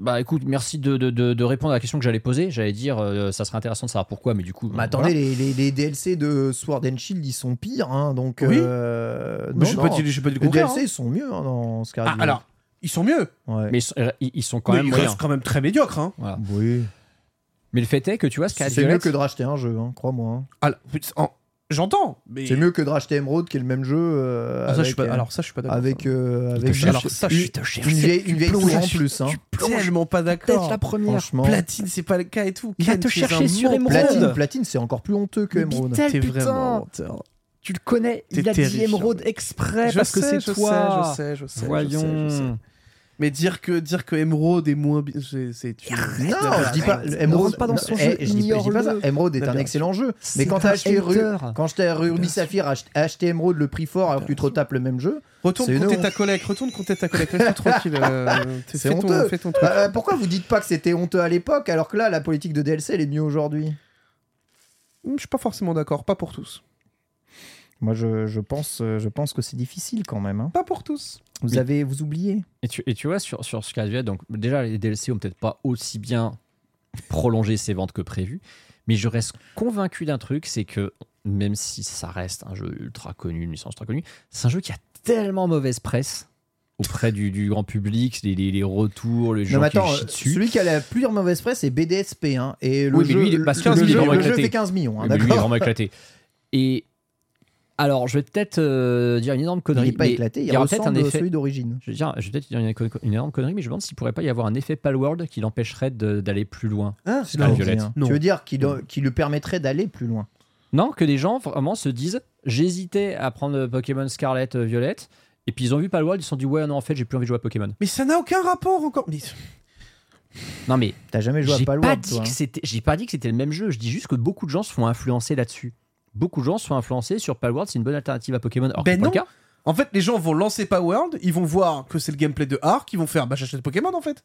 Bah écoute, merci de, de- de- de répondre à la question que j'allais poser. J'allais dire, euh, ça serait intéressant de savoir pourquoi, mais du coup. Mais euh, attendez, voilà. les, les- les DLC de Sword and Shield, ils sont pires. Hein, donc, Oui. euh, Mais non, je non. pas j'ai pas le Les. DLC hein. ils sont mieux hein, dans Scarlet Ah, alors, ils sont mieux. Ouais. Mais ils sont, ils- sont quand Mais même ils restent quand même très médiocres. Hein. Voilà. Oui. Mais le fait est que tu vois, Scarlet C'est mieux que de racheter un jeu, hein, crois-moi. hein. Alors, en- J'entends, mais. C'est mieux que de racheter Emerald, qui est le même jeu. euh, Ah, ça, je suis pas- euh, Alors, ça, je suis pas d'accord. avec, euh, avec alors, ça, je une, suis- te cherche- une vieille, une vieille plonges tour en là-dessus. plus. Hein. tellement pas d'accord. première. Franchement, Platine, c'est pas le cas et tout. Il va Ken, te tu es chercher un sur menteur. Emerald. Platine, Platine, c'est encore plus honteux que Emerald. Tel T'es putain. vraiment menteur. Tu le connais. T'es Il a dit terrifiant. Emerald exprès Je parce que sais, c'est je toi. sais, je sais, je sais, je Voyons. sais, je sais. Mais dire que, dire que Emerald est moins bien, c'est. Non, je dis pas. Emerald, pas dans son eh, jeu, je, dis, je dis pas ça. ignore-le. Emerald est un excellent jeu. Mais quand t'as acheté, quand Ruby Saphir, ach- acheté Emerald le prix fort alors que tu te retapes le même jeu, Retourne compter ta collecte, retourne compter ta collecte, laisse-toi tranquille. euh, fais c'est ton- honteux. Euh, pourquoi vous dites pas que c'était honteux à l'époque alors que là, la politique de DLC, elle est mieux aujourd'hui? Je suis pas forcément d'accord, pas pour tous. Moi, je, je pense, euh, je pense que c'est difficile quand même. hein. Pas pour tous. Vous Oui. avez, vous oubliez. Et tu, et tu vois, sur, sur Scarlet donc déjà, les DLC ont peut-être pas aussi bien prolongé ses ventes que prévu, mais je reste convaincu d'un truc, c'est que même si ça reste un jeu ultra connu, une licence ultra connue, c'est un jeu qui a tellement mauvaise presse auprès du, du grand public, les, les- les retours, les Non, gens mais qui attends, chient dessus. celui qui a la plus mauvaise presse, c'est BDSP. Hein, et le Oui, mais jeu, lui, il est- le- parce le lui, jeu- vraiment le jeu fait 15 millions. hein, mais lui, il est d'accord vraiment éclaté. Et alors, je vais peut-être euh, dire une énorme Il connerie. n'est pas mais éclaté, il, y aura peut-être un ressemble à effet. celui d'origine. Je vais, dire, je vais peut-être dire une, une énorme connerie, mais je me demande s'il pourrait pas y avoir un effet Palworld qui l'empêcherait de- d'aller plus loin. Hein C'est la Non, violette. hein. Non. Tu veux dire qu'il qui lui permettrait d'aller plus loin Non, que des gens vraiment se disent j'hésitais à prendre Pokémon Scarlet euh, Violette, et puis ils ont vu Palworld, ils se sont dit ouais, non, en fait, j'ai plus envie de jouer à Pokémon. Mais ça n'a aucun rapport encore. Mais... Non, mais T'as jamais joué à j'ai pas, Palworld, dit toi que hein. c'était, j'ai pas dit que c'était le même jeu, je dis juste que beaucoup de gens se font influencer là-dessus. Beaucoup de gens se font influencer sur Palworld, c'est une bonne alternative à Pokémon. Alors, Ben c'est pas non. le cas. En fait, les gens vont lancer Powerworld, ils vont voir que c'est le gameplay de Arc, ils vont faire bah j'achète Pokémon en fait.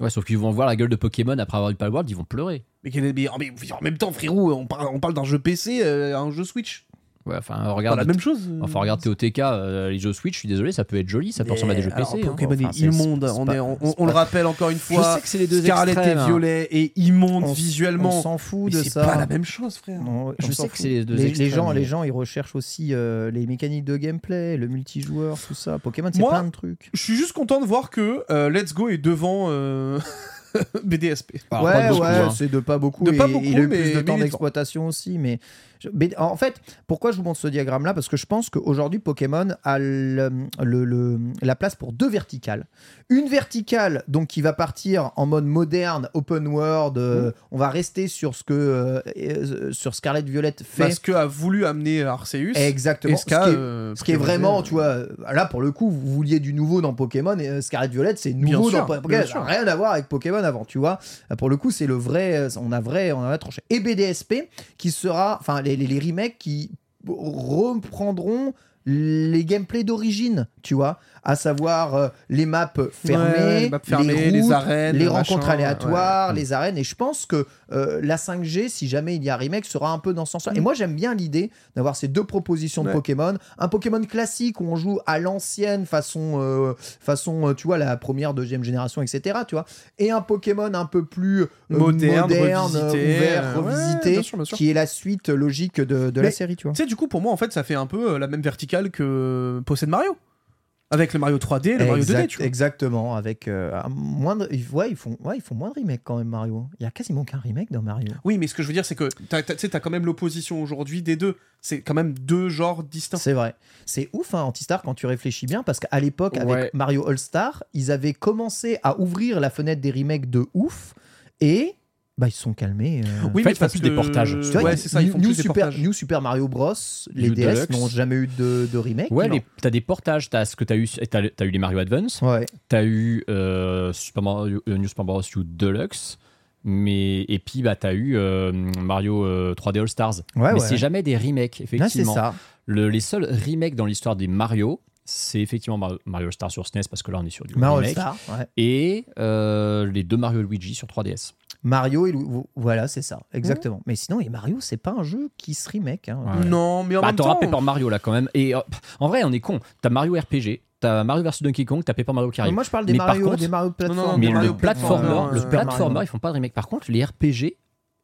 Ouais, sauf qu'ils vont voir la gueule de Pokémon après avoir eu Palworld, ils vont pleurer. Mais, mais- mais en même temps, frérot, on parle, on parle d'un jeu PC, euh, un jeu Switch. Ouais, enfin, regarde. la même chose. euh. Enfin, regarde TOTK, euh, les jeux Switch, je suis désolé, ça peut être joli, ça peut ressembler à des jeux Alors, PC. hein. Pokémon Enfin, est c'est- immonde, c'est on, pas- est- on- c'est on le rappelle encore une Je fois. sais que c'est les deux Scarlet extrêmes, et hein. Violet est immonde On visuellement. On s'en fout Mais de c'est ça. pas la même chose, frère. Non, Je sais que c'est les deux les, les extrêmes, gens, mais- les gens, ils recherchent aussi euh, les mécaniques de gameplay, le multijoueur, tout ça. Pokémon, c'est plein de trucs. Je suis juste content de voir que euh, Let's Go est devant euh, BDSP. Alors, ouais, ouais, hein. c'est de pas beaucoup. De pas et beaucoup, il a eu mais- plus de mais temps d'exploitation aussi. Mais, je- mais en fait, pourquoi je vous montre ce diagramme-là? Parce que je pense qu'aujourd'hui, Pokémon a le- le- le- la place pour deux verticales. Une verticale, donc qui va partir en mode moderne, open world. Mmh. euh, On va rester sur ce que euh, sur Scarlet Violet fait. Parce que a voulu amener Arceus. Exactement. Ce qui est- euh, Ce qui est vraiment, tu vois, là pour le coup, vous vouliez du nouveau dans Pokémon et Scarlet Violet, c'est nouveau dans Pokémon. Ça rien à voir avec Pokémon avant, tu vois. Pour le coup, c'est le vrai, on a vrai, on a tranché. Et BDSP qui sera, enfin, les, remakes qui reprendront les gameplays d'origine, tu vois, à savoir euh, les maps fermées, Ouais, les maps fermées, les routes, arènes, les le rencontres machin, aléatoires, ouais. les arènes. Et je pense que euh, la 5G, si jamais il y a un remake, sera un peu dans ce sens-là. Et moi, j'aime bien l'idée d'avoir ces deux propositions de Ouais. Pokémon. Un Pokémon classique où on joue à l'ancienne façon, euh, façon, tu vois, la première, deuxième génération, etc. Tu vois, et un Pokémon un peu plus Moderne, moderne, revisité, ouvert, revisité, bien sûr, bien sûr. qui est la suite logique de, de la série, tu vois. Tu sais, du coup, pour moi, en fait, ça fait un peu la même verticale que possède Mario. Avec le Mario 3D, le Mario 2D, Exact- tu vois. Exactement, avec euh, un moins de- ouais, ils font, ouais, ils font moins de remakes quand même Mario. Il y a quasiment qu'un remake dans Mario. Oui, mais ce que je veux dire, c'est que tu sais, t'as quand même l'opposition aujourd'hui des deux. C'est quand même deux genres distincts. C'est vrai. C'est ouf, hein, Antistar, quand tu réfléchis bien, parce qu'à l'époque, avec. Mario All-Star, ils avaient commencé à ouvrir la fenêtre des remakes de ouf, et bah, ils se sont calmés. euh. Oui, fait, mais ils font parce plus que... des portages. Ouais, c'est ça, ils font New, plus des Super, portages. New Super Mario Bros, les New DS n'ont jamais eu de, de remake. Ouais, les- t'as des portages, t'as ce que t'as eu, t'as, t'as eu les Mario Advance, Ouais. t'as eu euh, Super Mario, euh, New Super Mario U Deluxe, mais et puis bah t'as eu euh, Mario euh, 3D All Stars. Ouais, mais ouais. c'est jamais des remakes, Là, c'est effectivement. ça. Le- les seuls remakes dans l'histoire des Mario, c'est effectivement Mario, Stars sur SNES parce que là on est sur du Mario remake. Ouais. Et euh, les deux Mario et Luigi sur 3DS. Mario et Lou- voilà, c'est ça, exactement. Mais sinon, et Mario, c'est pas un jeu qui se remake. hein. Ouais. Non, mais en Bah, même temps... Paper Mario là quand même. Et euh, pff, en vrai, on est con. T'as Mario RPG, t'as Mario vs Donkey Kong, t'as Paper Mario qui arrive. Moi, je parle des Mais Mario, contre- des Mario non, plateformes. Mais Mario le platformer, platformer, le platformer, ils font pas de remake. Par contre, les RPG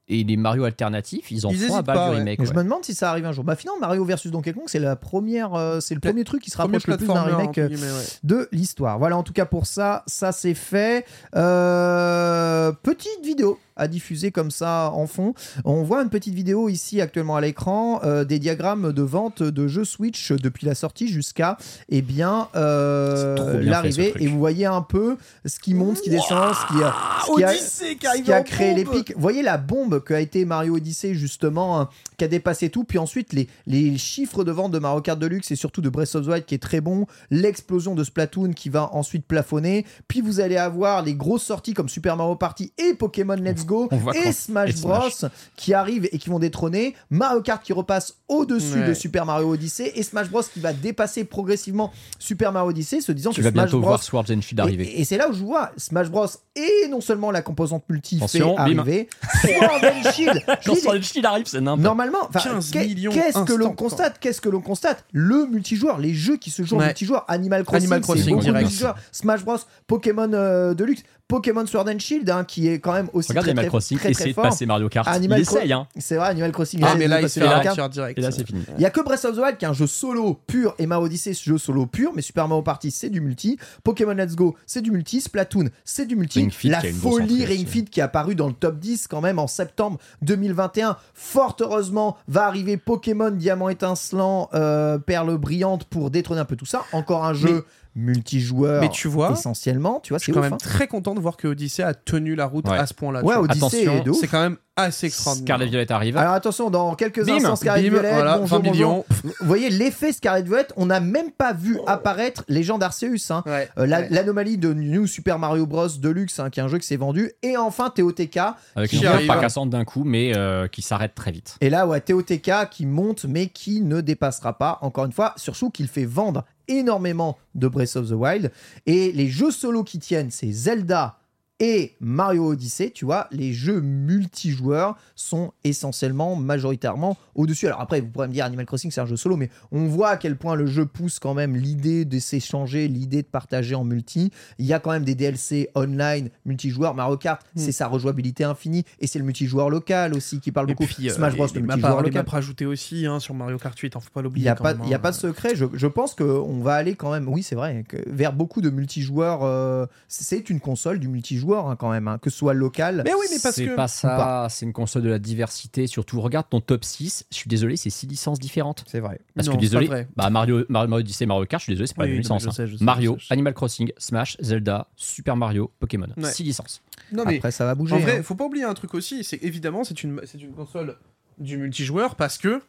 et les Mario alternatifs, ils en Ils font à hésitent balle pas, du remake. Je me demande si ça arrive un jour. Bah finalement, Mario versus Donkey Kong, c'est la première, euh, c'est le Pla- premier truc qui se rapproche le plus d'un remake euh, ouais. de l'histoire. Voilà, en tout cas pour ça, ça c'est fait. Euh, petite vidéo à diffuser comme ça en fond. On voit une petite vidéo ici actuellement à l'écran, euh, des diagrammes de vente de jeux Switch depuis la sortie jusqu'à eh bien euh, bien l'arrivée. Et vous voyez un peu ce qui monte, ce qui descend, ce qui a, ce qui a- Odyssey qui ce arrive qui a en créé les pics. Vous voyez la bombe qu'a été Mario Odyssey, justement, hein, qui a dépassé tout. Puis ensuite, les, les chiffres de vente de Mario Kart Deluxe et surtout de Breath of the Wild qui est très bon. L'explosion de Splatoon qui va ensuite plafonner. Puis vous allez avoir les grosses sorties comme Super Mario Party et Pokémon Let's Go et Smash et Bros Smash. qui arrivent et qui vont détrôner. Mario Kart qui repasse au-dessus Ouais. de Super Mario Odyssey et Smash Bros qui va dépasser progressivement Super Mario Odyssey, se disant Tu que vas Smash bientôt Bros voir Swords and Shield arriver. et, et c'est là où je vois Smash Bros et non seulement la composante multi Attention, fait arriver, Sword and Shield. Quand Sword and Shield arrive, c'est n'importe Normalement, enfin, 15 qu'est- millions qu'est-ce que l'on constate Qu'est-ce que l'on constate? Le multijoueur, les jeux qui se jouent en Ouais. multijoueur, Animal Crossing, Animal Crossing, beaucoup de direct. multijoueurs. Smash Bros, Pokémon euh, Deluxe, Pokémon Sword and Shield, hein, qui est quand même aussi Regarde très, Animal très, Crossing, très, très essayer de fort. passer Mario Kart. Animal il essaye, hein. C'est vrai, Animal Crossing. Ah, mais là, il direct. Et là, c'est fini. Il y a que Breath of the Wild qui est un jeu solo pur et Mario Odyssey ce jeu solo pur mais Super Mario Party c'est du multi Pokémon Let's Go c'est du multi Splatoon c'est du multi la folie Ring. Fit qui est apparu dans le top 10 quand même en septembre 2021 fort heureusement va arriver Pokémon Diamant étincelant euh, Perle brillante pour détrôner un peu tout ça encore un jeu multijoueur Mais tu vois, essentiellement tu vois Je c'est suis quand ouf même hein. très content de voir que Odyssey a tenu la route Ouais. à ce point-là. ouais. Odyssey. C'est quand même assez extraordinaire. Scarlet Violet arrive. alors attention, dans quelques Bim, instants, Scarlet Bim, Violet, voilà, bonjour, 20 bonjour. Vous voyez l'effet Scarlet Violet, on n'a même pas vu apparaître Légende Arceus. Hein. Ouais. Euh, la- Ouais. L'anomalie de New Super Mario Bros. Deluxe, hein, qui est un jeu qui s'est vendu. Et enfin TOTK. Avec qui une pas cassante d'un coup, mais euh, qui s'arrête très vite. Et là, ouais, TOTK qui monte, mais qui ne dépassera pas, encore une fois, surtout qu'il fait vendre énormément de Breath of the Wild. Et les jeux solo qui tiennent, c'est Zelda et Mario Odyssey, tu vois, les jeux multijoueurs sont essentiellement, majoritairement au-dessus. Alors après, vous pourrez me dire Animal Crossing, c'est un jeu solo, mais on voit à quel point le jeu pousse quand même l'idée de s'échanger, l'idée de partager en multi. Il y a quand même des DLC online multijoueurs. Mario Kart, c'est sa rejouabilité infinie et c'est le multijoueur local aussi qui parle Et beaucoup. puis, euh, Smash Bros, les le multijoueur les local. maps rajoutés aussi hein, sur Mario Kart 8, hein, faut pas Il l'oublier. n'y a, quand pas, même, il y a hein. pas de secret. Je, je pense qu'on va aller quand même, oui, c'est vrai, que vers beaucoup de multijoueurs. euh, c'est une console du multijoueur hein, quand même, hein, que ce soit local. Mais oui, mais parce C'est que. pas Ou ça, pas. c'est une console de la diversité. Surtout, regarde ton top 6. Je suis désolé, c'est 6 licences différentes. C'est vrai. Parce Non, que c'est désolé, pas vrai. bah Mario, Mario, Mario Odyssey, Mario Kart, je suis désolé, c'est pas Oui, la même licence. je hein. sais, je sais, Mario, sais. Animal Crossing, Smash, Zelda, Super Mario, Pokémon. Ouais. 6 licences. Non, mais Après, ça va bouger. en vrai, hein. faut pas oublier un truc aussi, c'est évidemment, c'est une, c'est une console du multijoueur parce que.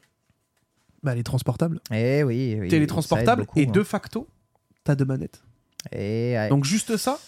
Bah, elle est transportable. Eh oui, oui, Télétransportable beaucoup, et hein. de facto, t'as deux manettes. Eh, ouais. Donc, juste ça,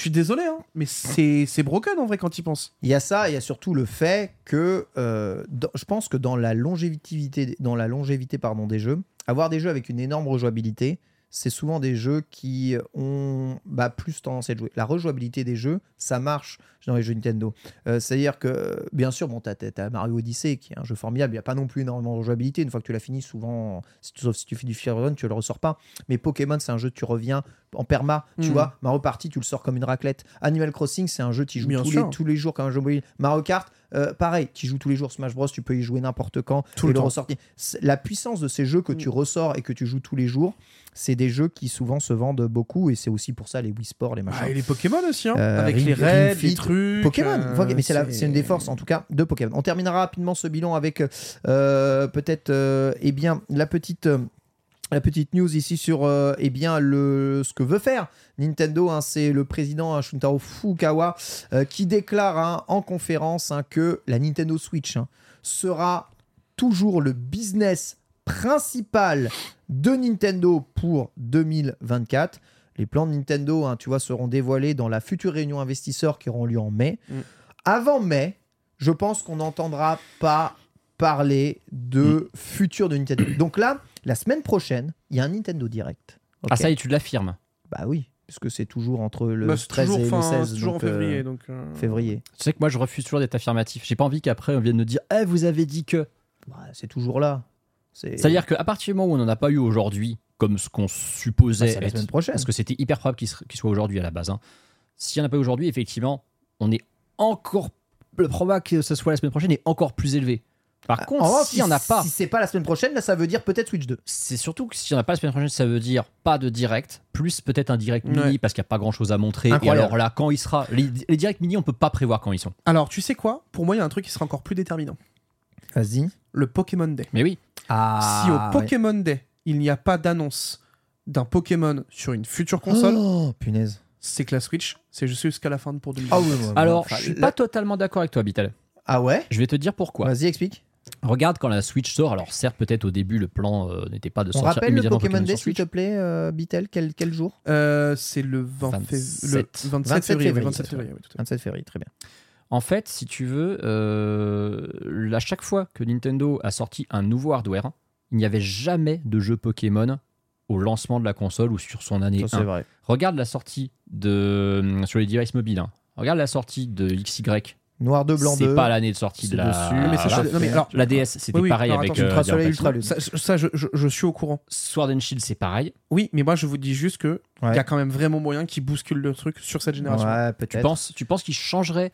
je suis désolé, hein, mais c'est broken en vrai quand il pense. Il y a ça, il y a surtout le fait que euh, je pense que dans la longévité, dans la longévité pardon, des jeux, avoir des jeux avec une énorme rejouabilité, c'est souvent des jeux qui ont bah, plus tendance à être joués. La rejouabilité des jeux, ça marche dans les jeux Nintendo. Euh, C'est-à-dire que, bien sûr, bon, tu as, Mario Odyssey, qui est un jeu formidable, il n'y a pas non plus énormément de rejouabilité. Une fois que tu l'as fini, souvent, si tu- sauf si tu fais du Fire Run, tu le ressors pas. Mais Pokémon, c'est un jeu, tu reviens en perma, tu Mhm. vois. Mario Party, tu le sors comme une raclette. Animal Crossing, c'est un jeu, tu joues tous les, tous les jours comme un jeu mobile. Mario Kart, euh, pareil, tu y joues tous les jours. Smash Bros, tu peux y jouer n'importe quand Tout et le ressortir. La puissance de ces jeux que tu ressors et que tu joues tous les jours, c'est des jeux qui souvent se vendent beaucoup et c'est aussi pour ça les Wii Sports, les machins. Ah, et les Pokémon aussi, hein, Euh, avec Ring- les Ring raids, Fit, les trucs. Pokémon, euh, mais c'est une des forces en tout cas de Pokémon. On terminera rapidement ce bilan avec euh, peut-être euh, eh bien la petite euh, la petite news ici sur euh, eh bien le ce que veut faire Nintendo. hein, c'est le président hein, Shuntaro Fukawa euh, qui déclare hein, en conférence hein, que la Nintendo Switch sera toujours le business principal de Nintendo pour 2024. Les plans de Nintendo, tu vois, seront dévoilés dans la future réunion investisseurs qui auront lieu en mai. Mm. Avant mai, je pense qu'on n'entendra pas parler de futur de Nintendo. Donc là, la semaine prochaine, il y a un Nintendo Direct. Ah, ça y est, tu l'affirmes. Bah oui, puisque c'est toujours entre le Bah, c'est 13 toujours, et le fin- 16. c'est toujours en donc, euh, février. Donc, euh, février. Tu sais que moi, je refuse toujours d'être affirmatif. J'ai pas envie qu'après, on vienne nous dire Eh, vous avez dit que. Bah, c'est toujours là. C'est- C'est-à-dire qu'à partir du moment où on n'en a pas eu aujourd'hui, comme ce qu'on Bah, supposait c'est la être, semaine prochaine. parce que c'était hyper probable qu'il soit aujourd'hui à la base. hein. S'il n'y en a pas eu aujourd'hui, effectivement, on est encore le probable que ce soit la semaine prochaine est encore plus élevé. Par contre, revanche, s'il n'y en a pas, Si c'est pas la semaine prochaine, là, ça veut dire peut-être Switch 2. c'est surtout que s'il n'y en a pas la semaine prochaine, ça veut dire pas de direct, plus peut-être un direct mini Ouais. parce qu'il n'y a pas grand chose à montrer. Et alors là, quand il sera. Les, les directs mini, on peut pas prévoir quand ils sont. Alors, tu sais quoi? Pour moi, il y a un truc qui sera encore plus déterminant. Vas-y. Le Pokémon Day. Mais oui, Ah, si au ouais. Pokémon Day, il n'y a pas d'annonce d'un Pokémon sur une future console, Oh, punaise. c'est que la Switch, c'est juste jusqu'à la fin de pour 2020. Ah oui, ouais, alors enfin, je suis pas totalement d'accord avec toi, Bitel. Ah ouais? Je vais te dire pourquoi. Vas-y, explique. Regarde quand la Switch sort, alors certes, peut-être au début, le plan euh, n'était pas de On sortir rappelle le immédiatement Pokémon Day, s'il Switch. te plaît, euh, Bitel, quel, quel jour? Euh, c'est le 20 fév- 27. le 27, 27 février. oui, février, 27 c'est février, oui, tout à fait. 27 février, très bien. En fait, si tu veux, euh, à chaque fois que Nintendo a sorti un nouveau hardware, il n'y avait jamais de jeu Pokémon au lancement de la console ou sur son année Ça, 1. c'est vrai. Regarde la sortie de sur les devices mobiles. hein. Regarde la sortie de XY. Noir 2, blanc 2. C'est pas l'année de sortie de c'est la. dessus. Mais non, mais alors, La DS, c'était Oui, oui, pareil avec euh, Ultra Soleil, Ultra ça, ça, je, je- je suis au courant. Sword and Shield, c'est pareil. Oui, mais moi, je vous dis juste que il Ouais. y a quand même vraiment moyen qui bouscule le truc sur cette génération. Ouais, Tu penses, tu penses qu'il changerait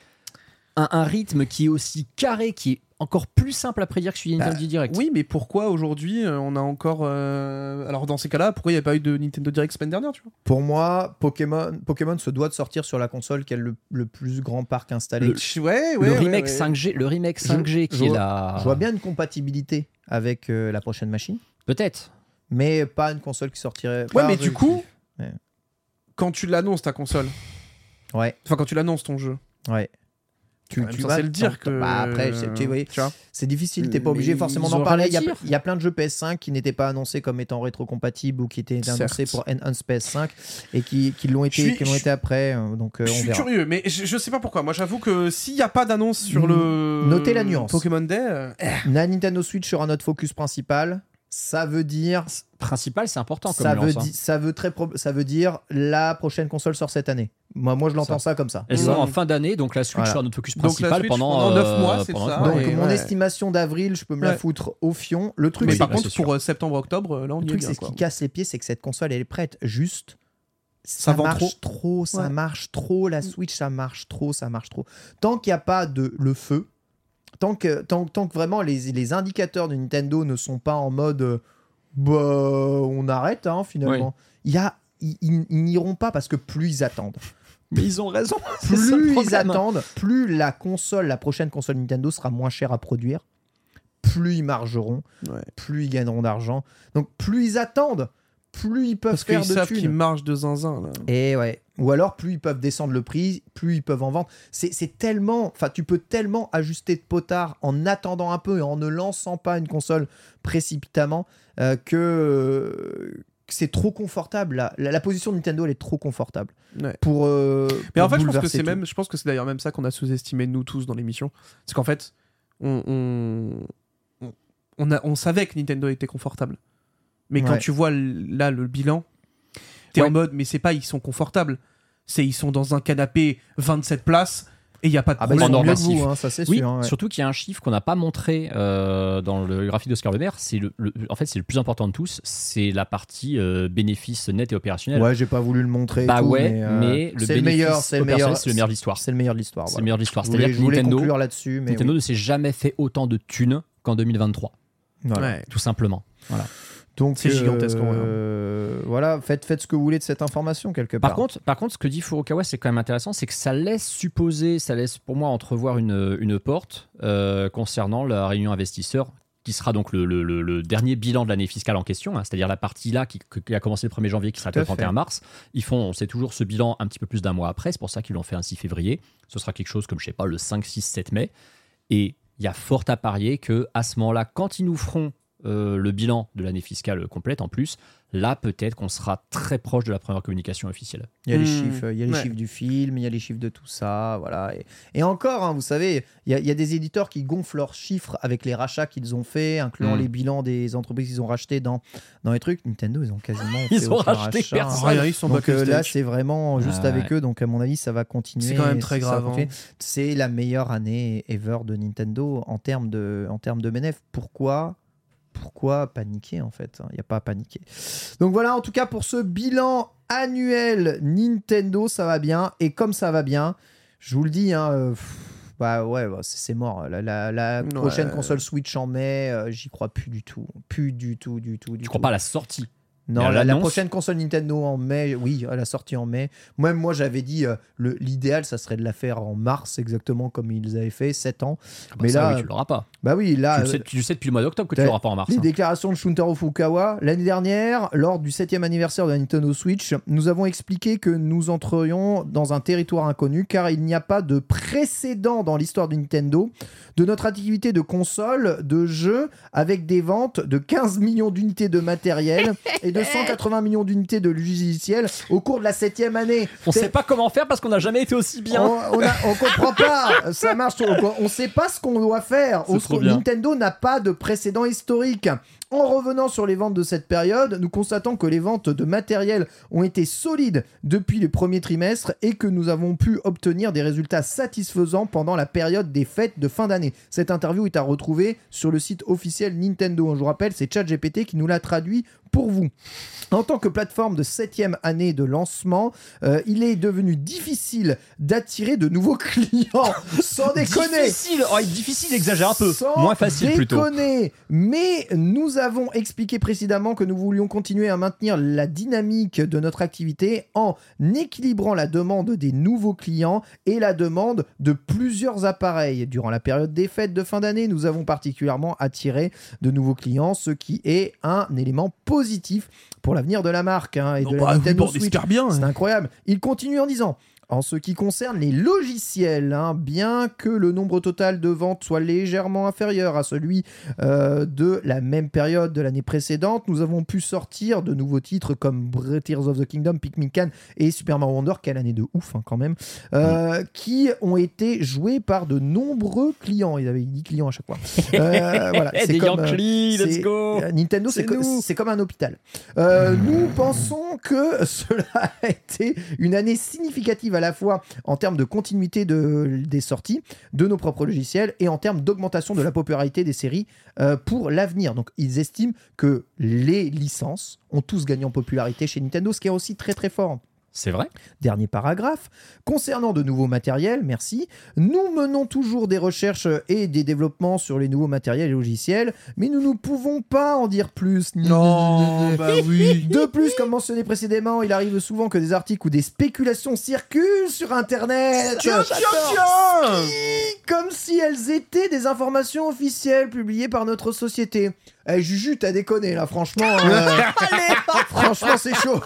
un, un rythme qui est aussi carré, qui est encore plus simple à prédire que celui de Bah, Nintendo Direct Oui, mais pourquoi aujourd'hui euh, on a encore. euh, Alors dans ces cas-là, pourquoi il n'y a pas eu de Nintendo Direct semaine dernière, tu vois? Pour moi, Pokémon, Pokémon se doit de sortir sur la console qui a le, le plus grand parc installé. Le- Ouais, ouais. le ouais, remake ouais. 5G, le remake Je- 5G qui je est vois- là. Je vois bien une compatibilité avec euh, la prochaine machine, Peut-être. mais pas une console qui sortirait. Ouais, mais du coup, Ouais. quand tu l'annonces ta console, Ouais, enfin quand tu l'annonces ton jeu, ouais. Tu, tu vas le dire que. Bah, après, c'est- tu, vois, tu c'est difficile, t'es pas obligé Mais forcément d'en parler. Il y, a, à dire. il y a plein de jeux PS5 qui n'étaient pas annoncés comme étant rétrocompatibles ou qui étaient annoncés Certes. pour Enhanced PS5 et qui, qui l'ont été, suis- qui l'ont été après. euh, Donc, euh, Je on suis verra. curieux, mais je, je sais pas pourquoi. Moi, j'avoue que s'il n'y a pas d'annonce sur le. Notez la nuance. Pokémon Day. euh, La Nintendo Switch sera notre focus principal. Ça veut dire Principal, c'est important comme ça veut, hein. ça, veut très ça veut dire la prochaine console sort cette année. Moi, moi je l'entends ça. comme ça. Elle sort en fin d'année, donc la Switch Voilà. sera notre focus principal Switch pendant, pendant neuf euh, mois, c'est ça. Donc ouais, mon ouais. estimation d'avril, je peux me la foutre au fion. Le truc, Mais c'est par bah, contre, pour euh, septembre-octobre, là, on le truc, c'est ce qui casse les pieds, c'est que cette console, elle est prête. Juste, ça, marche trop, ça Ouais. marche trop. La Switch, ça marche trop, ça marche trop. Tant qu'il n'y a pas de le feu, tant que, tant, tant que vraiment les, les indicateurs de Nintendo ne sont pas en mode euh, bah, on arrête hein, finalement. Il y a, ils, ils- ils n'iront pas parce que plus ils attendent. Mais ils ont raison. plus ils attendent, plus la console, la prochaine console Nintendo sera moins chère à produire, plus ils margeront, Ouais. plus ils gagneront d'argent. Donc plus ils attendent, plus ils peuvent Parce faire qu'ils de savent qu'ils thunes. marchent de zinzin. Là. Et ouais. Ou alors plus ils peuvent descendre le prix, plus ils peuvent en vendre. C'est tellement, enfin tu peux tellement ajuster de potard en attendant un peu et en ne lançant pas une console précipitamment euh, que euh, c'est trop confortable. La, la- la position de Nintendo elle est trop confortable Ouais. pour. euh, Mais en pour fait, je pense que c'est même, je pense que c'est d'ailleurs même ça qu'on a sous-estimé nous tous dans l'émission. C'est qu'en fait, on, on, on, on a, on savait que Nintendo était confortable. Mais quand tu vois là le bilan, t'es Ouais. en mode, mais c'est pas ils sont confortables. C'est ils sont dans un canapé 27 places et il y a pas de Ah bah ils problème. normatif. vous, hein, ça c'est Oui, sûr. hein, ouais. surtout qu'il y a un chiffre qu'on n'a pas montré euh, dans le graphique d'Oscar Maire. C'est le, le- en fait c'est le plus important de tous. C'est la partie euh, bénéfice net et opérationnel. Ouais, j'ai pas voulu le montrer. bah tout, ouais, mais, euh, mais le c'est le meilleur, c'est le meilleur, c'est le meilleur de l'histoire. C'est le meilleur de l'histoire. C'est voilà. le meilleur de l'histoire. C'est-à-dire que Nintendo, là-dessus, mais Nintendo oui. ne s'est jamais fait autant de thunes qu'en 2023, Voilà. Ouais. tout simplement. Donc C'est gigantesque, hein. euh, voilà, faites, faites ce que vous voulez de cette information quelque part. Par contre, par contre, ce que dit Furukawa, c'est quand même intéressant, c'est que ça laisse supposer, ça laisse pour moi entrevoir une, une porte euh, concernant la réunion investisseur, qui sera donc le, le- dernier bilan de l'année fiscale en question, hein, c'est-à-dire la partie là qui, qui a commencé le 1er janvier, qui sera le 31 fait. mars. Ils font, on sait toujours ce bilan un petit peu plus d'un mois après, c'est pour ça qu'ils l'ont fait un 6 février. Ce sera quelque chose comme, je sais pas, le 5, 6, 7 mai. Et il y a fort à parier que à ce moment-là, quand ils nous feront euh, le bilan de l'année fiscale complète en plus, là peut-être qu'on sera très proche de la première communication officielle. Il y a les Hmm, chiffres, il y a les ouais. chiffres du film, il y a les chiffres de tout ça, voilà. Et, et encore, hein, vous savez, il y, a, il y a des éditeurs qui gonflent leurs chiffres avec les rachats qu'ils ont faits, incluant Hmm. les bilans des entreprises qu'ils ont rachetées dans, dans les trucs. Nintendo, ils ont quasiment Ils fait ont aucun racheté rachat. personne. Rien, ils sont Donc euh, là, c'est vraiment juste Ah avec eux. Donc à mon avis, ça va continuer. C'est quand même très grave, hein. C'est la meilleure année ever de Nintendo en termes de, en termes de bénéf. Pourquoi? Pourquoi paniquer en fait Il n'y a pas à paniquer. Donc voilà, en tout cas pour ce bilan annuel Nintendo, ça va bien. Et comme ça va bien, je vous le dis, hein, euh, pff, bah ouais, bah, c'est mort. La, la- la Ouais. prochaine console Switch en mai, euh, j'y crois plus du tout. Plus du tout, du tout, du Je tout. crois pas à la sortie? Non, à la, la prochaine console Nintendo en mai, oui, elle a sorti en mai. Même moi, j'avais dit euh, le- l'idéal, ça serait de la faire en mars, exactement comme ils avaient fait, 7 ans. Ah bah Mais ça, là, oui, tu l'auras pas. Bah oui, là, tu, le euh, sais, tu le sais depuis le mois d'octobre que tu l'auras pas en mars. les hein. déclarations de Shuntaro Fukawa, l'année dernière, lors du 7e anniversaire de la Nintendo Switch, nous avons expliqué que nous entrions dans un territoire inconnu car il n'y a pas de précédent dans l'histoire de Nintendo de notre activité de console, de jeu, avec des ventes de 15 millions d'unités de matériel et de 180 millions d'unités de logiciels au cours de la 7e année. On C'est- sait pas comment faire parce qu'on n'a jamais été aussi bien. on, on, a- on comprend pas, ça marche. On, on sait pas ce qu'on doit faire. On-. Nintendo n'a pas de précédent historique. En revenant sur les ventes de cette période, nous constatons que les ventes de matériel ont été solides depuis le premier trimestre et que nous avons pu obtenir des résultats satisfaisants pendant la période des fêtes de fin d'année. Cette interview est à retrouver sur le site officiel Nintendo. Je vous rappelle, c'est ChatGPT qui nous l'a traduit pour vous. En tant que plateforme de septième année de lancement, euh, il est devenu difficile d'attirer de nouveaux clients. Sans déconner. Difficile, oh, difficile, exagère un peu. Sans Moins facile plutôt. déconner. Mais nous avons expliqué précédemment que nous voulions continuer à maintenir la dynamique de notre activité en équilibrant la demande des nouveaux clients et la demande de plusieurs appareils. Durant la période des fêtes de fin d'année, nous avons particulièrement attiré de nouveaux clients, ce qui est un élément positif pour l'avenir de la marque hein, et Non, de bah, la Nintendo Switch. espère bien. C'est hein. incroyable. Il continue en disant en ce qui concerne les logiciels, hein, bien que le nombre total de ventes soit légèrement inférieur à celui euh, de la même période de l'année précédente, nous avons pu sortir de nouveaux titres comme Tears of the Kingdom, Pikmin Can et Super Mario Wonder, quelle année de ouf hein, quand même, euh, qui ont été joués par de nombreux clients. Ils avaient 10 clients à chaque fois. Euh, voilà, c'est comme, euh, let's go Nintendo, c'est co- comme un hôpital. Nous pensons que cela a été une année significative à la fois en termes de continuité de, des sorties de nos propres logiciels et en termes d'augmentation de la popularité des séries euh, pour l'avenir. Donc ils estiment que les licences ont tous gagné en popularité chez Nintendo, ce qui est aussi très très fort. C'est vrai. Dernier paragraphe. Concernant de nouveaux matériels, merci. Nous menons toujours des recherches et des développements sur les nouveaux matériels et logiciels, mais nous ne pouvons pas en dire plus. Non, bah oui. De plus, comme mentionné précédemment, il arrive souvent que des articles ou des spéculations circulent sur Internet. Comme si elles étaient des informations officielles publiées par notre société. Eh, Juju, t'as déconné là, franchement. euh, franchement, c'est chaud.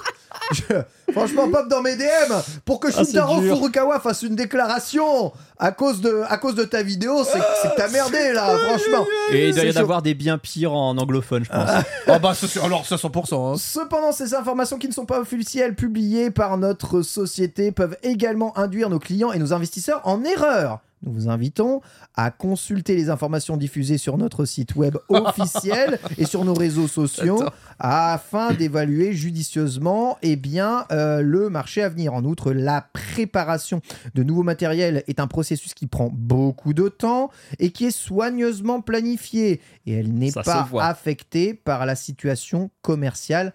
Je- franchement, pop dans mes DM pour que Ah, Shintaro. Furukawa fasse une déclaration à cause de, à cause de ta vidéo. C'est que t'as merdé là, franchement. Et il doit y en avoir des bien pires en anglophone, je pense. Ah bah, ça, c'est- alors ça 100%. hein. Cependant, ces informations qui ne sont pas officielles publiées par notre société peuvent également induire nos clients et nos investisseurs en erreur. Nous vous invitons à consulter les informations diffusées sur notre site web officiel et sur nos réseaux sociaux afin d'évaluer judicieusement eh bien, euh, le marché à venir. En outre, la préparation de nouveaux matériels est un processus qui prend beaucoup de temps et qui est soigneusement planifié. Et elle n'est pas affectée par la situation commerciale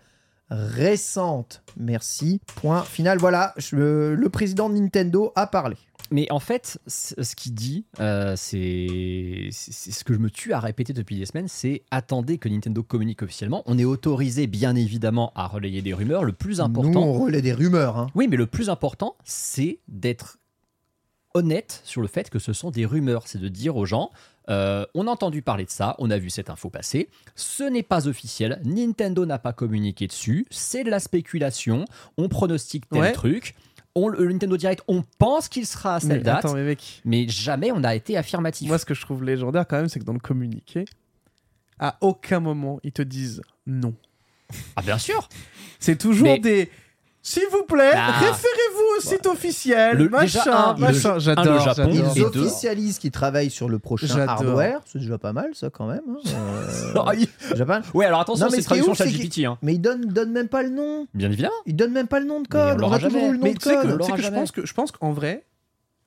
récente. Merci. Point final. Voilà, je- le président de Nintendo a parlé. Mais en fait, ce qu'il dit, euh, c'est ce que je me tue à répéter depuis des semaines, c'est attendez que Nintendo communique officiellement. On est autorisé, bien évidemment, à relayer des rumeurs. Le plus important, Nous, on relaie des rumeurs. hein. oui, mais le plus important, c'est d'être honnête sur le fait que ce sont des rumeurs. C'est de dire aux gens, euh, on a entendu parler de ça, on a vu cette info passer, ce n'est pas officiel, Nintendo n'a pas communiqué dessus, c'est de la spéculation, on pronostique tel Ouais. truc, on, le Nintendo Direct, on pense qu'il sera à Mais cette date, attends, mais mec, mais jamais on n'a été affirmatif. moi ce que je trouve légendaire quand même, c'est que dans le communiqué, à aucun moment ils te disent non. Ah bien sûr C'est toujours Mais- des. S'il vous plaît, Bah. référez-vous au site officiel, Le- machin, déjà, un, le- machin. un, le J'adore, Japon, j'adore. Ils officialisent qu'ils travaillent sur le prochain J'adore. hardware. C'est déjà pas mal, ça, quand même. hein. Euh, Ah. Ouais, alors attention, Non, mais c'est traduction ouf, c'est hein. Mais ils donnent, donnent même pas le nom. bien évidemment. Ils donnent même pas le nom de Mais on code. On, l'aura a toujours jamais. eu le nom Mais de que, code. on tu sais l'aura que je pense que je pense qu'en vrai,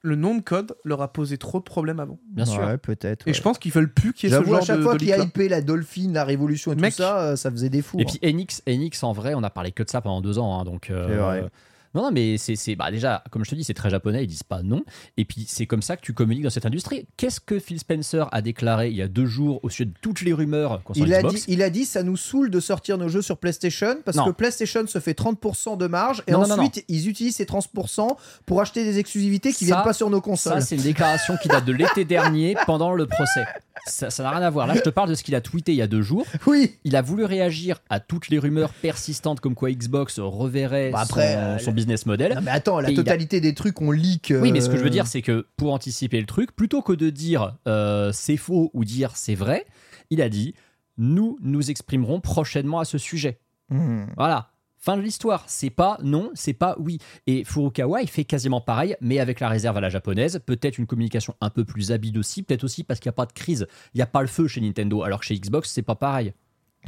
le nom de code leur a posé trop de problèmes avant. Bien sûr. Ouais, peut-être. Et ouais. je pense qu'ils veulent plus qu'il y ait ce J'avoue, à genre chaque de, fois qu'il la Dolphin, la Révolution et Mec. tout ça, euh, ça faisait des fous. Et puis Enix, Enix en vrai, on a parlé que de ça pendant deux ans, hein, donc. euh, C'est vrai. Non, non, mais c'est, bah déjà, comme je te dis, c'est très japonais, ils disent pas non. Et puis c'est comme ça que tu communiques dans cette industrie. Qu'est-ce que Phil Spencer a déclaré il y a deux jours au sujet de toutes les rumeurs concernant Il a, Xbox dit, il a dit ça nous saoule de sortir nos jeux sur PlayStation parce Non. que PlayStation se fait 30% de marge et Non, non, non, ensuite ils utilisent ces 30% pour acheter des exclusivités qui Ça- viennent pas sur nos consoles. Ça, c'est une déclaration qui date de l'été dernier pendant le procès. Ça ça n'a rien à voir. Là, je te parle de ce qu'il a tweeté il y a deux jours. Oui, Il a voulu réagir à toutes les rumeurs persistantes comme quoi Xbox reverrait Bah après, son, euh, son business model. Non, mais attends, la Et il a- totalité des trucs on leak. Oui, mais ce que je euh, veux dire, c'est que pour anticiper le truc, plutôt que de dire euh, c'est faux ou dire c'est vrai, il a dit nous nous exprimerons prochainement à ce sujet. hmm. Voilà. Fin de l'histoire. C'est pas non, c'est pas oui. Et Furukawa, il fait quasiment pareil, mais avec la réserve à la japonaise. Peut-être une communication un peu plus habile aussi. Peut-être aussi parce qu'il n'y a pas de crise. Il n'y a pas le feu chez Nintendo. Alors que chez Xbox, c'est pas pareil.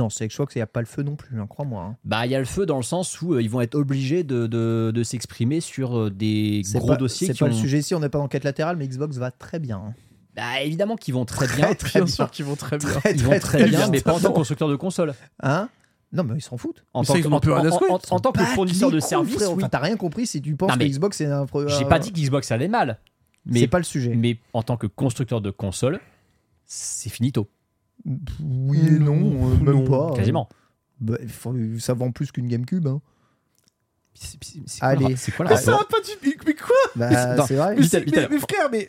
Non, c'est que je crois qu'il n'y a pas le feu non plus, hein, crois-moi. hein. Bah, il y a le feu dans le sens où euh, ils vont être obligés de, de- de s'exprimer sur euh, des gros pas, dossiers C'est pas ont. le sujet ici, on n'est pas dans quête latérale, mais Xbox va très bien. hein. Bah, évidemment qu'ils vont très bien. Très, Bien bien. sûr qu'ils vont très bien. Très, Ils vont très bien, mais pas en tant que constructeur de console. Hein? Non, mais ils s'en foutent. En tant ça, que, en- plus rien à en- secouer. en- en tant que Bah, fournisseur de services, oui. Enfin, t'as rien compris si tu penses Non, que Xbox c'est un. J'ai euh, pas dit que Xbox allait mal. Mais, C'est pas le sujet. mais en tant que constructeur de console, c'est finito. Oui et non, euh, même Non, pas. Quasiment. Bah, faut- ça vend plus qu'une GameCube. Hein. C'est- quoi le Allez. C'est quoi le Mais ça va pas du. Mais quoi? Bah, vrai. mais frère, mais.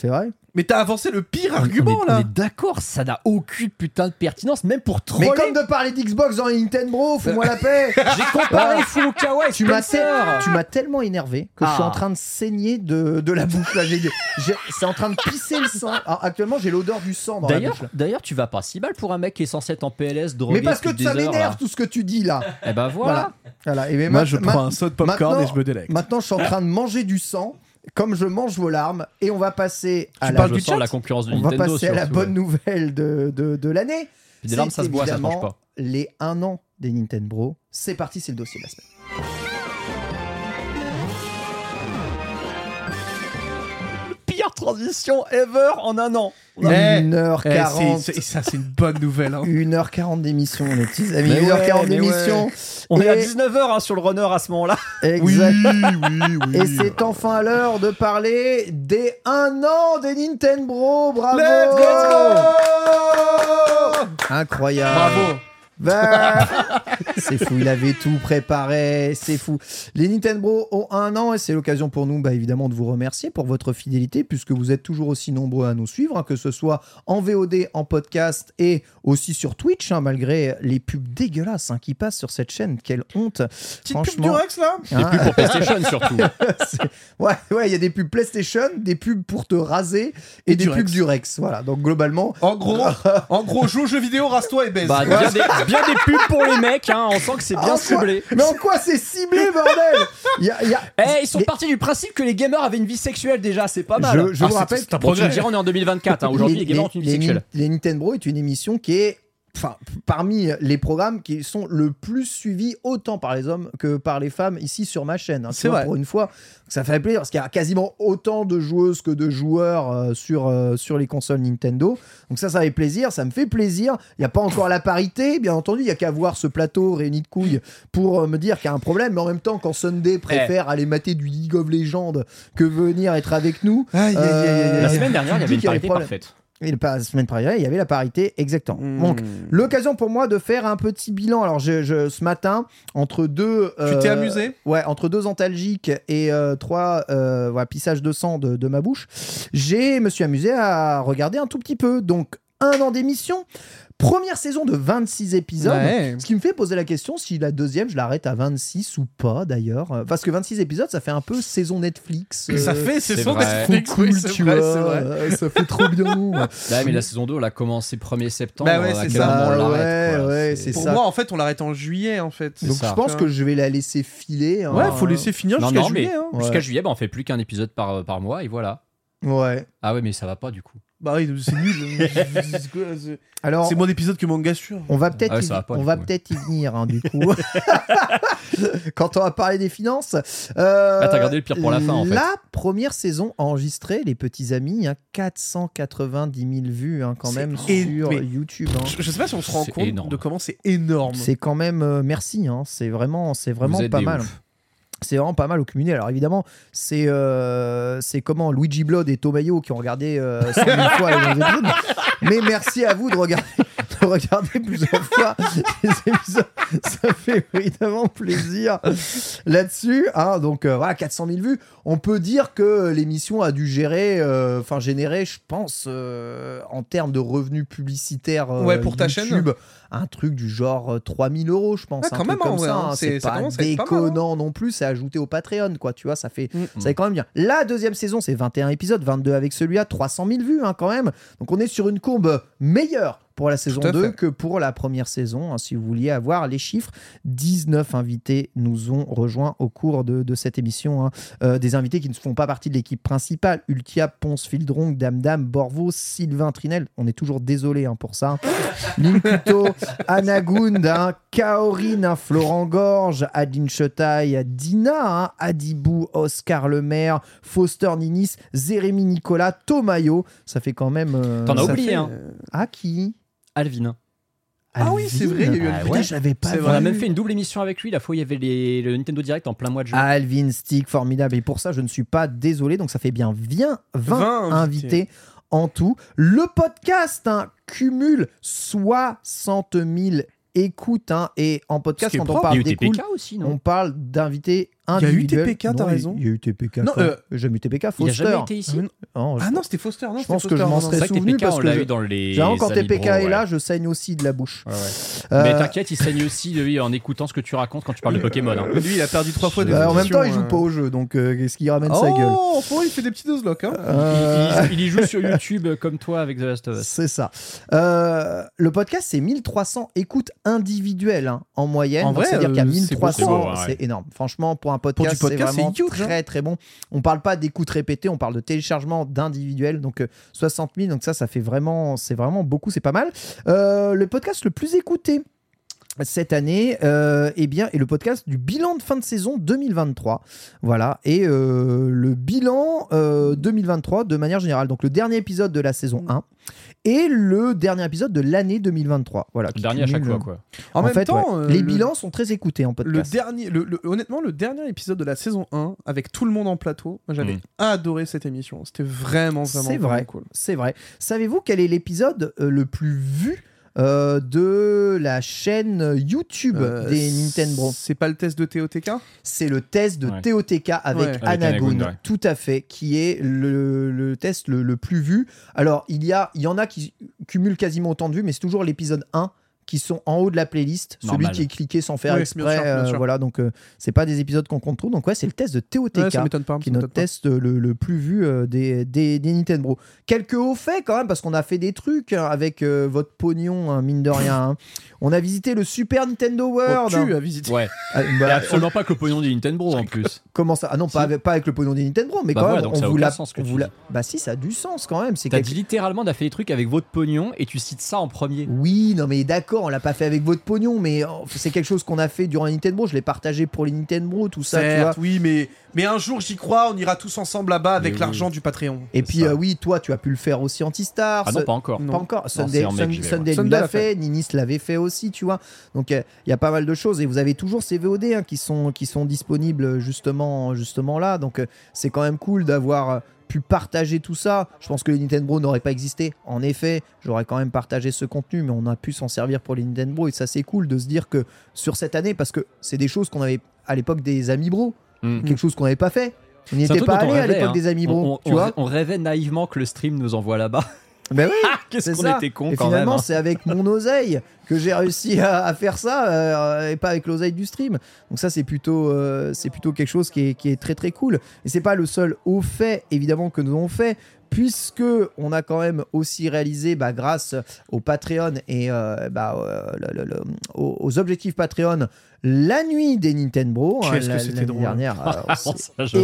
C'est vrai. Mais t'as avancé le pire On- on argument est- là On est d'accord, ça n'a aucune putain de pertinence, même pour Mais troller. comme de parler d'Xbox dans Nintendo, fous-moi la paix. J'ai comparé. Furukawa et tu m'as tu m'as tellement énervé que je suis Ah. en train de saigner de, de la bouche. là. J'ai- j'ai- C'est en train de pisser le sang. Alors, actuellement, j'ai l'odeur du sang dans la D'ailleurs, bouche. là. d'ailleurs, tu vas pas si mal pour un mec qui est censé être en PLS, drogué Mais parce que depuis ça des heures, m'énerve là. tout ce que tu dis là. Eh ben voilà. Voilà. Et mais Moi, ma- je ma- prends un saut de popcorn maintenant- et je me délecte. Maintenant, je suis en train de manger du sang, comme je mange vos larmes, et on va passer à Tu la, du concurrence de on va passer à la bonne ouais. nouvelle de, de, de l'année. Des larmes, ça se boit, ça se mange évidemment pas. Les 1 an des Nintendo. C'est parti, c'est le dossier de la semaine. Transition ever en un an. Eh, eh, 1h40. c'est- c'est- ça, c'est une bonne nouvelle. hein. 1h40 d'émission, mes petits amis. Mais 1h40 ouais, mais d'émission. On est à Et- 19h sur le runner à ce moment-là. Exact. oui, oui. Et c'est enfin l'heure de parler des 1 an des Nintendo. Bravo Let's go Incroyable Bravo c'est fou, il avait tout préparé, c'est fou. Les Nintendo ont un an et c'est l'occasion pour nous, bah, évidemment, de vous remercier pour votre fidélité, puisque vous êtes toujours aussi nombreux à nous suivre, hein, que ce soit en VOD, en podcast et aussi sur Twitch, hein, malgré les pubs dégueulasses hein, qui passent sur cette chaîne. Quelle honte Petite pub Franchement. du Rex là Hein, puis pour PlayStation surtout. c'est- ouais, ouais, il y a des pubs PlayStation, des pubs pour te raser et, Et des du pubs Rex. du Rex. Voilà, donc globalement, En gros, en gros, joue aux jeux vidéo, rase-toi et baise. Bah, des, bien des pubs pour les mecs, hein. on sent que c'est bien ciblé. Mais en quoi c'est ciblé, bordel? Y a- il y a- Eh, ils sont les- partis du principe que les gamers avaient une vie sexuelle déjà, c'est pas mal. Je, je Ah, vous rappelle c'est un Bon, progrès. diras, on est en 2024, hein. aujourd'hui les, gamers ont une vie les, sexuelle. les Nintendo est une émission qui est enfin, parmi les programmes qui sont le plus suivis autant par les hommes que par les femmes ici sur ma chaîne. hein. C'est vrai. Pour une fois, ça fait plaisir parce qu'il y a quasiment autant de joueuses que de joueurs euh, sur, euh, sur les consoles Nintendo. Donc ça, ça fait plaisir, ça me fait plaisir. Il n'y a pas encore la parité, bien entendu, il n'y a qu'à voir ce plateau réuni de couilles pour euh, me dire qu'il y a un problème. Mais en même temps, quand Sunday préfère Eh. aller mater du League of Legends que venir être avec nous, Aïe, aïe, aïe, aïe, La semaine dernière, il y avait une parité parfaite. Et la semaine dernière, il y avait la parité, exactement. Hmm. Donc, l'occasion pour moi de faire un petit bilan. Alors, je, je- ce matin, entre deux. Tu t'es euh, amusé Ouais, entre deux antalgiques et euh, trois euh, voilà, pissages de sang de, de ma bouche, j'ai me suis amusé à regarder un tout petit peu. Donc, un an d'émission. Première saison de 26 épisodes. Ouais. Ce qui me fait poser la question si la deuxième, je l'arrête à 26 ou pas d'ailleurs. Euh, Parce que 26 épisodes, ça fait un peu saison Netflix. Ça euh, fait, c'est c'est son vrai. Netflix, cool, oui, tu vrai, vois, vrai. euh, Ça fait trop bien. Là, mais la saison 2, elle a commencé 1er septembre. Bah ouais, c'est ça. on Ouais, c'est Pour ça. moi, en fait, on l'arrête en juillet, en fait. Donc ça. je pense que je vais la laisser filer. hein. Ouais, faut laisser finir jusqu'à juillet. hein. jusqu'à juillet, bah, on fait plus qu'un épisode par, par mois et voilà. Ouais. Ah ouais, mais ça va pas du coup. Bah oui, c'est nul. C'est quoi, c'est- Alors, c'est moins d'épisodes que manga sûr. on va peut-être Ah ouais, y, ça va pas, on du va coup, ouais. peut-être y venir, hein, du coup. Quand on va parler des finances. Euh, Ah, t'as gardé le pire pour la fin, en fait. La première saison enregistrée, les petits amis, hein, 490 000 vues hein, quand C'est même é- sur mais- YouTube. hein. Je, je sais pas si on se rend C'est compte énorme. de comment c'est énorme. C'est quand même euh, merci, hein, c'est vraiment, c'est vraiment Vous êtes pas des mal. oufs. C'est vraiment pas mal au cumulé. Alors évidemment, c'est euh, c'est comment Luigi Blood et Tomayo qui ont regardé euh, 100 000 fois les épisodes. Mais merci à vous de regarder, de regarder plusieurs fois les épisodes. Ça fait évidemment plaisir là-dessus. hein. donc euh, voilà, 400 000 vues. On peut dire que l'émission a dû gérer, euh, enfin générer, je pense, euh, en termes de revenus publicitaires euh, Ouais, pour ta chaîne. Un truc du genre euh, 3000 euros, je pense. Ouais, quand truc même, en comme ça. hein. hein. C'est- pas mal, hein. déconnant non plus, c'est ajouté au Patreon, quoi. Tu vois, ça fait, Mm. ça fait quand même bien. La deuxième saison, c'est 21 épisodes, 22 avec celui-là, 300 000 vues, hein, quand même. Donc on est sur une courbe meilleure pour la saison à 2 fait. que pour la première saison. hein, si vous vouliez avoir les chiffres, 19 invités nous ont rejoints au cours de, de cette émission. hein. Euh, des invités qui ne font pas partie de l'équipe principale. Ultia, Ponce, Fildrong, Dame Dame, Borvo, Sylvain Trinel. On est toujours désolé hein, pour ça. Linkuto, Anagund, hein, Kaorin, hein, Florent Gorge, Adine Chetaille, Dina, hein, Adibou, Oscar Lemaire, Foster Ninis, Jérémy Nicolas, Tomayo. Ça fait quand même. euh, T'en as oublié, fait, hein. euh, Ah, qui? Alvin. Ah oui, c'est vrai, il y a eu Ah Alvin. Ouais. je l'avais pas vu. On a même fait une double émission avec lui, la fois où il y avait les- le Nintendo Direct en plein mois de juin. Alvin Stick, formidable. Et pour ça, je ne suis pas désolé. Donc, ça fait bien 20, 20, 20 invités. invités. en tout. Le podcast hein, cumule 60 000 écoutes. hein, et en podcast, quand on parle d'écoute, aussi, non? on parle d'invités Il y a eu. TPK, t'as raison. Il y a eu TPK. Non, euh, J'ai eu TPK, Il a Foster. jamais été ici. Non, je- Ah non, c'était Foster, non Je pense que Foster, je m'en serais C'est vrai que souvenu TPK, parce on que l'a je- eu dans les. Généralement, quand amis TPK bro, est ouais. là, je saigne aussi de la bouche. Ouais, ouais. Euh, Mais t'inquiète, il saigne aussi de lui en écoutant ce que tu racontes quand tu parles de Pokémon. hein. Lui, il a perdu trois fois des bah, en même temps, il joue euh. pas au jeu, donc euh, qu'est-ce qu'il ramène sa gueule Oh, il fait des petits nuzlocks, hein. Euh, Il, il y joue sur YouTube comme toi avec The Last of Us. C'est ça. Euh, le podcast, c'est 1300 écoutes individuelles hein, en moyenne. En Donc, vrai, c'est-à-dire qu'il y a euh, c'est 1300, beaucoup, ouais. c'est énorme. Franchement, pour un podcast, du podcast, c'est vraiment huge, hein. très très bon. On parle pas d'écoutes répétées, on parle de téléchargement d'individuels. Donc euh, 60 000, donc ça, ça fait vraiment, c'est vraiment beaucoup, c'est pas mal. Euh, le podcast le plus écouté cette année, euh, eh bien, est le podcast du bilan de fin de saison 2023. Voilà. Et euh, le bilan euh, 2023 de manière générale. Donc, le dernier épisode de la saison 1 et le dernier épisode de l'année 2023. Voilà. Le dernier à chaque fois, quoi. En, même fait, temps, ouais, euh, les le- bilans sont très écoutés en Le podcast. dernier, le- le- honnêtement, le dernier épisode de la saison 1, avec tout le monde en plateau, j'avais Mm. adoré cette émission. C'était vraiment, vraiment, C'est vraiment vrai. cool. C'est vrai. Savez-vous quel est l'épisode euh, le plus vu euh, de la chaîne YouTube Euh, des Nintendo C'est pas le test de TOTK C'est le test de Ouais. TOTK avec Ouais. Anagun, ouais. tout à fait, qui est le, le test le, le plus vu. Alors, il y, a, il y en a qui cumulent quasiment autant de vues, mais c'est toujours l'épisode 1 qui sont en haut de la playlist, celui qui est cliqué sans faire Oui, exprès. bien sûr, bien euh, voilà, donc euh, c'est pas des épisodes qu'on compte trop. Donc ouais, c'est le test de TOTK Ouais, pas. qui est notre test le, le plus vu euh, des, des, des Nintendo. Quelques hauts faits quand même, parce qu'on a fait des trucs hein, avec euh, votre pognon, hein, mine de rien. hein. On a visité le Super Nintendo Oh, World. tu as visité. Ouais. Ah, bah, absolument pas que le pognon du Nintendo en plus. comment ça? Ah non, pas, avec, pas avec le pognon des Nintendo, mais Bah quand même, donc ça a on vous l'a. on. Bah si, ça a du sens quand même. C'est T'as quelque- dit littéralement, on a fait des trucs avec votre pognon et tu cites ça en premier. Oui, non mais d'accord, on l'a pas fait avec votre pognon, mais oh, c'est quelque chose qu'on a fait durant Nintendo. Je l'ai partagé pour les Nintendo, tout ça, tu vois. Oui, mais, mais un jour, j'y crois, on ira tous ensemble là-bas avec l'argent du Patreon. Et puis euh, oui, toi, tu as pu le faire aussi anti-star. Ah non, pas encore. Pas encore. Non, Sunday, en Sun- Sunday ouais. l'a l'a fait, Ninis l'avait fait aussi, tu vois. Donc euh, il y a pas mal de choses et vous avez toujours ces VOD hein, qui sont qui sont disponibles justement justement là. Donc euh, c'est quand même cool d'avoir euh, pu partager tout ça. Je pense que les Nintendo n'auraient pas existé. En effet, j'aurais quand même partagé ce contenu, mais on a pu s'en servir pour les Nintendo et ça c'est cool de se dire que sur cette année, parce que c'est des choses qu'on avait à l'époque des Amis Bro, Mm. quelque chose qu'on n'avait pas fait. On n'y était pas allé à l'époque hein. des Amis Bro, On, on- tu vois. on rêvait naïvement que le stream nous envoie là-bas. Ben oui, Qu'est-ce c'est qu'on était con Et quand finalement, même. hein. c'est avec mon oseille que j'ai réussi à, à faire ça euh, et pas avec l'oseille du stream. Donc ça, c'est plutôt, euh, c'est plutôt quelque chose qui est, qui est très très cool. Et c'est pas le seul au fait évidemment que nous avons fait. Puisque on a quand même aussi réalisé, bah, grâce au Patreon et euh, bah, euh, le- le- le- aux, aux objectifs Patreon, la nuit des Nintendo. hein, Qu'est-ce que la- c'était l'année drôle. dernière, euh, on Ah, s'est c'est bien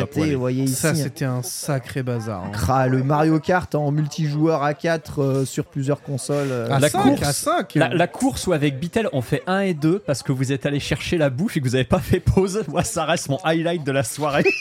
éclaté. Vous voyez ici. Ça, c'était un sacré bazar. hein. Cra- le Mario Kart en multijoueur à 4 sur plusieurs consoles. euh, À La 5, course. à 5. La, la course où avec Bitel on fait 1 et 2 parce que vous êtes allé chercher la bouffe et que vous avez pas fait pause. Moi ça reste mon highlight de la soirée.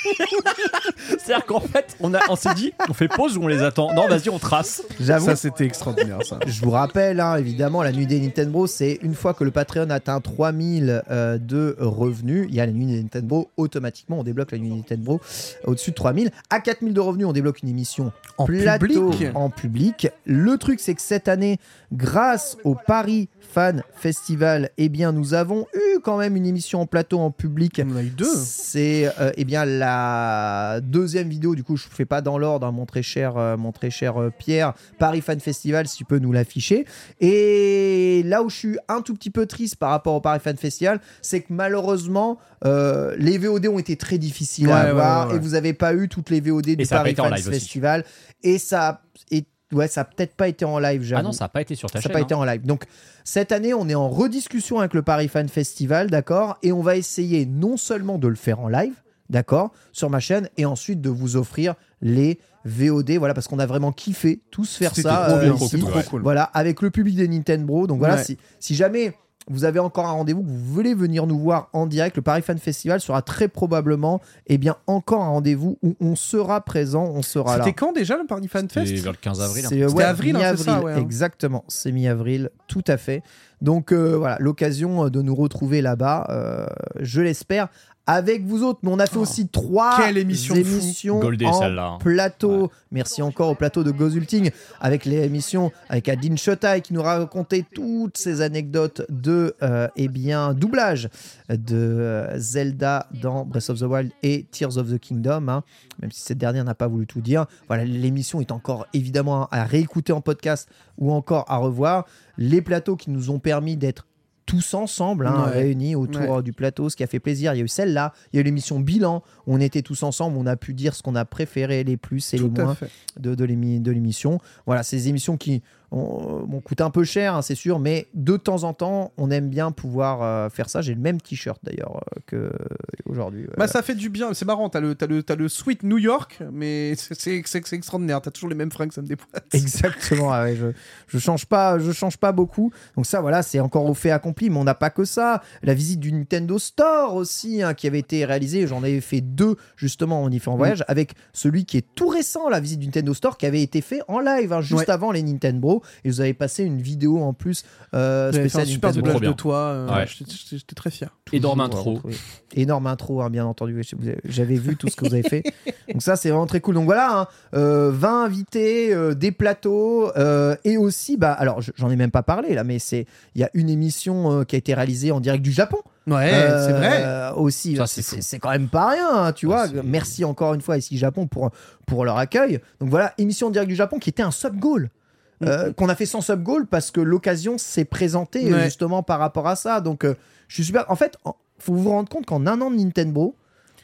C'est-à-dire qu'en fait on, a, on s'est dit on fait pause ou on les attend Non vas-y on trace. J'avoue, Ça, c'était extraordinaire, ça. Je vous rappelle, hein, évidemment, la nuit des Nintendo, c'est une fois que le Patreon atteint 3000 euh, de revenus, il y a la nuit des Nintendo, automatiquement, on débloque la nuit des Nintendo au-dessus de 3000. À 4000 de revenus, on débloque une émission En plateau public en public. Le truc, c'est que cette année, grâce au Paris Fan Festival, eh bien, nous avons eu quand même une émission en plateau en public. On en a eu deux. C'est euh, eh bien la deuxième vidéo. Du coup, je ne fais pas dans l'ordre, hein, mon très cher, euh, mon très cher euh, Pierre. Paris Fan Festival, si tu peux nous l'afficher. Et là où je suis un tout petit peu triste par rapport au Paris Fan Festival, c'est que malheureusement, les VOD ont été très difficiles Ouais, à ouais, avoir ouais, et vous n'avez pas eu toutes les VOD du a Paris Fan aussi. Festival. Et ça, et, ouais, ça a peut-être pas été en live. j'avoue. Ah non ça a pas été sur ta Ça chaîne. n'a pas hein. été en live. Donc, cette année, on est en rediscussion avec le Paris Fan Festival, d'accord Et on va essayer non seulement de le faire en live, d'accord Sur ma chaîne, et ensuite de vous offrir les VOD, voilà, parce qu'on a vraiment kiffé tous faire ça trop euh, bien, ici. c'était trop cool. Voilà, avec le public des Nintendo. Donc voilà, Ouais. si, si jamais vous avez encore un rendez-vous, que vous voulez venir nous voir en direct, le Paris Fan Festival sera très probablement, eh bien, encore un rendez-vous où on sera présent, on sera là. C'était quand déjà le Paris Fan C'était Fest vers le 15 avril. hein. C'est euh, C'était ouais, avril, hein, c'est mi-avril, ça, ouais, hein. exactement. C'est mi-avril, tout à fait. Donc euh, voilà, l'occasion de nous retrouver là-bas, euh, je l'espère, avec vous autres. Mais on a fait aussi trois Oh, quelle émission émissions Goldé, en celle-là, plateau. Ouais. Merci encore au plateau de Gozulting avec les émissions avec Adine Chotai qui nous racontait toutes ces anecdotes de euh, eh bien doublage de euh, Zelda dans Breath of the Wild et Tears of the Kingdom. hein. Même si cette dernière n'a pas voulu tout dire. Voilà, l'émission est encore évidemment à réécouter en podcast ou encore à revoir. Les plateaux qui nous ont permis d'être tous ensemble, hein, Ouais. réunis autour Ouais. du plateau, ce qui a fait plaisir. Il y a eu celle-là, il y a eu l'émission Bilan, où on était tous ensemble, on a pu dire ce qu'on a préféré, les plus et Tout les moins de, de l'émi- de l'émission. Voilà, c'est des émissions qui ont, m'ont coûté un peu cher, hein, c'est sûr, mais de temps en temps, on aime bien pouvoir euh, faire ça. J'ai le même t-shirt d'ailleurs euh, que aujourd'hui. Bah, ça fait du bien, c'est marrant. T'as le, t'as le, t'as le sweet New York, mais c'est, extraordinaire. T'as toujours les mêmes fringues, ça me dépoite. Exactement, ah ouais, je, je change pas, je change pas beaucoup. Donc ça, voilà, c'est encore au fait accompli. Mais on n'a pas que ça. La visite du Nintendo Store aussi, hein, qui avait été réalisée. J'en avais fait deux justement. On y fait en voyage avec celui qui est tout récent, la visite du Nintendo Store, qui avait été fait en live hein, juste Ouais. avant les Nintendo. Et vous avez passé une vidéo en plus euh, fait un spéciale super doublage de toi. euh, Ouais. j'étais, très fier. Énorme intro. euh. Énorme intro, hein, bien entendu. J'avais vu tout ce que vous avez fait. Donc ça, c'est vraiment très cool. Donc voilà, hein, euh, 20 invités, euh, des plateaux, euh, et aussi, bah, alors je- j'en ai même pas parlé là, mais c'est il y a une émission euh, qui a été réalisée en direct du Japon. Ouais, Euh, c'est vrai. Aussi, c'est quand même pas rien, hein, tu vois. Merci encore une fois ici Japon pour pour leur accueil. Donc voilà, émission en direct du Japon qui était un sub goal. Euh, qu'on a fait sans sub goal parce que l'occasion s'est présentée euh, Ouais. justement par rapport à ça. Donc, euh, je suis super. En fait, en- faut vous rendre compte qu'en un an de Nintendo,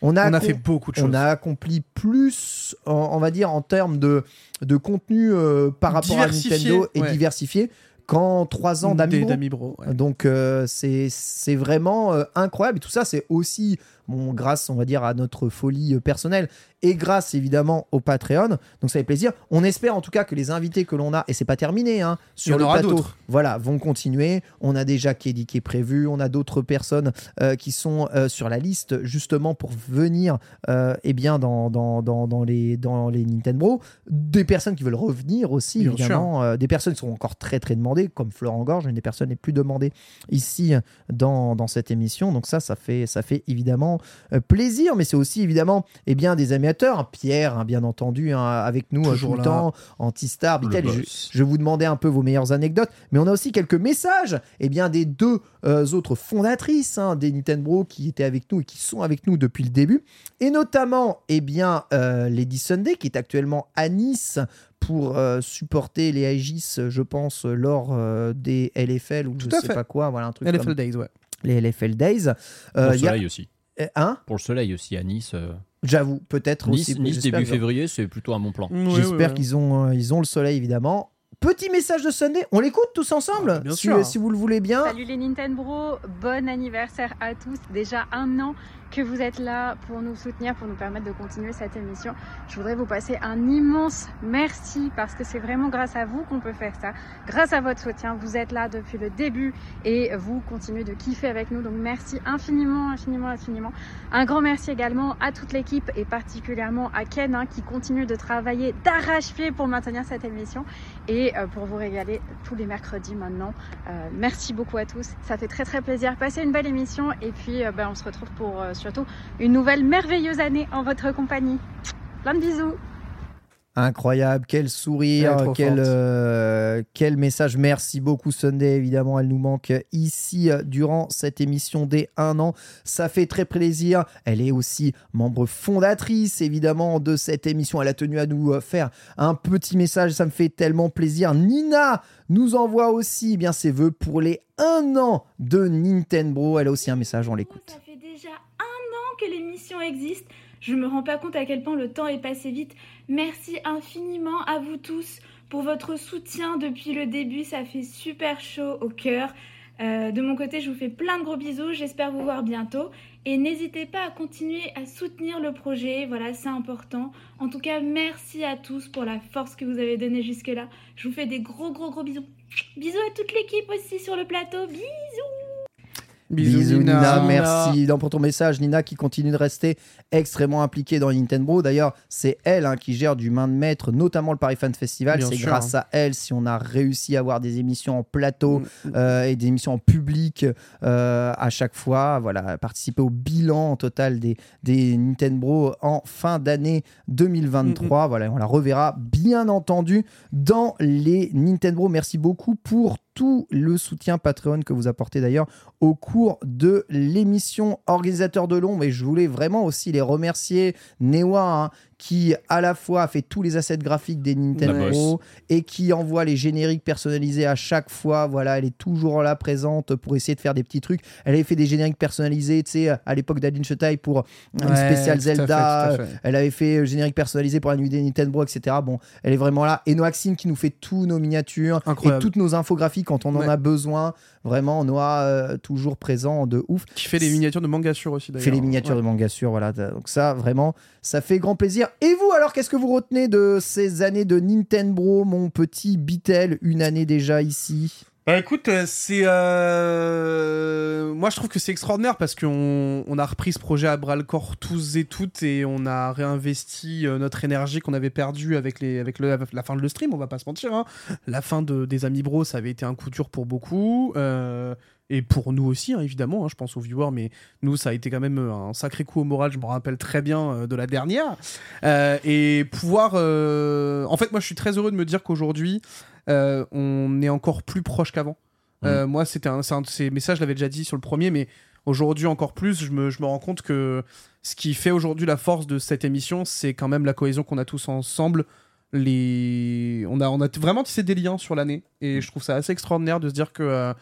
on a, On fait beaucoup de on choses. a accompli plus, en- on va dire, en termes de, de contenu euh, par rapport à Nintendo et ouais. diversifié qu'en trois ans d'Amiibo. ouais. Donc c'est c'est vraiment incroyable et tout ça c'est aussi bon grâce on va dire à notre folie personnelle et grâce évidemment au Patreon. Donc ça fait plaisir. On espère en tout cas que les invités que l'on a et c'est pas terminé hein, sur le plateau, voilà, vont continuer. On a déjà Kelly qui est prévu, on a d'autres personnes euh, qui sont euh, sur la liste justement pour venir euh, eh bien dans, dans, dans, dans les dans les Nintendo, des personnes qui veulent revenir aussi Bien évidemment, euh, des personnes qui sont encore très très demandées comme Florent Gorge, une des personnes les plus demandées ici dans, dans cette émission. Donc ça, ça fait, ça fait évidemment plaisir, mais c'est aussi évidemment eh bien, des animateurs. Pierre, hein, bien entendu, hein, avec nous euh, Toujours tout le là. temps, Antistar, Bitel. Je, je vous demandais un peu vos meilleures anecdotes, mais on a aussi quelques messages eh bien, des deux euh, autres fondatrices hein, des Nintendo qui étaient avec nous et qui sont avec nous depuis le début, et notamment eh bien, euh, Lady Sunday qui est actuellement à Nice pour euh, supporter les Aegis, je pense, lors euh, des LFL ou Tout je sais fait. pas quoi, voilà un truc LFL comme Days, ouais. les LFL Days. Pour le a- soleil aussi. euh, Hein? Pour le soleil aussi à Nice. Euh, J'avoue, peut-être Nice, aussi. nice début février, c'est plutôt un bon plan. Ouais, J'espère qu'ils ont, euh, ils ont le soleil, évidemment. Petit message de Sunday, on l'écoute tous ensemble, Ah, bien si, sûr. si vous le voulez bien. Salut les Nintendo, bon anniversaire à tous. Déjà un an que vous êtes là pour nous soutenir, pour nous permettre de continuer cette émission. Je voudrais vous passer un immense merci parce que c'est vraiment grâce à vous qu'on peut faire ça. Grâce à votre soutien, vous êtes là depuis le début et vous continuez de kiffer avec nous. Donc merci infiniment, infiniment, infiniment. Un grand merci également à toute l'équipe et particulièrement à Ken hein, qui continue de travailler d'arrache-pied pour maintenir cette émission et euh, pour vous régaler tous les mercredis maintenant. Euh, merci beaucoup à tous, ça fait très très plaisir. Passez une belle émission et puis euh, ben, on se retrouve pour surtout une nouvelle merveilleuse année en votre compagnie. Plein de bisous Incroyable, quel sourire, quel, euh, quel message. Merci beaucoup Sunday, évidemment, elle nous manque ici euh, durant cette émission des un an. Ça fait très plaisir. Elle est aussi membre fondatrice, évidemment, de cette émission. Elle a tenu à nous euh, faire un petit message, ça me fait tellement plaisir. Nina nous envoie aussi eh bien ses voeux pour les un an de Nintendo. Elle a aussi un message, on l'écoute. Ça fait déjà que l'émission existe. Je me rends pas compte à quel point le temps est passé vite. Merci infiniment à vous tous pour votre soutien depuis le début. Ça fait super chaud au cœur. Euh, de mon côté, je vous fais plein de gros bisous. J'espère vous voir bientôt. Et n'hésitez pas à continuer à soutenir le projet. Voilà, c'est important. En tout cas, merci à tous pour la force que vous avez donnée jusque-là. Je vous fais des gros, gros, gros bisous. Bisous à toute l'équipe aussi sur le plateau. Bisous Bisous, Nina, merci donc, pour ton message. Nina qui continue de rester extrêmement impliquée dans Nintendo. D'ailleurs, c'est elle hein, qui gère du main de maître, notamment le Paris Fan Festival. C'est grâce à elle si on a réussi à avoir des émissions en plateau Mm. euh, et des émissions en public euh, à chaque fois. Voilà, participer au bilan total des, des Nintendo en fin d'année 2023. Mm, Voilà, on la reverra bien entendu dans les Nintendo. Merci beaucoup pour tout le soutien Patreon que vous apportez d'ailleurs au cours de l'émission organisateur de l'ombre. Et je voulais vraiment aussi les remercier. Newa hein, qui à la fois a fait tous les assets graphiques des Nintendo et qui envoie les génériques personnalisés à chaque fois. Voilà elle est toujours là présente pour essayer de faire des petits trucs. Elle avait fait des génériques personnalisés tu sais à l'époque d'Adeline Chetaille pour une Ouais, spéciale à fait, Zelda. fait. elle avait fait euh, générique personnalisé pour la nuit des Nintendo etc bon elle est vraiment là. Et Noaxine qui nous fait tous nos miniatures Incroyable. et toutes nos infographies quand on en Ouais. a besoin. Vraiment Noah euh, toujours présent de ouf. Qui fait des miniatures de manga sur aussi d'ailleurs. fait les miniatures de manga sur voilà. Donc ça vraiment ça fait grand plaisir et vous alors qu'est-ce que vous retenez de ces années de Nintendo mon petit Bitel une année déjà ici? Bah écoute, euh, c'est euh, moi je trouve que c'est extraordinaire parce qu'on on a repris ce projet à bras le corps tous et toutes et on a réinvesti euh, notre énergie qu'on avait perdue avec les avec la fin de le stream. On va pas se mentir. hein. La fin de, des Amis Bros, ça avait été un coup dur pour beaucoup. euh, et pour nous aussi, hein, évidemment, hein, je pense aux viewers, mais nous, ça a été quand même euh, un sacré coup au moral, je me rappelle très bien euh, de la dernière. Euh, et pouvoir... euh, En fait, moi, je suis très heureux de me dire qu'aujourd'hui, on est encore plus proche qu'avant. Euh, moi, c'était un, un de ces messages, je l'avais déjà dit sur le premier, mais aujourd'hui encore plus, je me, je me rends compte que ce qui fait aujourd'hui la force de cette émission, c'est quand même la cohésion qu'on a tous ensemble les... on, a, on a vraiment tissé des liens sur l'année. Et je trouve ça assez extraordinaire de se dire que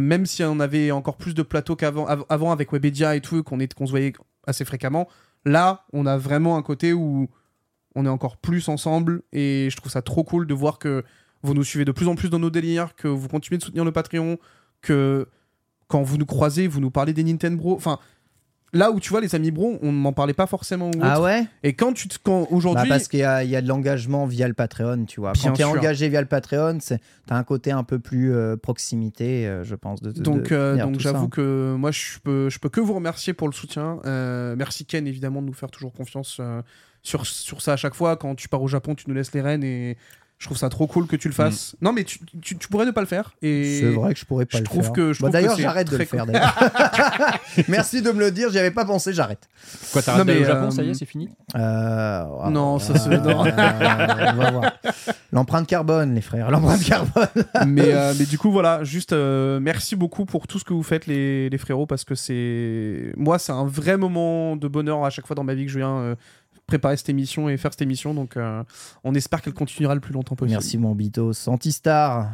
même si on avait encore plus de plateaux qu'avant av- avant avec Webedia et tout, qu'on se voyait assez fréquemment, là, on a vraiment un côté où on est encore plus ensemble. Et je trouve ça trop cool de voir que vous nous suivez de plus en plus dans nos délires, que vous continuez de soutenir le Patreon, que quand vous nous croisez, vous nous parlez des Nintendo. Enfin, là où tu vois, les amis bro, on m'en parlait pas forcément. ou Ah ouais Et quand tu te- quand aujourd'hui. Bah, parce qu'il y, a- il y a de l'engagement via le Patreon, tu vois. Bien Quand tu es sûr. engagé via le Patreon, c'est- t'as un côté un peu plus euh, proximité, euh, je pense. De, de- Donc, de- euh, donc j'avoue que moi, je peux, je peux que vous remercier pour le soutien. Merci Ken, évidemment, de nous faire toujours confiance sur, sur ça à chaque fois. Quand tu pars au Japon, tu nous laisses les rênes et je trouve ça trop cool que tu le fasses. Non, mais tu, tu- tu pourrais ne pas le faire. Et Mm. C'est vrai que je pourrais pas je le trouve faire. Que, je Bah, trouve D'ailleurs, que j'arrête de le faire. Merci de me le dire, j'y avais pas pensé, j'arrête. Quoi, t'arrêtes Non, d'aller au mais, Japon, euh, ça y est, c'est fini? Euh, Non, ça se- euh, on va voir. L'empreinte carbone, les frères, l'empreinte carbone. mais, euh, mais du coup, voilà, juste euh, merci beaucoup pour tout ce que vous faites, les, les frérots, parce que c'est. Moi, c'est un vrai moment de bonheur à chaque fois dans ma vie que je viens euh, préparer cette émission et faire cette émission. Donc, euh, on espère qu'elle continuera le plus longtemps possible. Merci, mon Bitos. Antistar.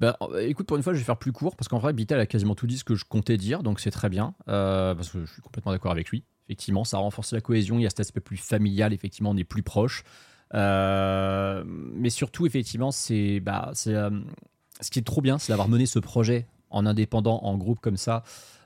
Bah, euh, écoute, pour une fois, je vais faire plus court parce qu'en vrai, Bitel a quasiment tout dit ce que je comptais dire, donc c'est très bien. euh, parce que je suis complètement d'accord avec lui. Effectivement, ça a renforcé la cohésion. Il y a cet aspect plus familial. Effectivement, on est plus proche. Euh, mais surtout, effectivement, c'est bah, c'est euh, ce qui est trop bien, c'est d'avoir mené ce projet en indépendant, en groupe comme ça.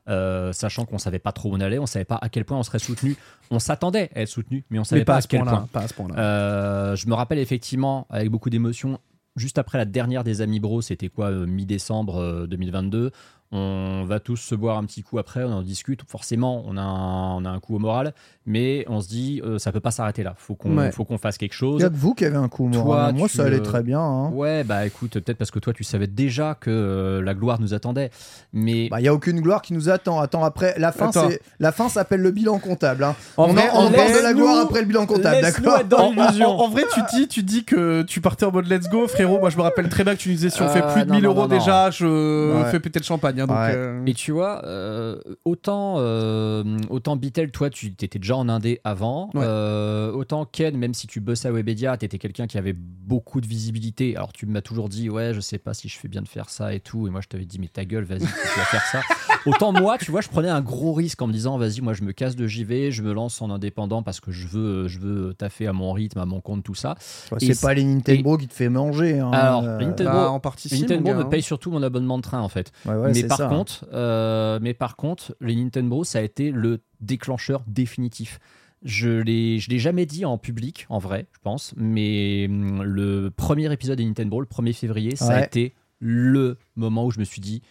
Euh, sachant qu'on savait pas trop où on allait, on savait pas à quel point on serait soutenu. On s'attendait à être soutenu, mais on savait Mais pas, pas à quel point. pas à ce point-là. Euh, je me rappelle effectivement avec beaucoup d'émotion, juste après la dernière des Amis Bros, c'était quoi, euh, mi-décembre euh, 2022. On va tous se boire un petit coup après, on en discute. Forcément, on a un, on a un coup au moral, mais on se dit, euh, ça peut pas s'arrêter là. Faut qu'on Ouais. faut qu'on fasse quelque Il chose. y a que vous qui avez un coup au Toi, moral. Moi, tu, ça allait euh, très bien. hein. Ouais, bah écoute, peut-être parce que toi, tu savais déjà que euh, la gloire nous attendait. Mais Bah, il y a aucune gloire qui nous attend. Attends, après, la fin, c'est la fin s'appelle le bilan comptable. hein. En on vrai, en- on parle de la gloire après le bilan comptable, d'accord En, l'illusion. en- en vrai, tu dis, tu dis que tu partais en mode let's go, frérot. Moi, je me rappelle très bien que tu nous disais si on Euh, fait plus de non, 1000 non, euros non. déjà, je Ouais. fais péter le champagne. Hein, donc, Ouais. euh, Et tu vois, euh, autant, euh, autant Bitel, toi, tu étais déjà en indé avant. Ouais. euh, autant Ken, même si tu bossais à Webedia, tu étais quelqu'un qui avait beaucoup de visibilité. Alors, tu m'as toujours dit, ouais, je sais pas si je fais bien de faire ça et tout. Et moi, je t'avais dit, mais ta gueule, vas-y, tu vas faire ça. Autant moi, tu vois, je prenais un gros risque en me disant, vas-y, moi, je me casse de JV, je me lance en indépendant parce que je veux, je veux taffer à mon rythme, à mon compte, tout ça. Ouais, C'est pas les Nintendo qui te fait manger. hein. Alors, Euh, Nintendo, bah, en partie, Nintendo me hein. paye surtout mon abonnement de train, en fait ouais, ouais, mais par ça. contre, euh, mais par contre, les Nintendo, ça a été le déclencheur définitif. Je l'ai, je l'ai jamais dit en public, en vrai, je pense, mais hum, le premier épisode des Nintendo, le 1er février, ça a été le moment où je me suis dit,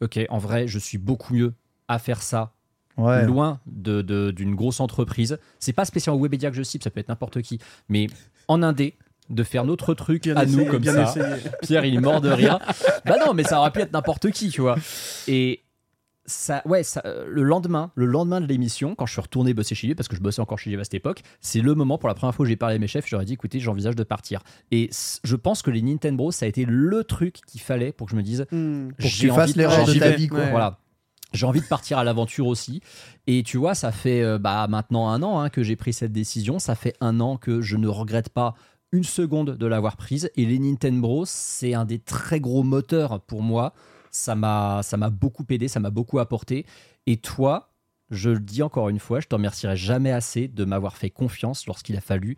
ok, en vrai, je suis beaucoup mieux à faire ça Ouais. loin de, de- d'une grosse entreprise. C'est pas spécialement Webedia que je cible, ça peut être n'importe qui, mais en indé, de faire notre truc Bien à nous comme bien ça. essayé. Pierre, il est mort de rire. bah non, mais ça aurait pu être n'importe qui, tu vois. Et ça, ouais, ça, euh, le lendemain, le lendemain de l'émission, quand je suis retourné bosser chez lui, parce que je bossais encore chez lui à cette époque, c'est le moment pour la première fois où j'ai parlé à mes chefs, je leur ai dit, écoutez, j'envisage de partir. Et je pense que les Nintendo, ça a été le truc qu'il fallait pour que je me dise, Hmm. Pour que j'ai tu fasses envie de- l'erreur j'ai de ta envie vie, quoi. Ouais. Voilà. J'ai envie de partir à l'aventure aussi. Et tu vois, ça fait euh, bah, maintenant un an hein, que j'ai pris cette décision. Ça fait un an que je ne regrette pas une seconde de l'avoir prise. Et les Nintendo, c'est un des très gros moteurs pour moi. Ça m'a, ça m'a beaucoup aidé, ça m'a beaucoup apporté. Et toi, je le dis encore une fois, je te remercierai jamais assez de m'avoir fait confiance lorsqu'il a fallu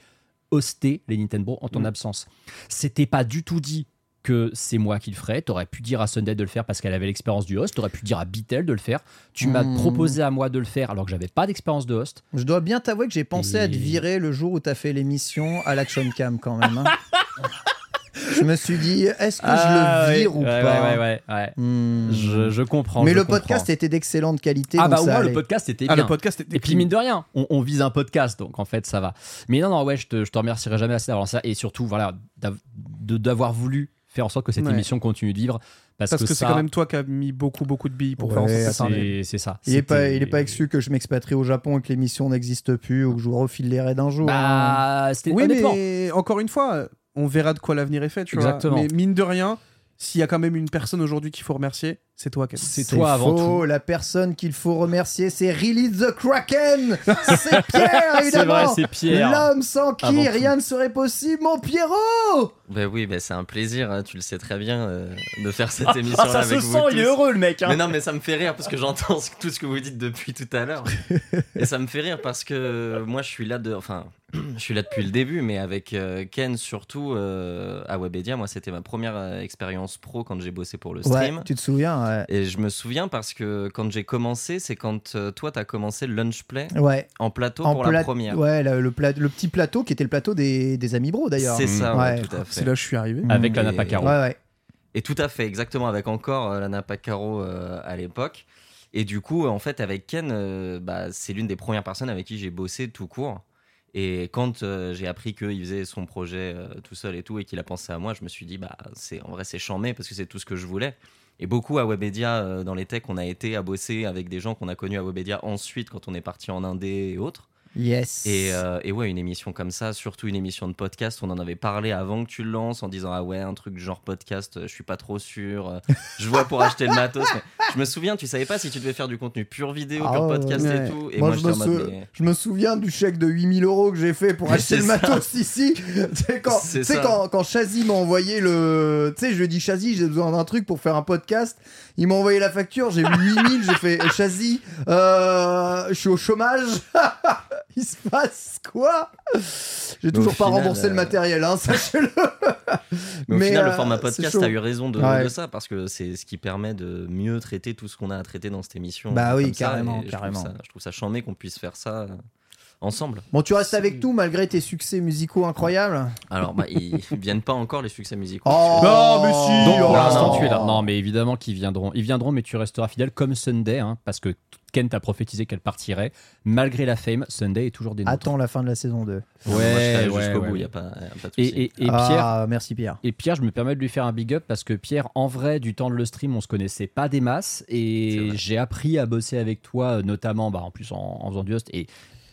hoster les Nintendo en ton Mm. absence. C'était pas du tout dit que c'est moi qui le ferais. T'aurais pu dire à Sunday de le faire parce qu'elle avait l'expérience du host. T'aurais pu dire à Bitel de le faire. Tu m'as Mm. proposé à moi de le faire alors que j'avais pas d'expérience de host. Je dois bien t'avouer que j'ai pensé à te virer le jour où t'as fait l'émission à l'Action Cam quand même. hein. je me suis dit, est-ce que Ah, je le vire ouais, ou ouais, pas ouais, ouais, ouais. Hmm. Je, je comprends. Mais je le comprends. podcast était d'excellente qualité. Ah donc bah au moins le podcast était Ah, bien. le podcast était Et puis mine de rien, on, on vise un podcast, donc en fait ça va. Mais non, non, ouais, je te, je te remercierai jamais assez d'avoir ça. Et surtout, voilà, d'avoir voulu faire en sorte que cette Ouais. émission continue de vivre. Parce, Parce que, que, c'est ça, quand même toi qui as mis beaucoup, beaucoup de billes pour Ouais, faire en sorte que c'est c'est ça. Il est pas, C'était- il est pas exclu que je m'expatrie au Japon et que l'émission n'existe plus ou que je vous refile les raids d'un jour. hein. Bah, c'était Oui, honnêtement. mais encore une fois, on verra de quoi l'avenir est fait, tu Exactement. vois. Mais mine de rien, s'il y a quand même une personne aujourd'hui qu'il faut remercier, C'est toi, Ken. C'est toi avant faux. tout. La personne qu'il faut remercier, c'est Release the Kraken. C'est Pierre, C'est évidemment. vrai, c'est Pierre. L'homme sans qui Avant tout. rien ne serait possible, mon Pierrot. Ben oui, ben c'est un plaisir, hein, tu le sais très bien, euh, de faire cette Ah, émission-là ça avec se vous sent, il est heureux le mec. hein. Mais non, mais ça me fait rire parce que j'entends tout ce que vous dites depuis tout à l'heure. Et ça me fait rire parce que moi, je suis là de, enfin, je suis là depuis le début, mais avec euh, Ken surtout euh, à Webedia. Moi, c'était ma première expérience pro quand j'ai bossé pour le stream. Ouais, tu te souviens ouais. Et je me souviens parce que quand j'ai commencé, c'est quand euh, toi, t'as commencé le lunch play Ouais. en plateau En pour plat- la première. Ouais, le, le pla- le petit plateau qui était le plateau des, des Amis Bro d'ailleurs. C'est ça, ouais, Ouais. tout à fait. C'est là que je suis arrivé. Avec Et- la Napacaro. Ouais, ouais. Et tout à fait, exactement, avec encore euh, la Napa Caro euh, à l'époque. Et du coup, en fait, avec Ken, euh, bah, c'est l'une des premières personnes avec qui j'ai bossé tout court. Et quand euh, j'ai appris qu'il faisait son projet euh, tout seul et tout, et qu'il a pensé à moi, je me suis dit, bah, c'est en vrai, c'est chambé parce que c'est tout ce que je voulais. Et beaucoup à Webedia, euh, dans les techs, on a été à bosser avec des gens qu'on a connus à Webedia ensuite quand on est parti en Indé et autres. Yes. Et, euh, et ouais, une émission comme ça, surtout une émission de podcast, on en avait parlé avant que tu le lances en disant Ah ouais, un truc genre podcast, euh, je suis pas trop sûr. euh, Je vois pour acheter le matos. Mais je me souviens, tu savais pas si tu devais faire du contenu pur vidéo, Ah pur podcast ouais. et tout. Et moi, moi, je, me sou- mais- je me souviens du chèque de 8000 euros que j'ai fait pour Mais acheter le ça. matos ici. C'est quand, quand, quand Chazi m'a envoyé le. Tu sais, je lui ai dit Chazi, j'ai besoin d'un truc pour faire un podcast. Il m'a envoyé la facture, j'ai vu 8000, j'ai fait Chazi, euh, je suis au chômage. Il se passe quoi? J'ai au toujours pas final, remboursé le euh, matériel, hein, sachez-le. Mais au Mais, final, le euh, format podcast a eu raison de, Ouais. de ça parce que c'est ce qui permet de mieux traiter tout ce qu'on a à traiter dans cette émission. Bah oui, ça, carrément, je carrément. Trouve ça, je trouve ça chambé qu'on puisse faire ça euh, ensemble. Bon, tu restes avec nous malgré tes succès musicaux incroyables? Alors, bah, ils viennent pas encore les succès musicaux. Oh, Non, mais si, Donc pour oh. l'instant non. tu es là. Non mais évidemment qu'ils viendront. Ils viendront mais tu resteras fidèle comme Sunday hein, parce que Ken t'a prophétisé qu'elle partirait. Malgré la fame, Sunday est toujours des nôtres. Attends la fin de la saison 2. Moi, je serai ouais, jusqu'au ouais, bout, il ouais. n'y a, pas- a de Et, souci. et- et Pierre, Ah, merci Pierre. et Pierre, je me permets de lui faire un big up parce que Pierre, en vrai, du temps de le stream, on se connaissait pas des masses et j'ai appris à bosser avec toi, euh, notamment, bah, en plus en, en faisant du host et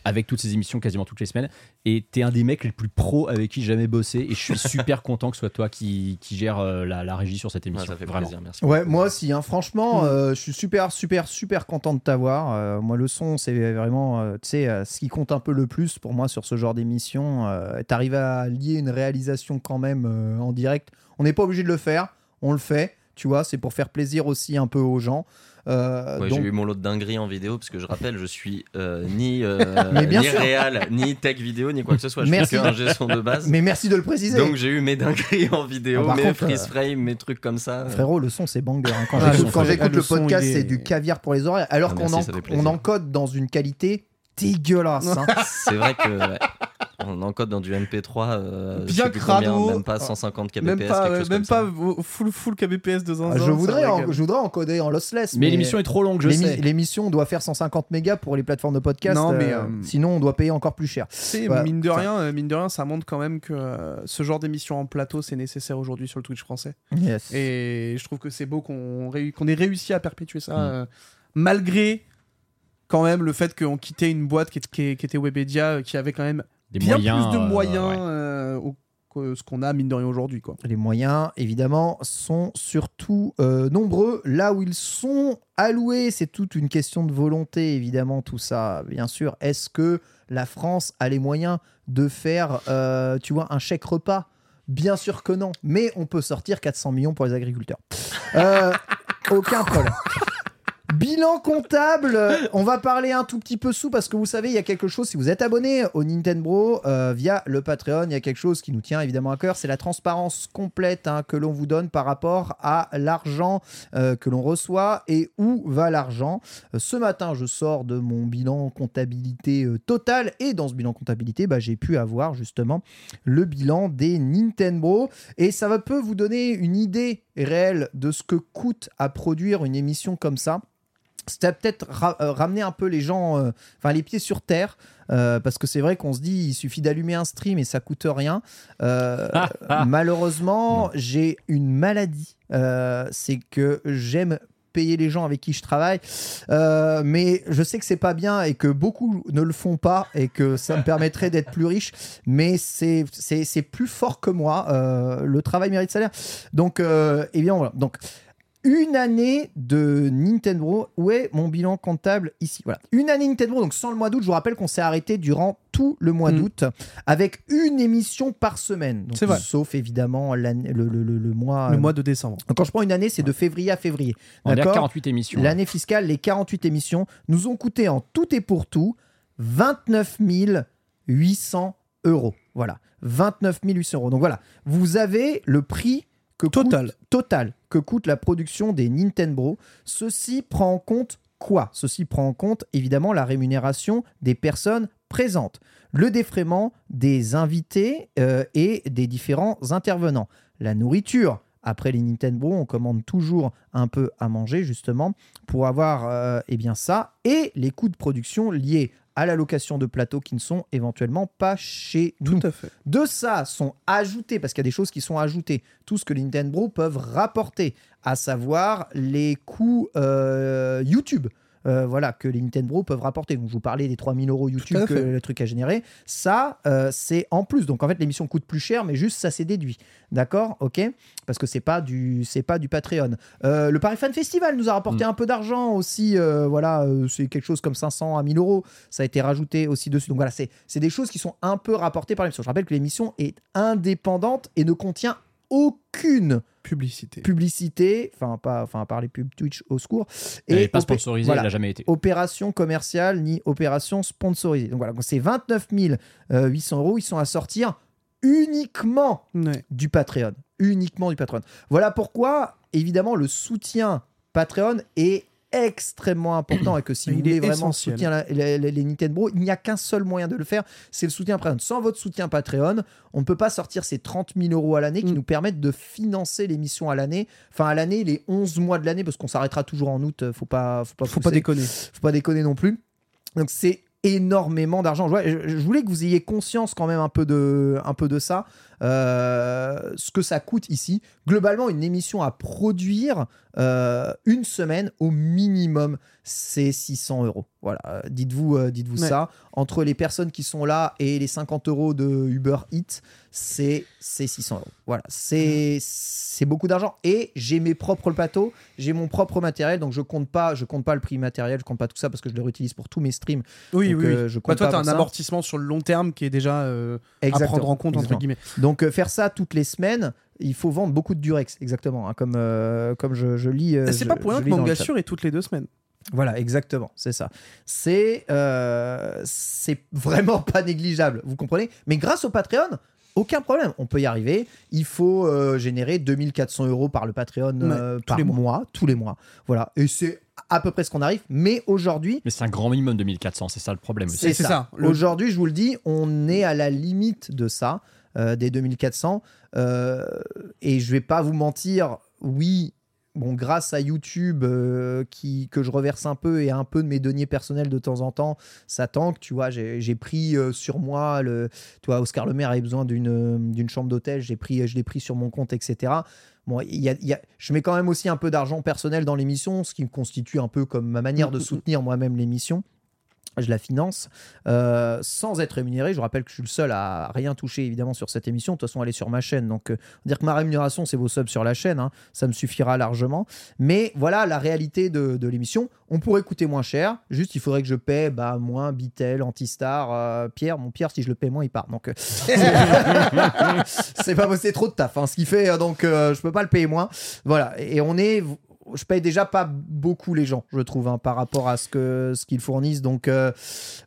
avec toutes ces émissions quasiment toutes les semaines. Et t'es un des mecs les plus pros avec qui j'ai jamais bossé et je suis super content que ce soit toi qui, qui gère euh, la, la régie sur cette Ouais, émission. ça fait vraiment. plaisir, merci. Ouais, moi aussi, hein, franchement, euh, je suis super, super, super content de t'avoir. Euh, moi, le son, c'est vraiment, euh, tu sais, ce qui compte un peu le plus pour moi sur ce genre d'émission. Euh, T'arrives à lier une réalisation quand même euh, en direct. On n'est pas obligé de le faire, on le fait, tu vois, c'est pour faire plaisir aussi un peu aux gens. Euh, Ouais, donc- J'ai eu mon lot de dingueries en vidéo parce que je rappelle, je suis euh, ni, euh, Mais bien ni réal, ni tech vidéo, ni quoi que ce soit. Je Merci. suis qu'un gestion de base. Mais merci de le préciser. Donc j'ai eu mes dingueries en vidéo, Ah, mes contre, freeze euh, frame, mes trucs comme ça. Frérot, le son c'est banger. hein. Quand Ah, j'écoute- le quand son, j'écoute le le son, podcast, est- c'est du caviar pour les oreilles. Alors Ah, qu'on merci, en- encode dans une qualité dégueulasse. hein. C'est vrai que ouais, on encode dans du MP3, euh, Bien combien, crado. même pas 150 kbps, Même pas, quelque ouais, chose même comme pas ça. au- full, full kbps de zinzin. Ah, je, voudrais en- je voudrais encoder en lossless. Mais, l'émission est trop longue, je sais. L'émission doit faire 150 mégas pour les plateformes de podcast. Non, mais, euh, euh, sinon, on doit payer encore plus cher. Ouais, mine de rien, mine de rien, ça montre quand même que euh, ce genre d'émission en plateau, c'est nécessaire aujourd'hui sur le Twitch français. Yes. Et je trouve que c'est beau qu'on ait réussi à perpétuer ça, Mm. euh, malgré quand même le fait qu'on quittait une boîte qui, qui était Webedia, qui avait quand même Des bien moyens, plus de euh, moyens ouais. euh, que ce qu'on a mine de rien aujourd'hui. quoi. Les moyens, évidemment, sont surtout euh, nombreux. Là où ils sont alloués, c'est toute une question de volonté, évidemment, tout ça. Bien sûr, est-ce que la France a les moyens de faire, euh, tu vois, un chèque repas? Bien sûr que non. Mais on peut sortir 400 millions pour les agriculteurs. Euh, aucun problème. Bilan comptable, euh, on va parler un tout petit peu sous parce que vous savez, il y a quelque chose, si vous êtes abonné au Nintendo euh, via le Patreon, il y a quelque chose qui nous tient évidemment à cœur, c'est la transparence complète hein, que l'on vous donne par rapport à l'argent euh, que l'on reçoit et où va l'argent. Ce matin, je sors de mon bilan comptabilité total et dans ce bilan comptabilité, bah, j'ai pu avoir justement le bilan des Nintendo et ça va peut vous donner une idée réelle de ce que coûte à produire une émission comme ça. C'était peut-être ra- euh, ramener un peu les gens, euh, enfin les pieds sur terre, euh, parce que c'est vrai qu'on se dit il suffit d'allumer un stream et ça coûte rien. Euh, malheureusement, j'ai une maladie, c'est que j'aime payer les gens avec qui je travaille, Euh, mais je sais que c'est pas bien et que beaucoup ne le font pas et que ça me permettrait d'être plus riche, mais c'est plus fort que moi. Euh, le travail mérite salaire, donc euh, évidemment voilà. Donc une année de Nintendo. Où est mon bilan comptable ici? Voilà. Une année Nintendo, donc sans le mois d'août. Je vous rappelle qu'on s'est arrêté durant tout le mois Mm. d'août avec une émission par semaine. Donc, C'est vrai. Sauf évidemment le, le- le- le mois. Le euh, mois de décembre. donc, quand je prends une année, c'est de février à février. On est à D'accord? 48 émissions. L'année fiscale, les 48 émissions nous ont coûté en tout et pour tout 29 800 euros. Voilà, 29 800 euros. Donc voilà, vous avez le prix que Total. coûte, total que coûte la production des Nintendo. Ceci prend en compte quoi? Ceci prend en compte évidemment la rémunération des personnes présentes, le défraiement des invités euh, et des différents intervenants, la nourriture. Après les Nintendo, on commande toujours un peu à manger justement pour avoir euh, eh bien ça et les coûts de production liés à la location de plateaux qui ne sont éventuellement pas chez nous. Tout à fait. De ça sont ajoutés, parce qu'il y a des choses qui sont ajoutées, tout ce que Nintendo peuvent rapporter, à savoir les coûts euh, YouTube. Euh, voilà, que les Nintendo peuvent rapporter. Donc, je vous parlais des 3000 euros YouTube que fait. le truc a généré. Ça, euh, c'est en plus. Donc, en fait, l'émission coûte plus cher, mais juste ça, c'est déduit. D'accord? Ok? Parce que c'est pas du c'est pas du Patreon. Euh, le Paris Fan Festival nous a rapporté un peu d'argent aussi. voilà, c'est quelque chose comme 500 à 1000 euros. Ça a été rajouté aussi dessus. Donc, voilà, c'est des choses qui sont un peu rapportées par l'émission. Je rappelle que l'émission est indépendante et ne contient aucune Publicité. publicité, enfin pas, enfin à part les pubs Twitch au secours, Elle n'est pas sponsorisée, voilà, elle n'a jamais été. opération commerciale ni opération sponsorisée. Donc voilà, donc c'est 29 800 euros, ils sont à sortir uniquement Ouais. du Patreon, uniquement du Patreon. Voilà pourquoi évidemment le soutien Patreon est extrêmement important et que si Il vous voulez vraiment essentiel. soutenir la- la- la- les Nintendo, il n'y a qu'un seul moyen de le faire, c'est le soutien Patreon. Sans votre soutien Patreon, on ne peut pas sortir ces 30 000 euros à l'année qui Mm. nous permettent de financer l'émission à l'année, enfin à l'année, les 11 mois de l'année, parce qu'on s'arrêtera toujours en août, faut pas, faut pas, Faut pas déconner. faut pas déconner non plus. Donc c'est énormément d'argent. Je voulais que vous ayez conscience quand même un peu de, un peu de ça, euh, ce que ça coûte ici. Globalement, une émission à produire euh, une semaine au minimum, c'est 600 euros. Voilà, euh, dites-vous, Ouais. ça. Entre les personnes qui sont là et les 50 euros de Uber Eats, c'est c'est 600 euros. Voilà, c'est c'est beaucoup d'argent. Et j'ai mes propres plateaux, j'ai mon propre matériel, donc je compte pas, je compte pas le prix matériel, je compte pas tout ça parce que je le réutilise pour tous mes streams. Oui, Donc, oui. oui. je Bah, compte toi, pas tu as un ça. amortissement sur le long terme qui est déjà euh, à prendre en compte, entre guillemets. Donc euh, faire ça toutes les semaines, il faut vendre beaucoup de Durex, exactement, hein, comme, euh, comme je, je lis. euh, C'est pas pour rien que lis dans le Manga chat. Sûr est toutes les deux semaines. Voilà, exactement, c'est ça. C'est euh, c'est vraiment pas négligeable, vous comprenez? Mais grâce au Patreon, aucun problème, on peut y arriver. Il faut euh, générer 2400 euros par le Patreon euh, tous par les mois. mois, tous les mois. Voilà, et c'est à peu près ce qu'on arrive. Mais aujourd'hui, Mais c'est un grand minimum de 1400, c'est ça le problème c'est c'est ça. ça, le- Aujourd'hui, je vous le dis, on est à la limite de ça, euh, des 2400. euh, et je vais pas vous mentir, oui, bon, grâce à YouTube, euh, qui, que je reverse un peu et un peu de mes deniers personnels de temps en temps, ça tanque. Tu vois, j'ai pris euh, sur moi, le, tu vois, Oscar Le Maire avait besoin d'une chambre d'hôtel, j'ai pris, je l'ai pris sur mon compte, etc. Bon, y a, y a- je mets quand même aussi un peu d'argent personnel dans l'émission, ce qui me constitue un peu comme ma manière de soutenir moi-même l'émission. Je la finance euh, sans être rémunéré. Je vous rappelle que je suis le seul à rien toucher évidemment sur cette émission. De toute façon, elle est sur ma chaîne. Donc, euh, dire que ma rémunération, c'est vos subs sur la chaîne. hein. Ça me suffira largement. Mais voilà la réalité de, de l'émission. On pourrait coûter moins cher. Juste, il faudrait que je paie bah, moins Bitel, Antistar, euh, Pierre. Mon Pierre, si je le paie moins, il part. Donc, c'est pas c'est trop de taf. hein, ce qui fait donc je peux pas le payer moins. Voilà. Et on est je paye déjà pas beaucoup les gens, je trouve, hein, par rapport à ce que ce qu'ils fournissent. Donc, euh,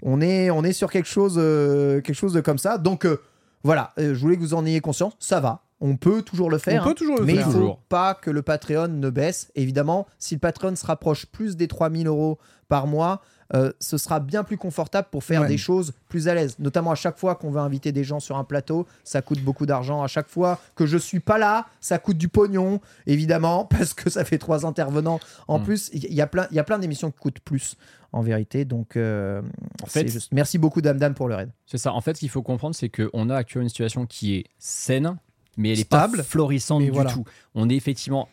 on est on est sur quelque chose euh, quelque chose de comme ça. Donc euh, voilà, euh, je voulais que vous en ayez conscience. Ça va, on peut toujours le faire. On peut hein, toujours le mais faire. il faut Toujours. pas que le Patreon ne baisse. Évidemment, si le Patreon se rapproche plus des 3000 euros par mois. Euh, ce sera bien plus confortable pour faire Ouais. des choses plus à l'aise. Notamment à chaque fois qu'on veut inviter des gens sur un plateau, ça coûte beaucoup d'argent. À chaque fois que je suis pas là, ça coûte du pognon, évidemment, parce que ça fait trois intervenants. En Mm. plus, il y a plein, y a plein d'émissions qui coûtent plus, en vérité. Donc, euh, En fait- c'est juste. Merci beaucoup, Dame Dame, pour le raid. C'est ça. En fait, ce qu'il faut comprendre, c'est qu'on a actuellement une situation qui est saine, mais elle n'est Stable, pas florissante mais du voilà. tout. On est effectivement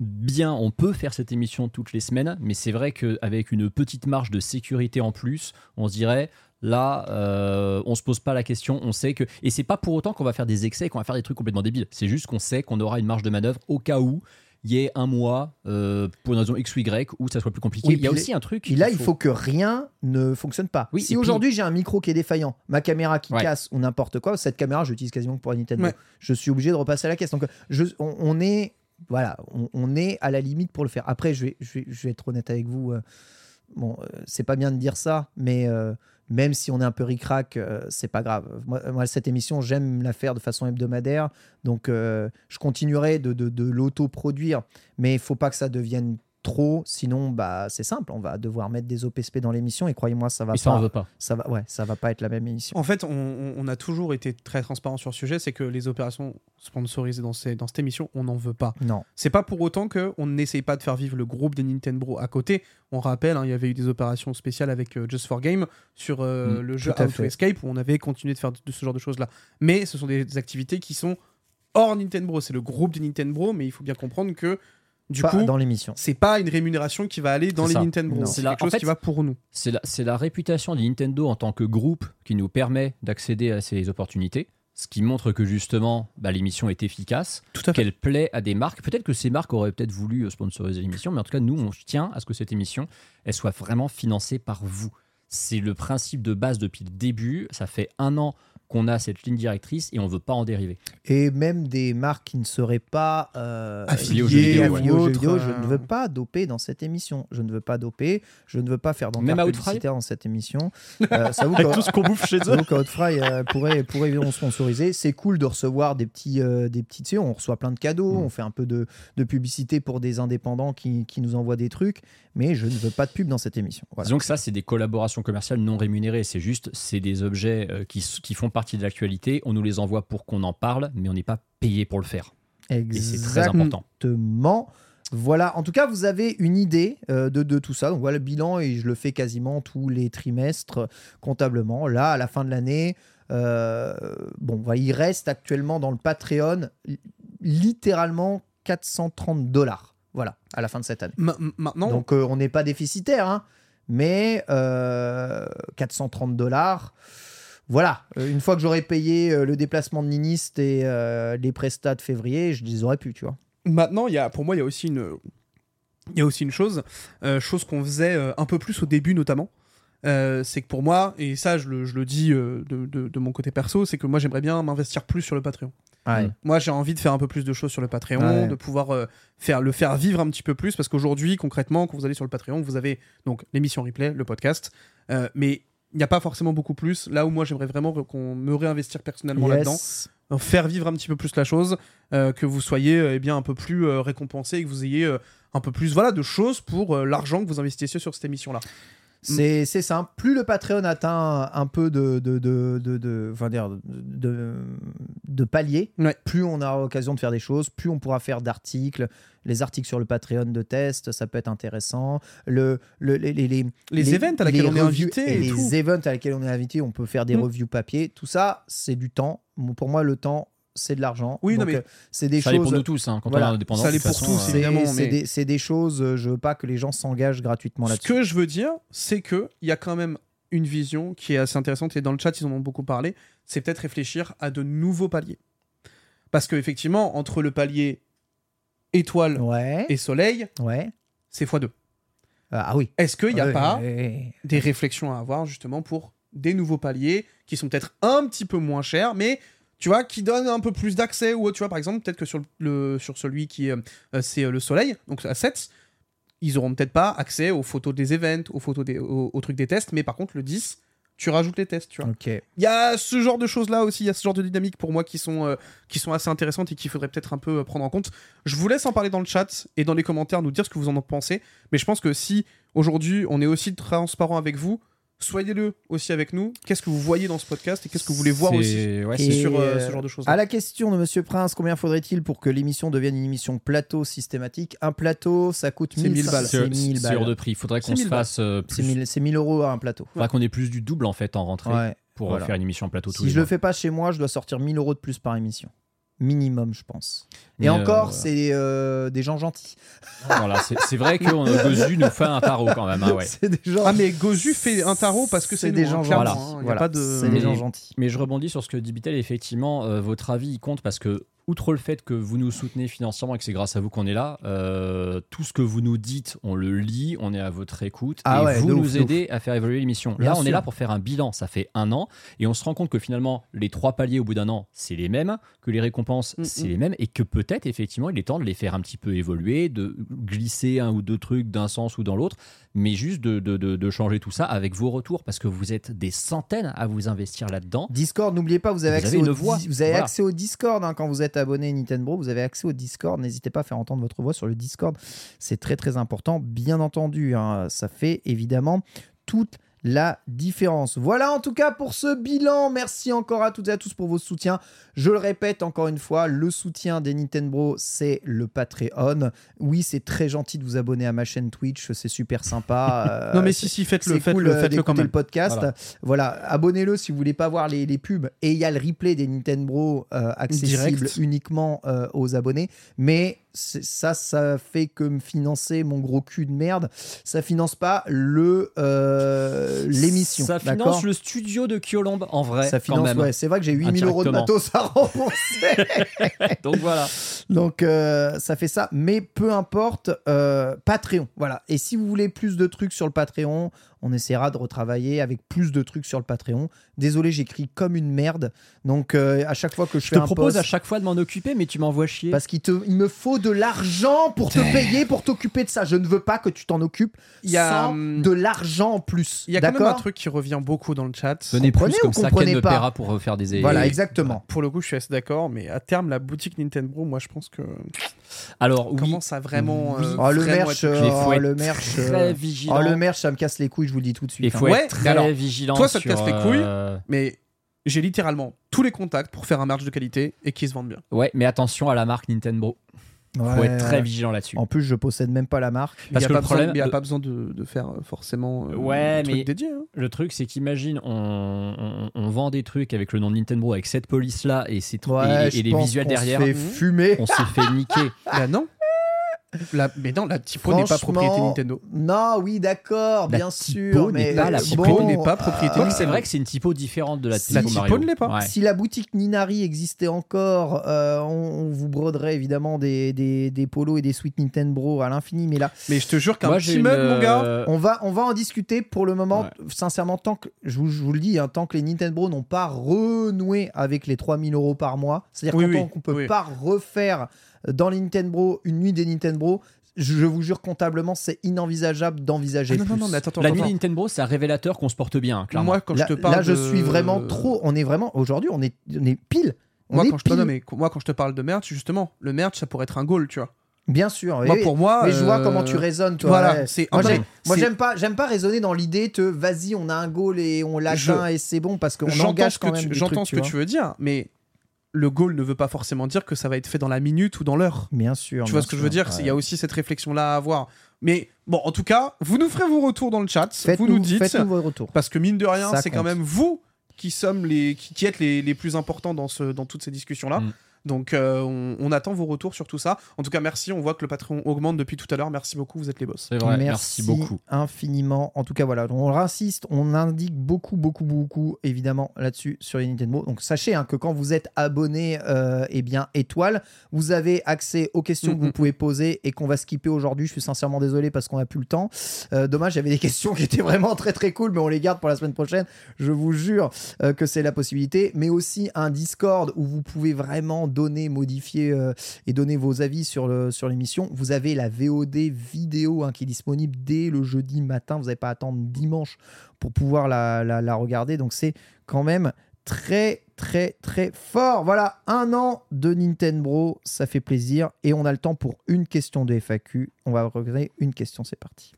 bien, on peut faire cette émission toutes les semaines, mais c'est vrai qu'avec une petite marge de sécurité en plus, on se dirait. Là, euh, on se pose pas la question, on sait que. Et c'est pas pour autant qu'on va faire des excès et qu'on va faire des trucs complètement débiles. C'est juste qu'on sait qu'on aura une marge de manœuvre au cas où y ait un mois euh, pour une raison X ou Y où ça soit plus compliqué. Oui, il y a aussi un truc. Puis là, il faut que rien ne fonctionne pas. Oui, si et puis- aujourd'hui j'ai un micro qui est défaillant, ma caméra qui Ouais. casse ou n'importe quoi, cette caméra, j'utilise quasiment que pour Nintendo. Ouais. Je suis obligé de repasser à la caisse. Donc, je, on, on est, voilà, on, est à la limite pour le faire. Après, je vais, être honnête avec vous. euh, bon, euh, c'est pas bien de dire ça, mais euh, même si on est un peu ric-rac, c'est pas grave. Moi, cette émission, j'aime la faire de façon hebdomadaire. Donc, je continuerai de, de, de l'auto-produire. Mais il faut pas que ça devienne trop. Sinon, bah, c'est simple. On va devoir mettre des OPSP dans l'émission. Et croyez-moi, ça va Et ça, pas. on veut pas. Ça va, ouais, ça va pas être la même émission. En fait, on, on- on a toujours été très transparent sur le sujet, c'est que les opérations sponsorisées dans, ces- dans cette émission, on n'en veut pas. Non. C'est pas pour autant qu'on n'essaye pas de faire vivre le groupe des Nintendo à côté. On rappelle, hein, il y avait eu des opérations spéciales avec euh, Just for Game sur euh, Mm, le jeu to. Escape où on avait continué de faire de, de ce genre de choses-là. Mais ce sont des, des activités qui sont hors Nintendo. C'est le groupe des Nintendo, mais il faut bien comprendre que du Pas coup, dans l'émission. c'est pas une rémunération qui va aller dans les ça. Nintendo. Non. C'est quelque en chose fait, qui va pour nous. C'est la, c'est la réputation de Nintendo en tant que groupe qui nous permet d'accéder à ces opportunités. Ce qui montre que justement, bah, l'émission est efficace, Tout à fait. qu'elle plaît à des marques. Peut-être que ces marques auraient peut-être voulu euh, sponsoriser l'émission, mais en tout cas, nous, on tient à ce que cette émission, elle soit vraiment financée par vous. C'est le principe de base depuis le début. Ça fait un an qu'on a cette ligne directrice et on veut pas en dériver. Et même des marques qui ne seraient pas euh, Affiliées aux jeux vidéo, affiliées ouais. aux jeux Autres, vidéo, je euh, ne veux pas doper dans cette émission. Je ne veux pas doper. Je ne veux pas faire Même d'encart à Outfry publicitaire dans cette émission. Euh, ça Avec tout ce qu'on bouffe chez eux. Donc Outfry euh, pourrait, pourrait évidemment sponsoriser. C'est cool de recevoir des petits, euh, des petits, tu sais, on reçoit plein de cadeaux, Mm. on fait un peu de, de publicité pour des indépendants qui, qui nous envoient des trucs, mais je ne veux pas de pub dans cette émission. Voilà. Disons que ça, c'est des collaborations commerciales non rémunérées. C'est juste, c'est des objets euh, qui, qui font partie de l'actualité. On nous les envoie pour qu'on en parle, mais on n'est pas payé pour le faire. Et c'est très important. Exactement. Voilà, en tout cas, vous avez une idée euh, de, de tout ça. Donc voilà le bilan et je le fais quasiment tous les trimestres comptablement. Là, à la fin de l'année, euh, bon, voilà, il reste actuellement dans le Patreon li- littéralement 430 dollars. Voilà, à la fin de cette année. Ma- Maintenant, Donc euh, on n'est pas déficitaire, hein, mais euh, 430 dollars. Voilà, Euh, une fois que j'aurais payé euh, le déplacement de Niniste et euh, les prestats de février, je les aurais pu, tu vois. Maintenant, y a, pour moi, il y a aussi une, il y a aussi une chose, euh, chose qu'on faisait un peu plus au début notamment. Euh, c'est que pour moi, et ça je le, je le dis de, de- de mon côté perso, c'est que moi j'aimerais bien m'investir plus sur le Patreon. Ouais. Mm. Moi j'ai envie de faire un peu plus de choses sur le Patreon, Ouais. de pouvoir faire, le faire vivre un petit peu plus, parce qu'aujourd'hui concrètement, quand vous allez sur le Patreon, vous avez donc l'émission replay, le podcast, mais il n'y a pas forcément beaucoup plus. Là où moi j'aimerais vraiment qu'on me réinvestir personnellement Yes. là-dedans faire vivre un petit peu plus la chose, euh, que vous soyez euh, eh bien un peu plus euh, récompensé et que vous ayez euh, un peu plus voilà de choses pour l'argent que vous investissez sur cette émission là. C'est c'est simple. Plus le Patreon atteint un peu de, de, de, de, de- enfin, dire, de, Ouais. plus on aura l'occasion de faire des choses, plus on pourra faire d'articles. Les articles sur le Patreon de test, ça peut être intéressant. Le, le- les, les, les, Les events à laquelle les on est invité les tout. events à laquelle on est invité, on peut faire des Mm. reviews papier. Tout ça, c'est du temps. Pour moi, le temps, c'est de l'argent. Oui, non, mais euh, c'est des ça choses. pour nous tous, hein, quand Voilà. on est indépendant. Ça toute pour tous, euh, C'est évidemment, c'est mais- des, c'est des choses, euh, je veux pas que les gens s'engagent gratuitement Ce là-dessus. que je veux dire, c'est que il y a quand même une vision qui est assez intéressante et dans le chat ils en ont beaucoup parlé. C'est peut-être réfléchir à de nouveaux paliers, parce que effectivement entre le palier étoile Ouais, et soleil, ouais. c'est x2. Ah oui. Est-ce qu'il n'y a Ouais, pas des réflexions à avoir justement pour des nouveaux paliers qui sont peut-être un petit peu moins chers, mais tu vois, qui donnent un peu plus d'accès. Ou tu vois, par exemple, peut-être que sur, le, sur celui qui est, euh, c'est euh, le soleil, donc à 7, ils auront peut-être pas accès aux photos des events, aux photos des, aux, aux trucs des tests, mais par contre, le 10, tu rajoutes les tests, tu vois. Il y a ce genre de choses-là aussi, il y a ce genre de dynamique pour moi qui sont, euh, qui sont assez intéressantes et qu'il faudrait peut-être un peu euh, prendre en compte. Je vous laisse en parler dans le chat et dans les commentaires, nous dire ce que vous en pensez. Mais je pense que si aujourd'hui on est aussi transparent avec vous, soyez-le aussi avec nous. Qu'est-ce que vous voyez dans ce podcast et qu'est-ce que vous voulez voir aussi ouais, sur euh, ce genre de choses À la question de Monsieur Prince, combien faudrait-il pour que l'émission devienne une émission plateau systématique? Un plateau, ça coûte C'est 1000 1000 balles. C'est c'est 1000 c'est hors balles. de prix. Il faudrait qu'on se 1000 balles. fasse euh, C'est plus. 1000 c'est 1000 euros à un plateau. faudrait qu'on ait plus du double en fait en rentrée Ouais. pour euh, Voilà. faire une émission plateau tous Si les je le mois. fais pas chez moi, je dois sortir 1000 euros de plus par émission. Minimum, je pense. Mais, Et encore, euh, c'est euh, des gens gentils. Voilà, c'est vrai que euh, Gozu nous fait un tarot quand même. hein, ouais. C'est des gens. Ah mais Gozu fait un tarot parce que c'est des gens hein, clairement, gentils. hein, il y a Voilà. pas de... C'est des Mais- gens gentils. Mais je rebondis sur ce que dit Bitel, effectivement, euh, votre avis il compte parce que outre le fait que vous nous soutenez financièrement et que c'est grâce à vous qu'on est là, euh, tout ce que vous nous dites, on le lit, on est à votre écoute Ah et ouais, vous nous ouf, aidez à faire évoluer l'émission. Là, on est là pour faire un bilan. Ça fait un an et on se rend compte que finalement, les trois paliers au bout d'un an, c'est les mêmes, que les récompenses, Mm, c'est mm. les mêmes et que peut-être, effectivement, il est temps de les faire un petit peu évoluer, de glisser un ou deux trucs d'un sens ou dans l'autre, mais juste de, de- de- de changer tout ça avec vos retours parce que vous êtes des centaines à vous investir là-dedans. Discord, n'oubliez pas, vous avez Vous accès, avez au, voix. vous avez Voilà. accès au Discord hein, quand vous êtes abonné Nintendo. Vous avez accès au Discord. N'hésitez pas à faire entendre votre voix sur le Discord. C'est très très important, bien entendu. hein. Ça fait évidemment toute la différence. Voilà en tout cas pour ce bilan. Merci encore à toutes et à tous pour vos soutiens. Je le répète encore une fois, le soutien des Nintendo, c'est le Patreon. Oui, c'est très gentil de vous abonner à ma chaîne Twitch, c'est super sympa. Non, mais Euh, si, si, faites-le, faites-le, cool, euh, faites-le quand d'écouter même. le podcast. Voilà. Voilà, abonnez-le si vous voulez pas voir les, les pubs. Et il y a le replay des Nintendo euh, accessible Direct. uniquement euh, aux abonnés. Mais ça, ça fait que me financer mon gros cul de merde. Ça finance pas le euh, l'émission. Ça finance le studio de Kyolombe en vrai. Ça finance, ouais. C'est vrai que j'ai 8000 euros de matos à rembourser. Donc voilà. Donc euh, ça fait ça, mais peu importe, euh, Patreon, voilà. Et si vous voulez plus de trucs sur le Patreon, on essaiera de retravailler avec plus de trucs sur le Patreon. Désolé, j'écris comme une merde, donc euh, à chaque fois que je, Je fais te un propose post, à chaque fois de m'en occuper, mais tu m'envoies chier. parce qu'il te, il me faut de l'argent pour te payer, pour t'occuper de ça. Je ne veux pas que tu t'en occupes Il y a, sans hum, de l'argent en plus. Il y a quand même un truc qui revient beaucoup dans le chat. Donnez plus ou comme ça, comprenez Ken me pas paiera pour refaire des Voilà, exactement. Pour le coup, je suis assez d'accord, mais à terme, la boutique Nintendo, moi, je pense que Alors, oui, commence à vraiment. Oui. euh, Oh, le vraiment merch, être- Il oh, faut être le merch, très euh, vigilant. oh, le merch, ça me casse les couilles, je vous le dis tout de suite. Il faut hein. Ouais, être très alors, vigilant. toi, ça te casse les couilles euh, Mais j'ai littéralement tous les contacts pour faire un merch de qualité et qui se vendent bien. Ouais, mais attention à la marque Nintendo. Faut Ouais. être très vigilant là-dessus. En plus, je possède même pas la marque. Il Parce y a que pas le problème besoin, il y a de- pas besoin de, de faire euh, forcément euh, Ouais, un truc mais- dédié. hein. Le truc, c'est qu'imagine, on, on- on vend des trucs avec le nom de Nintendo, avec cette police-là et, ces trucs- Ouais, et, les visuels qu'on se derrière. fait fumer. On se fait niquer. Bah non. La- mais non, la typo n'est pas propriété Nintendo. Non, oui, d'accord, bien typo sûr. mais pas la bon, typo n'est pas propriété euh, Donc c'est vrai que c'est une typo différente de la Si. typo La typo Mario. ne l'est pas. Ouais. Si la boutique Ninari existait encore, euh, on, on vous broderait évidemment des, des, des polos et des suites Nintendo à l'infini. Mais là, Mais je te jure qu'un petit mug, mon gars. euh, on va, on va en discuter pour le moment. Ouais. Sincèrement, tant que, je vous, je vous le dis, hein, tant que les Nintendo n'ont pas renoué avec les 3000 euros par mois, c'est-à-dire Oui, oui, qu'on peut oui. pas refaire dans les Nintendo une nuit des Nintendo, je, je vous jure comptablement, c'est inenvisageable d'envisager Ah non, plus. non, non, mais attends, attends, La attends. nuit Nintendo, c'est un révélateur qu'on se porte bien, clairement. Moi, quand là, je te parle là, je de- suis vraiment trop. On est vraiment aujourd'hui, on est, on est pile. On Moi est quand, je, non, pile. non, mais moi, quand je te parle de merch, justement, le merch, ça pourrait être un goal, tu vois. Bien sûr. Moi, oui, pour moi, Mais je vois euh, comment tu raisonnes, toi. voilà, ouais. Moi, j'aime, moi, j'aime pas, j'aime pas raisonner dans l'idée te vas-y, on a un goal et on l'atteint et c'est bon parce qu'on engage quand que, même. j'entends ce que tu veux dire, mais le goal ne veut pas forcément dire que ça va être fait dans la minute ou dans l'heure. Bien sûr. Tu vois ce que je veux dire? Ouais. Il y a aussi cette réflexion-là à avoir. Mais bon, en tout cas, vous nous ferez vos retours dans le chat. Vous nous dites. faites-nous vos retours. Parce que mine de rien, c'est quand même vous qui sommes les qui, qui êtes les, les plus importants dans ce dans toutes ces discussions là. Mm. Donc euh, on, on attend vos retours sur tout ça. En tout cas, merci. On voit que le Patreon augmente depuis tout à l'heure. Merci beaucoup. Vous êtes les boss. C'est vrai, merci, merci beaucoup. infiniment. En tout cas, voilà, on insiste, on indique beaucoup, beaucoup, beaucoup, évidemment, là-dessus sur les Nintendo. Donc, sachez hein, que quand vous êtes abonné, euh, eh bien, étoile, vous avez accès aux questions que vous Mhm. pouvez poser et qu'on va skipper aujourd'hui. Je suis sincèrement désolé parce qu'on n'a plus le temps. Euh, dommage, il y avait des questions qui étaient vraiment très, très cool, mais on les garde pour la semaine prochaine. Je vous jure euh, que c'est la possibilité. Mais aussi un Discord où vous pouvez vraiment donner, modifier euh, et donner vos avis sur, le, sur l'émission. Vous avez la VOD vidéo hein, qui est disponible dès le jeudi matin. Vous n'avez pas à attendre dimanche pour pouvoir la, la- la regarder. Donc c'est quand même très très très fort. Voilà, un an de Nintendo, ça fait plaisir. Et on a le temps pour une question de FAQ. On va regarder une question, c'est parti.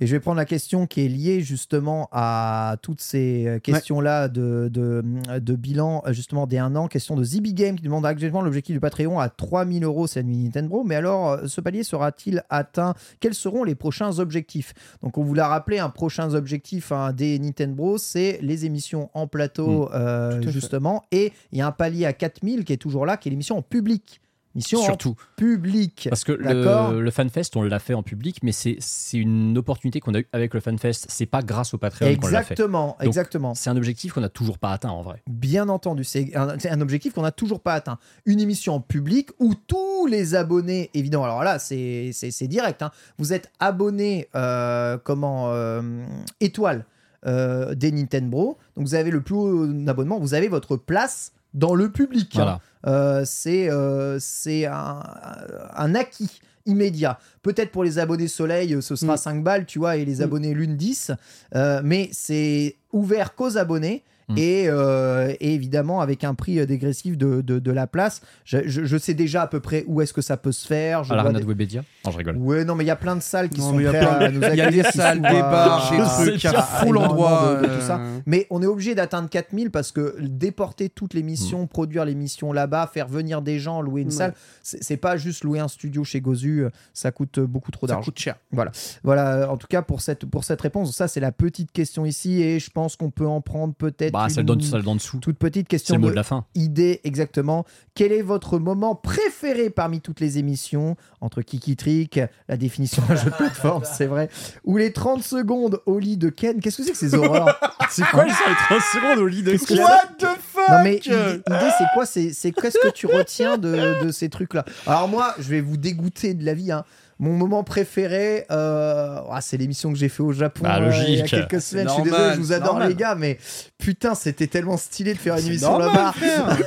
Et je vais prendre la question qui est liée justement à toutes ces euh, questions-là de, de, de bilan, euh, justement des un an. Question de ZB Game qui demande actuellement l'objectif du Patreon à 3000 euros, c'est nuit Nintendo. Mais alors, euh, ce palier sera-t-il atteint? Quels seront les prochains objectifs? Donc, on vous l'a rappelé, un prochain objectif hein, des Nintendo, c'est les émissions en plateau, euh, fait. justement. Et il y a un palier à 4000 qui est toujours là, qui est l'émission en public. Mission Surtout. en public. Parce que le, le FanFest, on l'a fait en public, mais c'est une opportunité qu'on a eue avec le FanFest. C'est pas grâce au Patreon qu'on l'a fait. Exactement, exactement. C'est un objectif qu'on n'a toujours pas atteint en vrai. Bien entendu, c'est un, objectif qu'on n'a toujours pas atteint. Une émission en public où tous les abonnés, évidemment, alors là, c'est c'est- c'est direct, hein. vous êtes abonné, euh, comment, euh, étoile euh, des Nintendo, donc vous avez le plus haut abonnement, vous avez votre place dans le public. hein. Voilà. Euh, c'est euh, un, un acquis immédiat. Peut-être pour les abonnés Soleil, ce sera Mm. 5 balles, tu vois, et les Mm. abonnés Lune 10. euh, mais c'est ouvert qu'aux abonnés. Mm. Et, euh, et évidemment, avec un prix euh, dégressif de, de, de la place, je, je- je sais déjà à peu près où est-ce que ça peut se faire. Je À l'Arena de Webedia Non, je rigole. Ouais, non, mais il y a plein de salles qui Non, sont mais il y a prêtes à nous il y a des accueillir, qui salles, des bars, des trucs, il y a à- full endroit, de- de tout euh, ça. Mais on est obligé d'atteindre 4000 parce que déporter toute l'émission, Mm. produire l'émission là-bas, faire venir des gens, louer une Ouais. salle, c'est pas juste louer un studio chez Gozu, ça coûte beaucoup trop Ça d'argent. coûte cher. Voilà, voilà. En tout cas pour cette pour cette réponse, ça c'est la petite question ici et je pense qu'on peut en prendre peut-être Bah, d'en celle d'en dessous. toute petite C'est question le mot de, de la fin. idée exactement. Quel est votre moment préféré parmi toutes les émissions? Entre Kiki Trick, la définition d'un jeu de plateforme, c'est vrai, ou les 30 secondes au lit de Ken? Qu'est-ce que c'est que ces horreurs? C'est quoi les 30 secondes au lit de que What the fuck non mais l'idée c'est quoi? C'est c'est qu'est-ce que tu retiens de, de ces trucs-là? Alors moi, je vais vous dégoûter de la vie. hein. Mon moment préféré, euh, ah, c'est l'émission que j'ai fait au Japon Bah, euh, il y a quelques semaines. Je suis désolé, je vous adore normal. les gars, mais putain, c'était tellement stylé de faire une émission là-bas.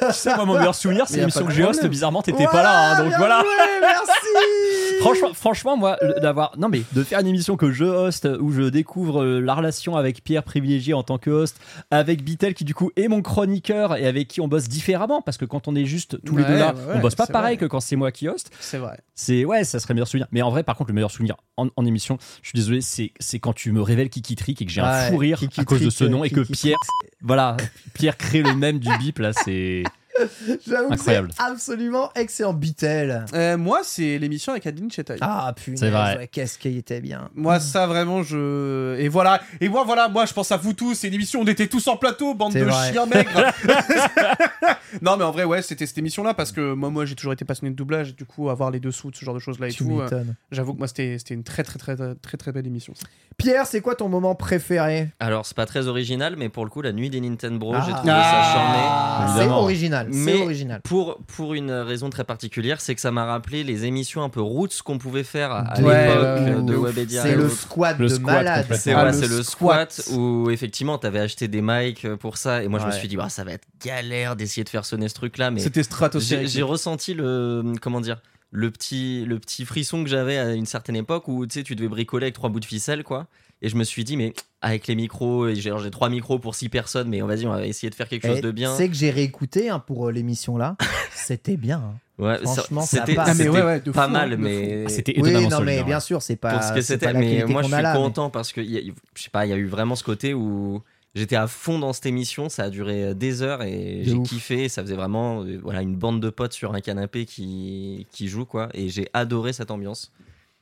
Tu sais, moi, mon meilleur souvenir, c'est l'émission que j'ai host. Bizarrement, t'étais pas là. hein, donc bien voilà. joué, merci. Franchement, franchement, moi, d'avoir, non mais de faire une émission que je host où je découvre euh, la relation avec Pierre privilégié en tant que host, avec Bitel qui du coup est mon chroniqueur et avec qui on bosse différemment parce que quand on est juste tous les deux là, ouais, on bosse pas pareil vrai. que quand c'est moi qui host. C'est vrai. C'est ouais, ça serait le meilleur souvenir. Mais en vrai, par contre, le meilleur souvenir en, en émission, je suis désolé, c'est c'est quand tu me révèles Kiki Trick et que j'ai un fou rire Kiki à cause de ce nom et que Pierre, voilà, Pierre crée le même du bip là, c'est J'avoue que c'est Incroyable. absolument excellent. Bitel. Euh, moi, c'est l'émission avec Adeline Chetaille. Ah punaise, C'est vrai. ouais, qu'est-ce qu'il était bien. Moi, ça vraiment, je. Et voilà. Et moi, voilà, moi, je pense à vous tous. C'est une émission où on était tous en plateau, bande C'est de vrai. chiens maigres. non, mais en vrai, ouais, c'était cette émission-là parce que moi, moi, j'ai toujours été passionné de doublage. Et du coup, avoir les dessous de ce genre de choses-là et Tu tout. euh, m'étonnes. J'avoue que moi, c'était c'était une très, très, très, très, très, très belle émission. Pierre, c'est quoi ton moment préféré? Alors, c'est pas très original, mais pour le coup, la nuit des Nintendo, j'ai Ah. trouvé Ah, ça C'est Évidemment. original. C'est Mais original. Pour, pour une raison très particulière, c'est que ça m'a rappelé les émissions un peu roots qu'on pouvait faire à, à Ouais, l'époque euh, de. Webedia. C'est et le squat Le de squat malade. C'est Ah, voilà, le c'est le squat. où effectivement t'avais acheté des mics pour ça et moi je me suis dit bah, ça va être galère d'essayer de faire sonner ce truc là mais C'était stratosphérique. j'ai ressenti le comment dire le petit le petit frisson que j'avais à une certaine époque où tu sais tu devais bricoler avec trois bouts de ficelle quoi et je me suis dit mais avec les micros et j'ai j'ai trois micros pour six personnes mais on vas-y on va essayer de faire quelque chose Eh, de bien C'est que j'ai réécouté hein, pour euh, l'émission là. C'était bien. hein. ouais ça- franchement, ça c'était. Ah, mais c'était ouais, ouais, de pas fou, mal hein, mais Ah, c'était Oui, non, solide, mais bien sûr, c'est pas. pour ce que c'était pas mais moi je suis là, mais- content parce que il y a- je sais pas il y a eu vraiment ce côté où J'étais à fond dans cette émission, ça a duré des heures et j'ai kiffé. Ça faisait vraiment euh, voilà, une bande de potes sur un canapé qui, qui joue, quoi. Et j'ai adoré cette ambiance.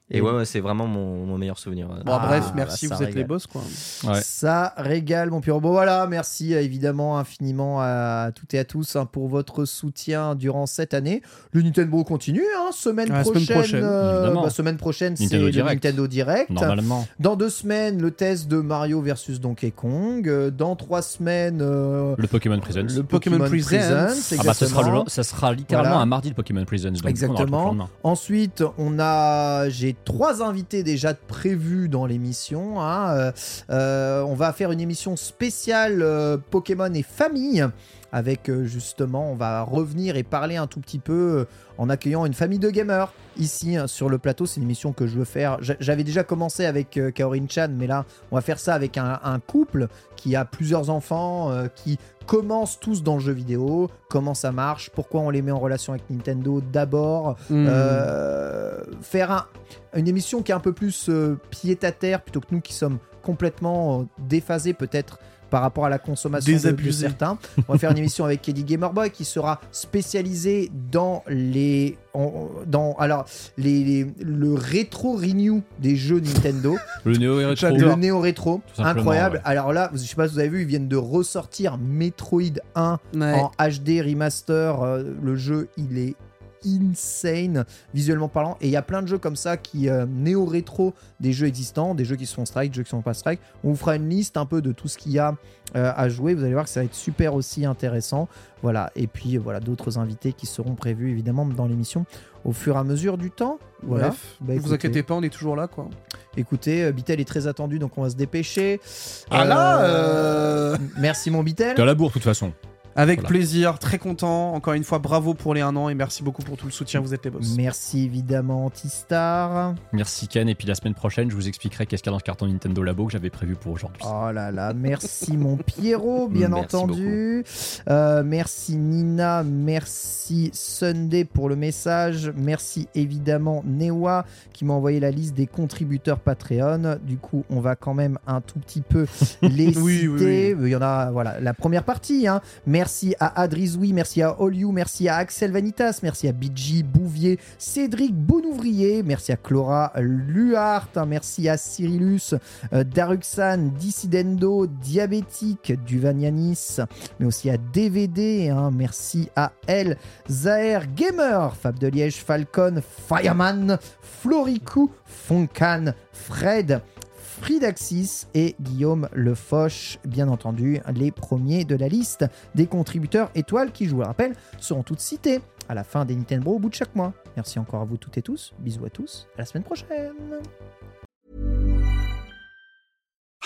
Et Et- ouais, ouais, c'est vraiment mon, mon meilleur souvenir. Bon, Ah, bref, merci, vous êtes les boss, quoi. Ouais. Ça régale, mon pire. Bon, voilà, merci euh, évidemment infiniment à toutes et à tous hein, pour votre soutien durant cette année. Le Nintendo continue, hein, semaine Ah, semaine prochaine. euh, bah, semaine prochaine, c'est Nintendo le Direct. Nintendo Direct. Normalement. Dans deux semaines, le test de Mario versus Donkey Kong. Euh, Dans trois semaines, euh, Le Pokémon Presents. le Pokémon Pokémon, Presents. Presents. Ah bah, ce sera, exactement. le, ça sera littéralement Voilà. un mardi de Pokémon Presents. Donc, Exactement. on le. Ensuite, on a, j'ai trois invités déjà prévus dans l'émission. hein. Euh, euh, on va faire une émission spéciale euh, Pokémon et famille. Avec euh, justement, on va revenir et parler un tout petit peu euh, en accueillant une famille de gamers ici hein, sur le plateau. C'est une émission que je veux faire. J'a- J'avais déjà commencé avec euh, Kaorin Chan, mais là, on va faire ça avec un, un couple qui a plusieurs enfants, euh, qui commencent tous dans le jeu vidéo, comment ça marche, pourquoi on les met en relation avec Nintendo d'abord, Hmm. euh, faire un- une émission qui est un peu plus euh, pied à terre plutôt que nous qui sommes complètement déphasés peut-être par rapport à la consommation de- de, certains. On va faire une émission avec Eddie Gamerboy qui sera spécialisé dans les en- dans alors les, les- le rétro renew des jeux Nintendo. Le Néo et Rétro. Le néo rétro, incroyable. ouais. Alors là, je sais pas si vous avez vu, ils viennent de ressortir Metroid 1 Ouais. en HD remaster. euh, le jeu, il est insane visuellement parlant. Et il y a plein de jeux comme ça qui euh, néo-rétro des jeux existants, des jeux qui sont strike, des jeux qui sont pas strike. On vous fera une liste un peu de tout ce qu'il y a euh, à jouer. Vous allez voir que ça va être super aussi intéressant. Voilà. Et puis voilà d'autres invités qui seront prévus évidemment dans l'émission au fur et à mesure du temps. Voilà. Bref, Bah, ne vous inquiétez pas, on est toujours là, quoi. Écoutez, euh, Bitel est très attendu, donc on va se dépêcher. Ah là, euh, Merci mon Bitel. T'es à la bourre, de toute façon. Avec Voilà. plaisir, très content. Encore une fois, bravo pour les un an et merci beaucoup pour tout le soutien. Vous êtes les boss. Merci évidemment Antistar. Merci Ken, et puis la semaine prochaine, je vous expliquerai qu'est-ce qu'il y a dans ce carton Nintendo Labo que j'avais prévu pour aujourd'hui. Oh là là, merci mon Pierrot, bien Merci entendu. Euh, merci Nina, merci Sunday pour le message. Merci évidemment Newa qui m'a envoyé la liste des contributeurs Patreon. Du coup, on va quand même un tout petit peu les Oui, citer. oui, Il y en a, voilà, la première partie. hein. Merci à Adrizoui, merci à All You, merci à Axel Vanitas, merci à BG Bouvier, Cédric Bonouvrier, merci à Clara Luhart, hein, merci à Cyrillus, euh, Daruxan, Dissidendo, Diabétique, Duvanianis, mais aussi à DVD, hein, merci à El, Zahir Gamer, Fab de Liège, Falcon, Fireman, Floricou, Foncan, Fred, Fridaxis et Guillaume Lefoche, bien entendu, les premiers de la liste des contributeurs étoiles qui, je vous le rappelle, seront toutes citées à la fin des Nintendo au bout de chaque mois. Merci encore à vous toutes et tous, bisous à tous, à la semaine prochaine.